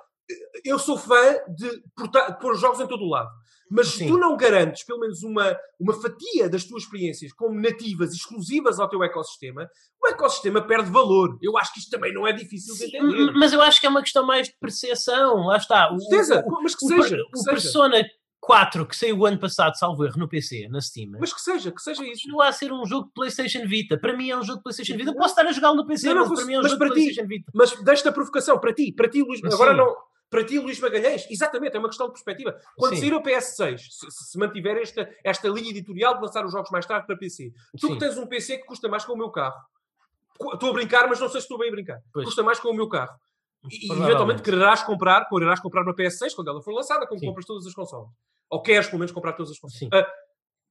eu sou fã de, portar- de pôr jogos em todo o lado. Mas se Sim. tu não garantes pelo menos uma, uma fatia das tuas experiências como nativas, exclusivas ao teu ecossistema, o ecossistema perde valor. Eu acho que isto também não é difícil de entender. Mas eu acho que é uma questão mais de percepção. Lá está. O, certeza, o, mas que o, seja. per- que o seja. Persona 4 que saiu o ano passado, salvo erro, no PC, na Steam. Mas que seja, que seja isso. continua a ser um jogo de PlayStation Vita. Para mim é um jogo de PlayStation Vita. Eu posso estar a jogá-lo no PC, Não, não, mas para mim é um mas jogo para de ti- PlayStation Vita. Mas deixa a provocação para ti, para ti, Luís. Sim. Agora não. Para ti, Luís Magalhães, exatamente, é uma questão de perspectiva. Quando Sim. sair o PS6, se, se mantiver esta, esta linha editorial de lançar os jogos mais tarde para PC, tu Sim. que tens um PC que custa mais que o meu carro, estou a brincar, mas não sei se estou bem a brincar, Pois. custa mais que o meu carro. E, e eventualmente quererás comprar, quererás comprar uma PS6 quando ela for lançada, como Sim. compras todas as consolas. Ou queres, pelo menos, comprar todas as consolas. Sim. Ah,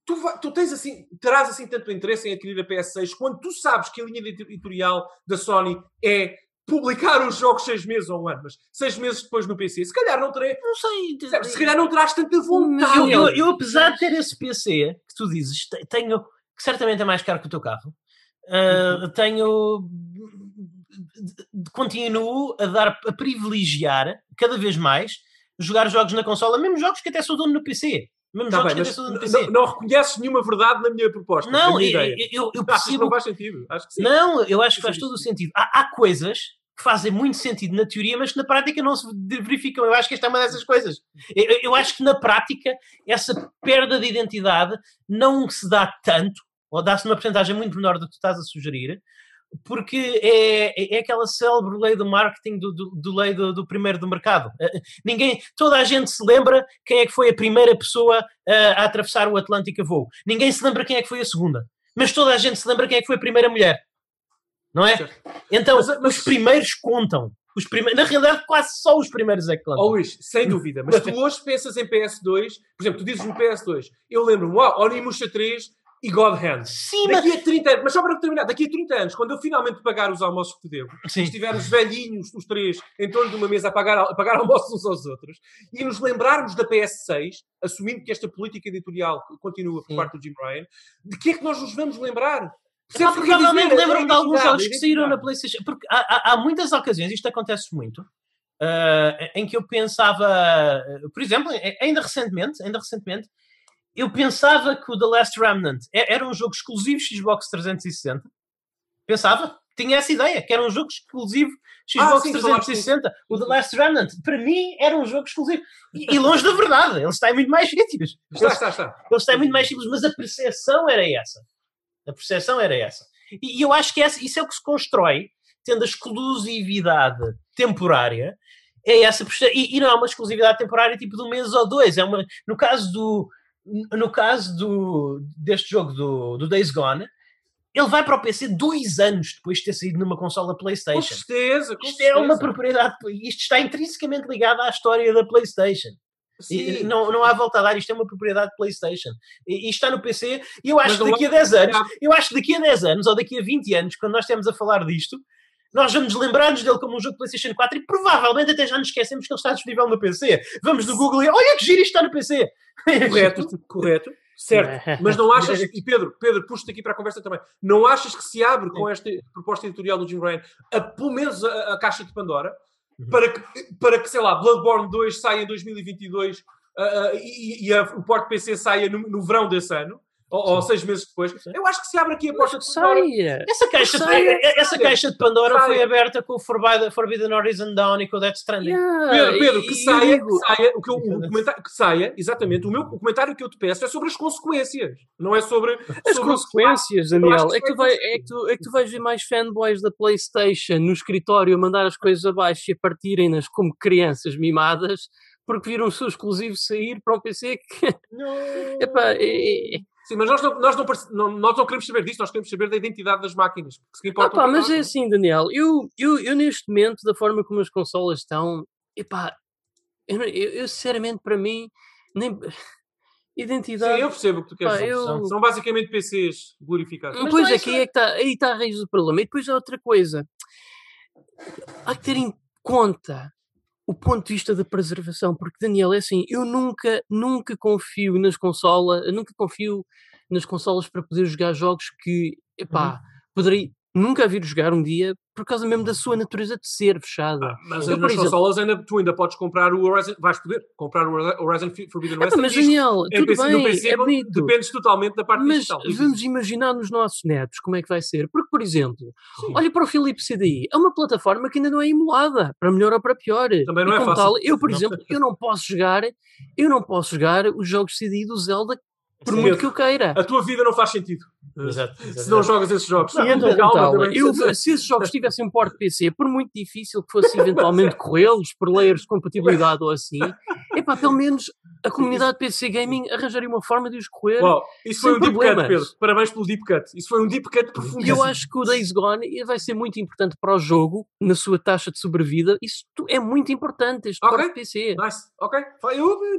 tu, tu tens assim, terás assim tanto interesse em adquirir a PS6 quando tu sabes que a linha edit- editorial da Sony é publicar os jogos seis meses ou um ano, mas seis meses depois no PC, se calhar não terei. Não sei. Certo, Se calhar não terás tanta vontade. Eu, eu, eu, apesar de ter esse PC que tu dizes, te- tenho, que certamente é mais caro que o teu carro, ah, tenho. Continuo a dar a privilegiar cada vez mais jogar jogos na consola, mesmo jogos que até sou dono no PC. Mesmo Tá jogos bem, que no não, PC. não reconheces nenhuma verdade na minha proposta. Não, minha eu, eu, eu Acho que percebo não faz sentido. Acho que sim. Não, eu acho que faz todo o sentido. Há, há coisas que fazem muito sentido na teoria, mas que na prática não se verificam. Eu acho que esta é uma dessas coisas. Eu, eu- eu acho que na prática essa perda de identidade não se dá tanto, ou dá-se numa porcentagem muito menor do que tu estás a sugerir, porque é, é aquela célebre lei do marketing do, do, do lei do, do primeiro do mercado. Eh, Ninguém, toda a gente se lembra quem é que foi a primeira pessoa eh, a atravessar o Atlântico a voo. Ninguém se lembra quem é que foi a segunda. Mas toda a gente se lembra quem é que foi a primeira mulher. Não é? Certo. Então, Mas- mas- os primeiros contam. Os prime... Na realidade, quase só os primeiros é que contam. Ó Luís, sem dúvida, mas [laughs] tu hoje pensas em PS2, por exemplo, tu dizes no PS2, eu lembro-me, uau, Onimusha 3 e God Hand. Sim, mas... Daqui a 30 anos, mas só para terminar, daqui a 30 anos, quando eu finalmente pagar os almoços que devo, Sim. estivermos velhinhos, os três, em torno de uma mesa a pagar, a pagar [laughs] almoços uns aos outros, e nos lembrarmos da PS6, assumindo que esta política editorial continua por Sim. parte do Jim Ryan, de que é que nós nos vamos lembrar? Ah, eu quero provavelmente lembro-me de alguns jogos que saíram na. PlayStation. Porque há, há- há muitas ocasiões, isto acontece muito, ah, em que eu pensava, ah, por exemplo, eh, ainda recentemente, ainda recentemente, eu pensava que o The Last Remnant era um jogo exclusivo Xbox 360. Pensava, tinha essa ideia, que era um jogo exclusivo Xbox Ah, sim, falaste 360. O The Last Remnant, para mim, era um jogo exclusivo. E, e longe da verdade, ele está em muito mais sítios. Está, está, está. Eles têm muito mais simples, mas a percepção era essa. A percepção era essa. E, e eu acho que essa- isso é o que se constrói, tendo a exclusividade temporária. É essa e, e não é uma exclusividade temporária tipo de um mês ou dois. É uma, no caso do no caso do, deste jogo do, do Days Gone, ele vai para o PC dois anos depois de ter saído numa consola Com PlayStation. certeza, com Isto é uma certeza. propriedade, isto está intrinsecamente ligado à história da PlayStation. E-. Não, não há volta a dar, isto é uma propriedade de PlayStation. E, e está no PC, e eu acho Mas que daqui a há- 10 anos, eu acho que daqui a 10 anos, ou daqui a 20 anos, quando nós estamos a falar disto, nós vamos lembrar-nos dele como um jogo de PlayStation 4 e provavelmente até já nos esquecemos que ele está disponível no PC. Vamos no Google e olha que giro isto está no PC. Correto, correto. Certo. [laughs] Mas não achas, e Pedro, Pedro, puxa-te aqui para a conversa também. Não achas que se abre com esta proposta editorial do Jim Ryan, a, pelo menos a, a caixa de Pandora, Uhum. para que, para que, sei lá, Bloodborne 2 saia em 2022 ah, ah, e, e a- o porte PC saia no, no verão desse ano, ou, ou seis meses depois? Sim. Eu acho que se abre aqui a porta de Pandora. Saia! Essa caixa, de, Saia, essa saia. caixa de Pandora Saia. foi aberta com o Forbidden, Forbidden Horizon Down e com o Death Stranding. Yeah, Pedro, Pedro, que e saia, digo, que saia, o que eu, o comentário, que saia, exatamente, o meu o comentário que eu te peço é sobre as consequências, não é sobre As sobre o- consequências, Eu Daniel, é que, tu vai, é, que tu, é que tu vais ver mais fanboys da PlayStation no escritório a mandar as coisas abaixo e a partirem-nas como crianças mimadas porque viram o seu exclusivo sair para um PC que. Epá, é, é, Sim, mas nós não, nós, não, nós não queremos saber disso, nós queremos saber da identidade das máquinas. Porque se Ah, pá, mas nós, é não assim, Daniel, eu, eu, eu neste momento, da forma como as consolas estão, epá, eu, eu, eu sinceramente, para mim, nem. [laughs] Identidade. Sim, eu percebo o que tu queres dizer. eu- São- basicamente PCs glorificados. Mas pois não é aqui isso, é que está aí está a raiz do problema. E depois há outra coisa. Há que ter em conta o ponto de vista da preservação, porque Daniel, é assim, eu nunca, nunca confio nas consolas, eu nunca confio nas consolas para poder jogar jogos que, epá, poderei nunca vir jogar um dia por causa mesmo da sua natureza de ser fechada. Ah, mas Eu, nas exemplo- consolas ainda, tu ainda podes comprar o Horizon, vais poder comprar o Hori- Horizon Forbidden West. mas em tudo PC, bem, PC é bonito. dependes totalmente da parte Mas digital. Diz vamos imaginar nos nossos netos como é que vai ser. Porque, por exemplo, Sim. olha para o Philips CDI. É uma plataforma que ainda não é emulada, para melhor ou para pior. Também não e é fácil. tal, eu, por Não. exemplo, eu não posso jogar, eu não posso jogar os jogos CDI do Zelda por Sim. muito que eu queira. A tua vida não faz sentido. Exato, Se não jogas esses jogos. E então, calma também. eu, se esses jogos tivessem um porte PC, por muito difícil que fosse eventualmente [laughs] corrê-los por layers de compatibilidade ou assim, epá, pelo menos a comunidade PC Gaming arranjaria uma forma de os correr. Uau, isso foi um deep problemas. cut, Pedro. Parabéns pelo deep cut. Isso foi um deep cut E profundo. eu acho que o Days Gone vai ser muito importante para o jogo, na sua taxa de sobrevida. Isso é muito importante, este Ok. porte PC. Nice. Ok. Eu,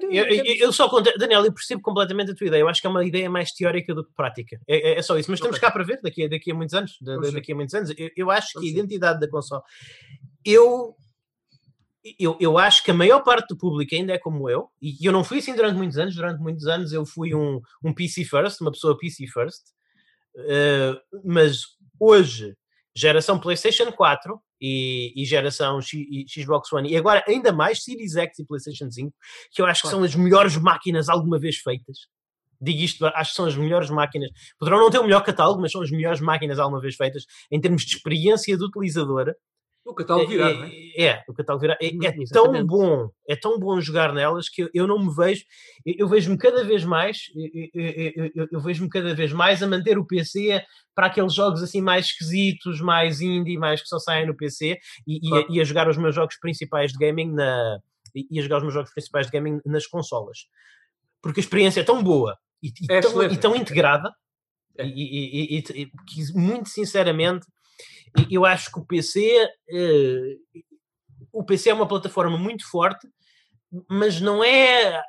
eu, Eu, eu- eu só conte- Daniel, eu percebo completamente a tua ideia. Eu acho que é uma ideia mais teórica do que prática. É, é- É, só isso. Mas estamos cá para ver daqui a, daqui a muitos anos. da- daqui a muitos anos. Eu, eu acho que a identidade da consola. Eu, eu, eu acho que a maior parte do público ainda é como eu. E eu não fui assim durante muitos anos. Durante muitos anos eu fui um, um PC first, uma pessoa PC first. Uh, mas hoje, geração PlayStation 4 e, e geração X, e Xbox One, e agora ainda mais Series X e PlayStation 5, que eu acho que são as melhores máquinas alguma vez feitas. Digo isto, acho que são as melhores máquinas. Poderão não ter o melhor catálogo, mas são as melhores máquinas alguma vez feitas em termos de experiência de utilizador. O catálogo virar, é, não é? é, é, o catálogo virar. É, é tão exatamente. bom, é tão bom jogar nelas que eu, eu não me vejo, eu, eu vejo-me cada vez mais, eu, eu- eu- vejo-me cada vez mais a manter o PC para aqueles jogos assim mais esquisitos, mais indie, mais que só saem no PC e, e a- Claro. e a jogar os meus jogos principais de gaming na e e a jogar os meus jogos principais de gaming nas consolas. Porque a experiência é tão boa e, e É tão, e tão integrada É. e, e- que, muito sinceramente eu acho que o PC eh, o PC é uma plataforma muito forte mas não é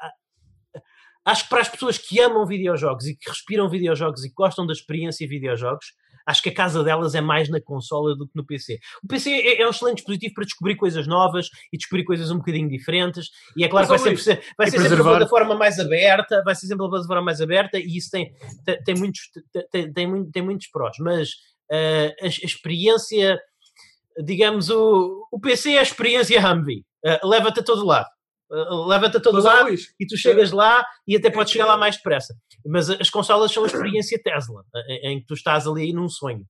acho que para as pessoas que amam videojogos e que respiram videojogos e gostam da experiência videojogos acho que a casa delas é mais na consola do que no PC. O PC é, é um excelente dispositivo para descobrir coisas novas e descobrir coisas um bocadinho diferentes. E é claro que vai sempre ser, vai ser sempre a preservar- plataforma mais aberta, vai ser sempre a plataforma mais aberta e isso tem, tem, tem muitos, tem, tem, tem, muito- tem muitos prós. Mas eh, a, a experiência, digamos, o, o PC é a experiência Humvee. Eh, leva-te a todo lado. Eh, leva-te a todo Mas, lado Luís, e tu chegas lá e até podes é chegar lá que- mais depressa. Mas as consolas são a experiência Tesla, em, em que tu estás ali num sonho.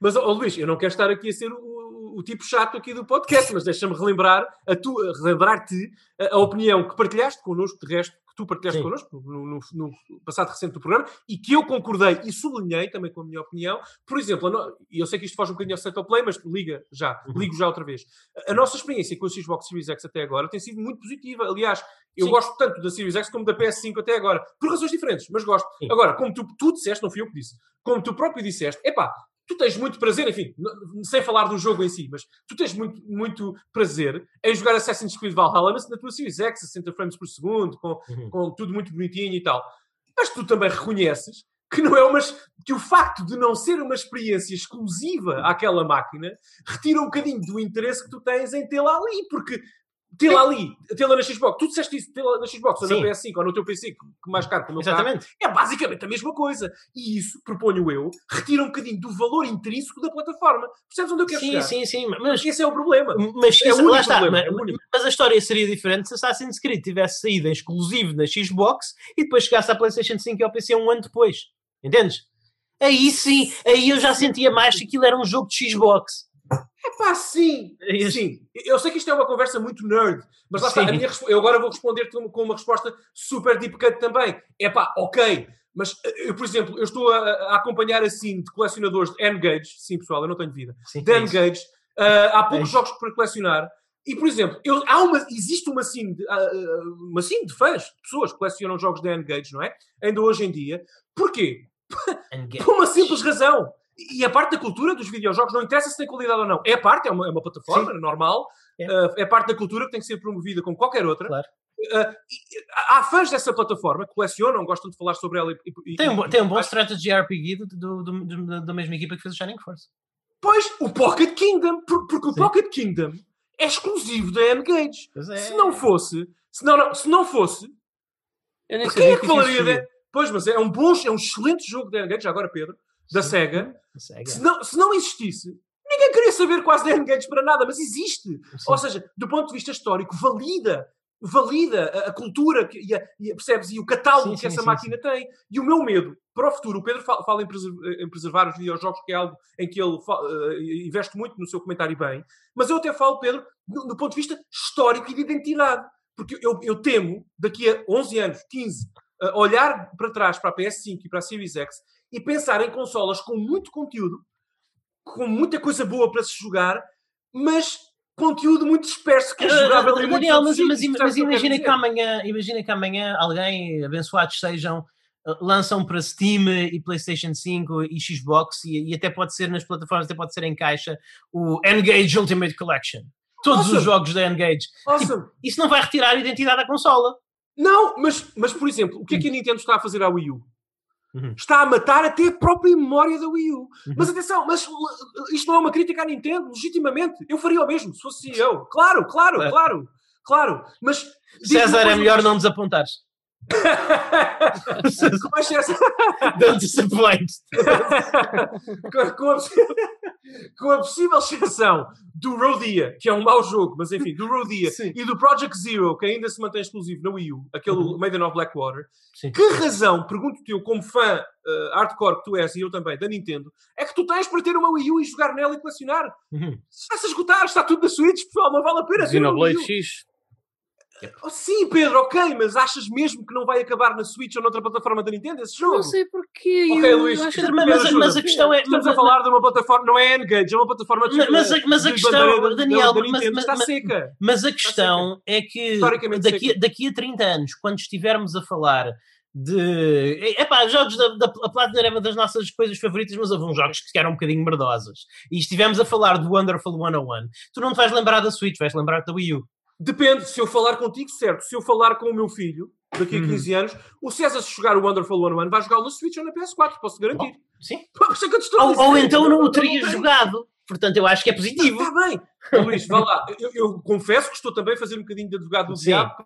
Mas, ó, Luís, eu não quero estar aqui a ser o, o- tipo chato aqui do podcast, mas deixa-me relembrar a tu, relembrar-te a, a opinião que partilhaste connosco, de resto, tu partilhaste Sim. connosco no, no- no passado recente do programa e que eu concordei e sublinhei também com a minha opinião. Por exemplo, e eu sei que isto foge um bocadinho ao set play, mas liga já, Uhum. ligo já outra vez. A, a nossa experiência com a Xbox Series X até agora tem sido muito positiva. Aliás, eu Sim. gosto tanto da Series X como da PS5 até agora, por razões diferentes, mas gosto. Sim. Agora, como tu, tu disseste, não fui eu que disse, como tu próprio disseste, epá, tu tens muito prazer, enfim, sem falar do jogo em si, mas tu tens muito, muito prazer em jogar Assassin's Creed Valhalla na, tua Series X, a 60 frames por segundo, com, Uhum. com tudo muito bonitinho e tal. Mas tu também reconheces que não é uma que o facto de não ser uma experiência exclusiva àquela máquina retira um bocadinho do interesse que tu tens em tê-la ali, porque tê-la ali, tê-la na Xbox, tu disseste isso, tê-la na Xbox ou na Sim. PS5 ou no teu PC, que mais caro que o meu carro, Exatamente. é basicamente a mesma coisa. E isso, proponho eu, retira um bocadinho do valor intrínseco da plataforma. Percebes onde eu quero Sim, chegar? sim, sim. Mas, Esse é o problema. mas, É o único está, problema, mas, é mas a história seria diferente se Assassin's Creed tivesse saído em exclusivo na Xbox e depois chegasse à PlayStation 5 e ao PC um ano depois. Entendes? Aí sim, aí eu já sentia mais que aquilo era um jogo de Xbox. É pá, sim. É isso. Sim. Eu sei que isto é uma conversa muito nerd, mas lá está. Sim. A minha eu agora vou responder-te com- uma resposta super deep cut também. É pá, ok. Mas eh, eu, por exemplo, eu estou a, a acompanhar a scene de colecionadores de N-Gage. Sim, pessoal, eu não tenho vida. Sim, de é. N-Gage. Ah, há É poucos isso. jogos para colecionar. E, por exemplo, eu- há uma, existe uma scene, de, ah, uma scene de fãs, de pessoas que colecionam jogos de N-Gage, não é? Ainda hoje em dia. Porquê? Por uma simples razão. E a parte da cultura dos videojogos não interessa se tem qualidade ou não. É parte, é uma, é uma plataforma normal. É. Uh, é parte da cultura que tem que ser promovida como qualquer outra. Claro. Uh, há fãs dessa plataforma que colecionam, gostam de falar sobre ela. E, Tem um, e- tem um bom strategy RPG do, do, do- da mesma equipa que fez o Shining Force. Pois, o Pocket Kingdom. por- porque o Sim. Pocket Kingdom é exclusivo da N-Gage. É. Se não fosse, se não, não, se não fosse, quem é que que falaria existia. de... Pois, mas é um bom, é um excelente jogo da N-Gage, agora Pedro, da Sim. SEGA. Sega. Se não, se não existisse, ninguém queria saber quase de N-Games para nada, mas existe. Sim. Ou seja, do ponto de vista histórico, valida, valida a, a cultura que, e, a, e a- percebes? E o catálogo Sim, que sim, essa sim, máquina tem. E o meu medo para o futuro, o Pedro fala, fala em, preser- em preservar os videojogos, que é algo em que ele eh, investe muito no seu comentário bem, mas eu até falo, Pedro, do, do ponto de vista histórico e de identidade. Porque eu, eu temo, daqui a 11 anos, 15, eh, olhar para trás para a PS5 e para a Series X e pensar em consolas com muito conteúdo, com muita coisa boa para se jogar, mas conteúdo muito disperso que é jogável em muitos Daniel, outros mas, mas, mas que imagina, quero que amanhã, imagina que amanhã alguém, abençoados sejam, uh, lançam para Steam e PlayStation 5 e Xbox e, e até pode ser nas plataformas, até pode ser em caixa, o Engage Ultimate Collection. Todos Awesome. os jogos da Engage. dizer. Awesome. Isso não vai retirar a identidade da consola. Não, mas, mas por exemplo, o que é que a Nintendo está a fazer à Wii U? Uhum. Está a matar até a própria memória da Wii U. Uhum. Mas atenção, mas uh, isto não é uma crítica à Nintendo, legitimamente. Eu faria o mesmo, se fosse eu. Claro, claro, Claro. claro, claro. Mas. César, é melhor não desapontares. Com exceção- Don't disappoint. com, com a, com a possível exceção do Rodia, que é um mau jogo, mas enfim, do Rodia e do Project Zero, que ainda se mantém exclusivo na Wii U, aquele Uhum. Maiden of Blackwater, Sim. que razão, pergunto-te eu, como fã eh, hardcore que tu és e eu também, da Nintendo, é que tu tens para ter uma Wii U e jogar nela e colecionar? Uhum. Está-se a esgotar, está tudo na Switch, pessoal, não vale a pena Xenoblade U. X. Oh, sim, Pedro, ok, mas achas mesmo que não vai acabar na Switch ou noutra plataforma da Nintendo esse jogo? Não sei porquê. Ok, eu Luís, acho que- mas- mas- mas a questão é- Estamos mas- a falar de uma plataforma, não é N-Gage, é uma plataforma de. Mas- mas a- mas a questão, da- Daniel, da mas- Nintendo mas- está mas- seca. Mas a questão é que daqui, seca. daqui a 30 anos, quando estivermos a falar de. Epá, jogos da, da a Platinum era uma das nossas coisas favoritas, mas houve uns jogos que eram um bocadinho merdosas. E estivemos a falar do Wonderful 101. Tu não te vais lembrar da Switch, vais lembrar da Wii U. Depende, se eu falar contigo, certo. Se eu falar com o meu filho, daqui a Uhum. 15 anos, o César, se jogar o Wonderful 101, vai jogar na Switch ou na PS4, posso garantir. Sim. Por isso é Ou, ou então não o tem. jogado. Portanto, eu acho que é positivo. Está bem. Luís, vá lá. Eu, eu confesso que estou também a fazer um bocadinho de advogado do Sim. diabo.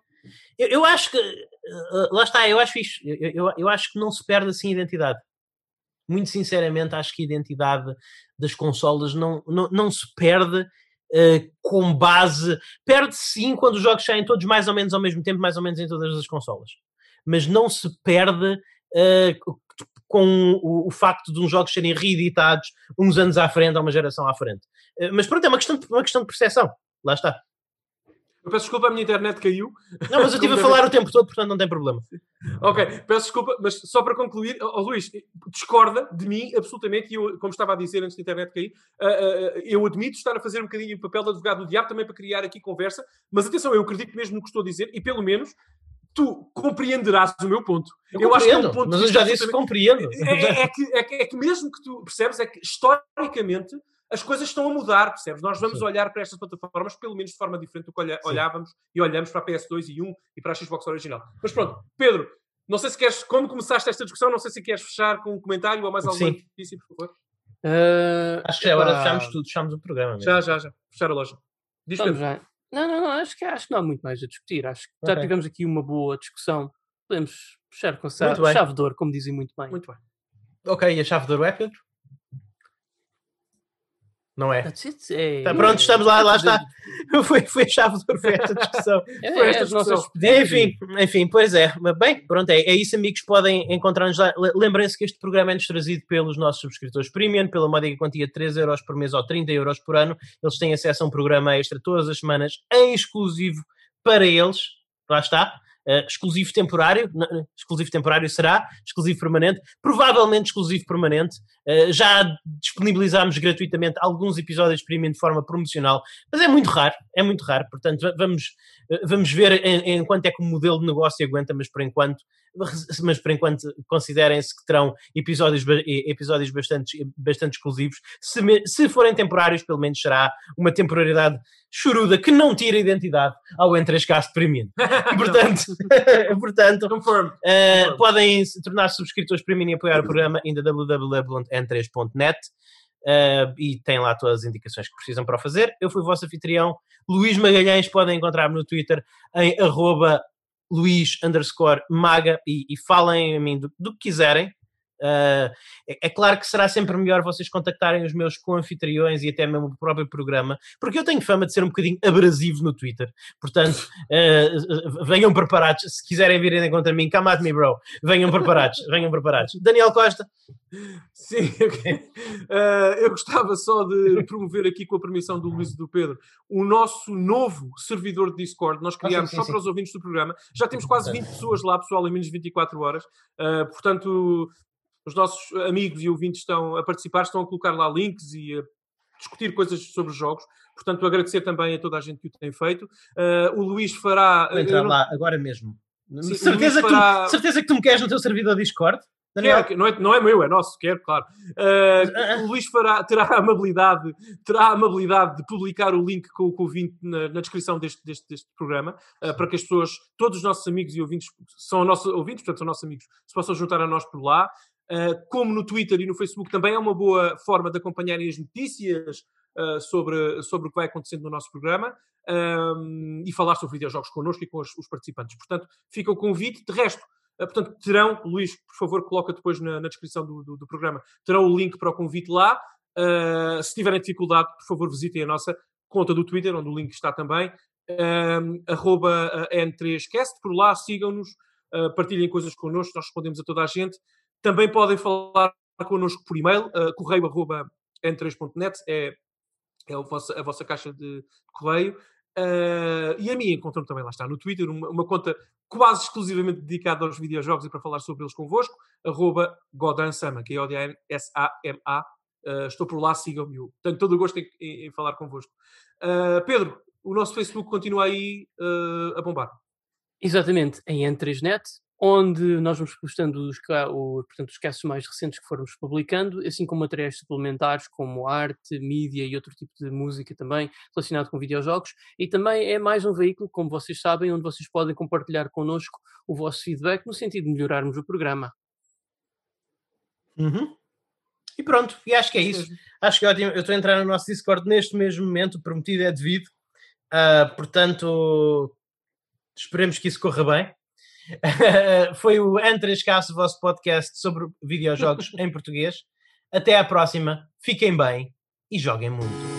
Eu, eu acho que. uh, lá está, eu acho isto. Eu, eu, eu acho que não se perde assim a identidade. Muito sinceramente, acho que a identidade das consolas não, não, não se perde uh, com base. Perde-se sim quando os jogos saem todos mais ou menos ao mesmo tempo, mais ou menos em todas as consolas. Mas não se perde uh, com o, o facto de uns jogos serem reeditados uns anos à frente, ou uma geração à frente. Uh, mas pronto, é uma questão, uma questão de percepção. Lá está. Eu peço desculpa, a minha internet caiu. Não, mas eu estive a [laughs] falar o tempo todo, portanto não tem problema. Ok, peço desculpa, mas só para concluir, ó Luís, discorda de mim absolutamente, e eu, como estava a dizer antes da internet cair, ah, ah, eu admito estar a fazer um bocadinho o papel de advogado do diabo também para criar aqui conversa, mas atenção, eu acredito mesmo no que estou a dizer, e pelo menos tu compreenderás o meu ponto. Eu, acho que é um ponto mas eu já disse que compreendo. é, é que, é, que, é que mesmo que tu percebes, é que historicamente as coisas estão a mudar, percebes? Nós vamos Sim. olhar para estas plataformas pelo menos de forma diferente do que olha- olhávamos e olhamos para a PS2 e 1 e para a Xbox original. Mas pronto, Pedro, não sei se queres, como começaste esta discussão, não sei se queres fechar com um comentário ou mais alguma Sim. notícia, por favor. Ah, Acho que já é hora de fecharmos tudo, fechamos o programa. mesmo. Já, já, já. Fechar a loja. Diz Vamos já. Não, não, não, acho que, acho que não há muito mais a discutir. Acho que já tivemos aqui uma boa discussão. Podemos fechar com bem. chave de ouro, como dizem muito bem. Muito bem. Ok, e a chave de ouro é, Pedro? Não é? É, Tá, pronto, estamos lá, lá está. [laughs] Foi, foi a chave ouro, foi esta discussão. [laughs] É, Foi é, esta discussão. enfim, enfim, pois é. Bem, pronto, é, é isso, amigos. Podem encontrar-nos lá. Le- Lembrem-se que este programa é-nos trazido pelos nossos subscritores premium, pela módica quantia de 3 euros por mês ou 30 euros por ano. Eles têm acesso a um programa extra todas as semanas, em exclusivo para eles. Lá está. Uh, exclusivo temporário, N- n- exclusivo temporário será, exclusivo permanente, provavelmente exclusivo permanente. Uh, já disponibilizámos gratuitamente alguns episódios premium de forma promocional, mas é muito raro, é muito raro. Portanto, va- vamos, vamos ver em, em quanto é que o modelo de negócio aguenta, mas por enquanto, mas por enquanto considerem-se que terão episódios, episódios bastante, bastante exclusivos. Se, se forem temporários, pelo menos será uma temporariedade choruda que não tira identidade ao N3Cast Premium. [laughs] Portanto, [laughs] portanto Confirm. Uh, podem se tornar-se subscritores premium e apoiar o programa em www.n3.net uh, e têm lá todas as indicações que precisam para o fazer. Eu fui o vosso anfitrião, Luís Magalhães. Podem encontrar-me no Twitter em arroba Luís underscore Maga e, e falem a mim do, do que quiserem. Uh, é, é claro que será sempre melhor vocês contactarem os meus co-anfitriões e até mesmo o próprio programa, porque eu tenho fama de ser um bocadinho abrasivo no Twitter. Portanto, uh, venham preparados. Se quiserem virem contra mim, come at me, bro. Venham preparados, [laughs] venham preparados. Daniel Costa. Sim, [laughs] eu gostava só de promover aqui, com a permissão do Luís e do Pedro, o nosso novo servidor de Discord. Nós criámos Ah, sim, só sim, para os ouvintes do programa. Já temos quase 20 pessoas lá, pessoal, em menos de 24 horas. Portanto, os nossos amigos e ouvintes estão a participar, estão a colocar lá links e a discutir coisas sobre os jogos. Portanto, agradecer também a toda a gente que o tem feito. Eh, o Luís fará. Vou entrar eu não- lá agora mesmo. Sim, certeza, Luís que tu, fará- certeza que tu me queres no teu servidor Discord? Daniel? Quero, que- não, é, não é meu, é nosso, quero, claro. Uh, o Luís fará, terá, a amabilidade, terá a amabilidade de publicar o link com, com o ouvinte na, na descrição deste, deste, deste programa, uh, para que as pessoas, todos os nossos amigos e ouvintes, são nossos ouvintes, portanto são nossos amigos, se possam juntar a nós por lá. Uh, como no Twitter e no Facebook também é uma boa forma de acompanharem as notícias uh, sobre, sobre o que vai acontecendo no nosso programa e falar sobre videojogos connosco e com os, os participantes. Portanto, fica o convite. De resto, uh, portanto, terão, Luís, por favor, coloca depois na, na descrição do, do, do, programa, terão o link para o convite lá. se tiverem dificuldade, por favor, visitem a nossa conta do Twitter, onde o link está também, um, arroba N3Cast. Por lá, sigam-nos, partilhem coisas connosco, nós respondemos a toda a gente. Também podem falar connosco por e-mail, uh, correio arroba n3.net, é, é a, vossa, a vossa caixa de correio. Uh, e a mim encontram também lá está no Twitter, uma, uma, conta quase exclusivamente dedicada aos videojogos e para falar sobre eles convosco, arroba Godansama, que é O-D-A-N-S-A-M-A. Uh, estou por lá, sigam-me. Tenho todo o gosto em, em, em falar convosco. Uh, Pedro, o nosso Facebook continua aí a bombar. Exatamente, em N3Net, onde nós vamos postando os, portanto, os casos mais recentes que formos publicando, assim como materiais suplementares como arte, mídia e outro tipo de música também relacionado com videojogos. E também é mais um veículo, como vocês sabem, onde vocês podem compartilhar connosco o vosso feedback no sentido de melhorarmos o programa. Uhum. E pronto, e acho que é isso. Acho que é ótimo. Eu estou a entrar no nosso Discord neste mesmo momento, prometido é devido. Uh, portanto, esperemos que isso corra bem. [laughs] Foi o N3Cast, o vosso podcast sobre videojogos em português. Até à próxima, fiquem bem e joguem muito.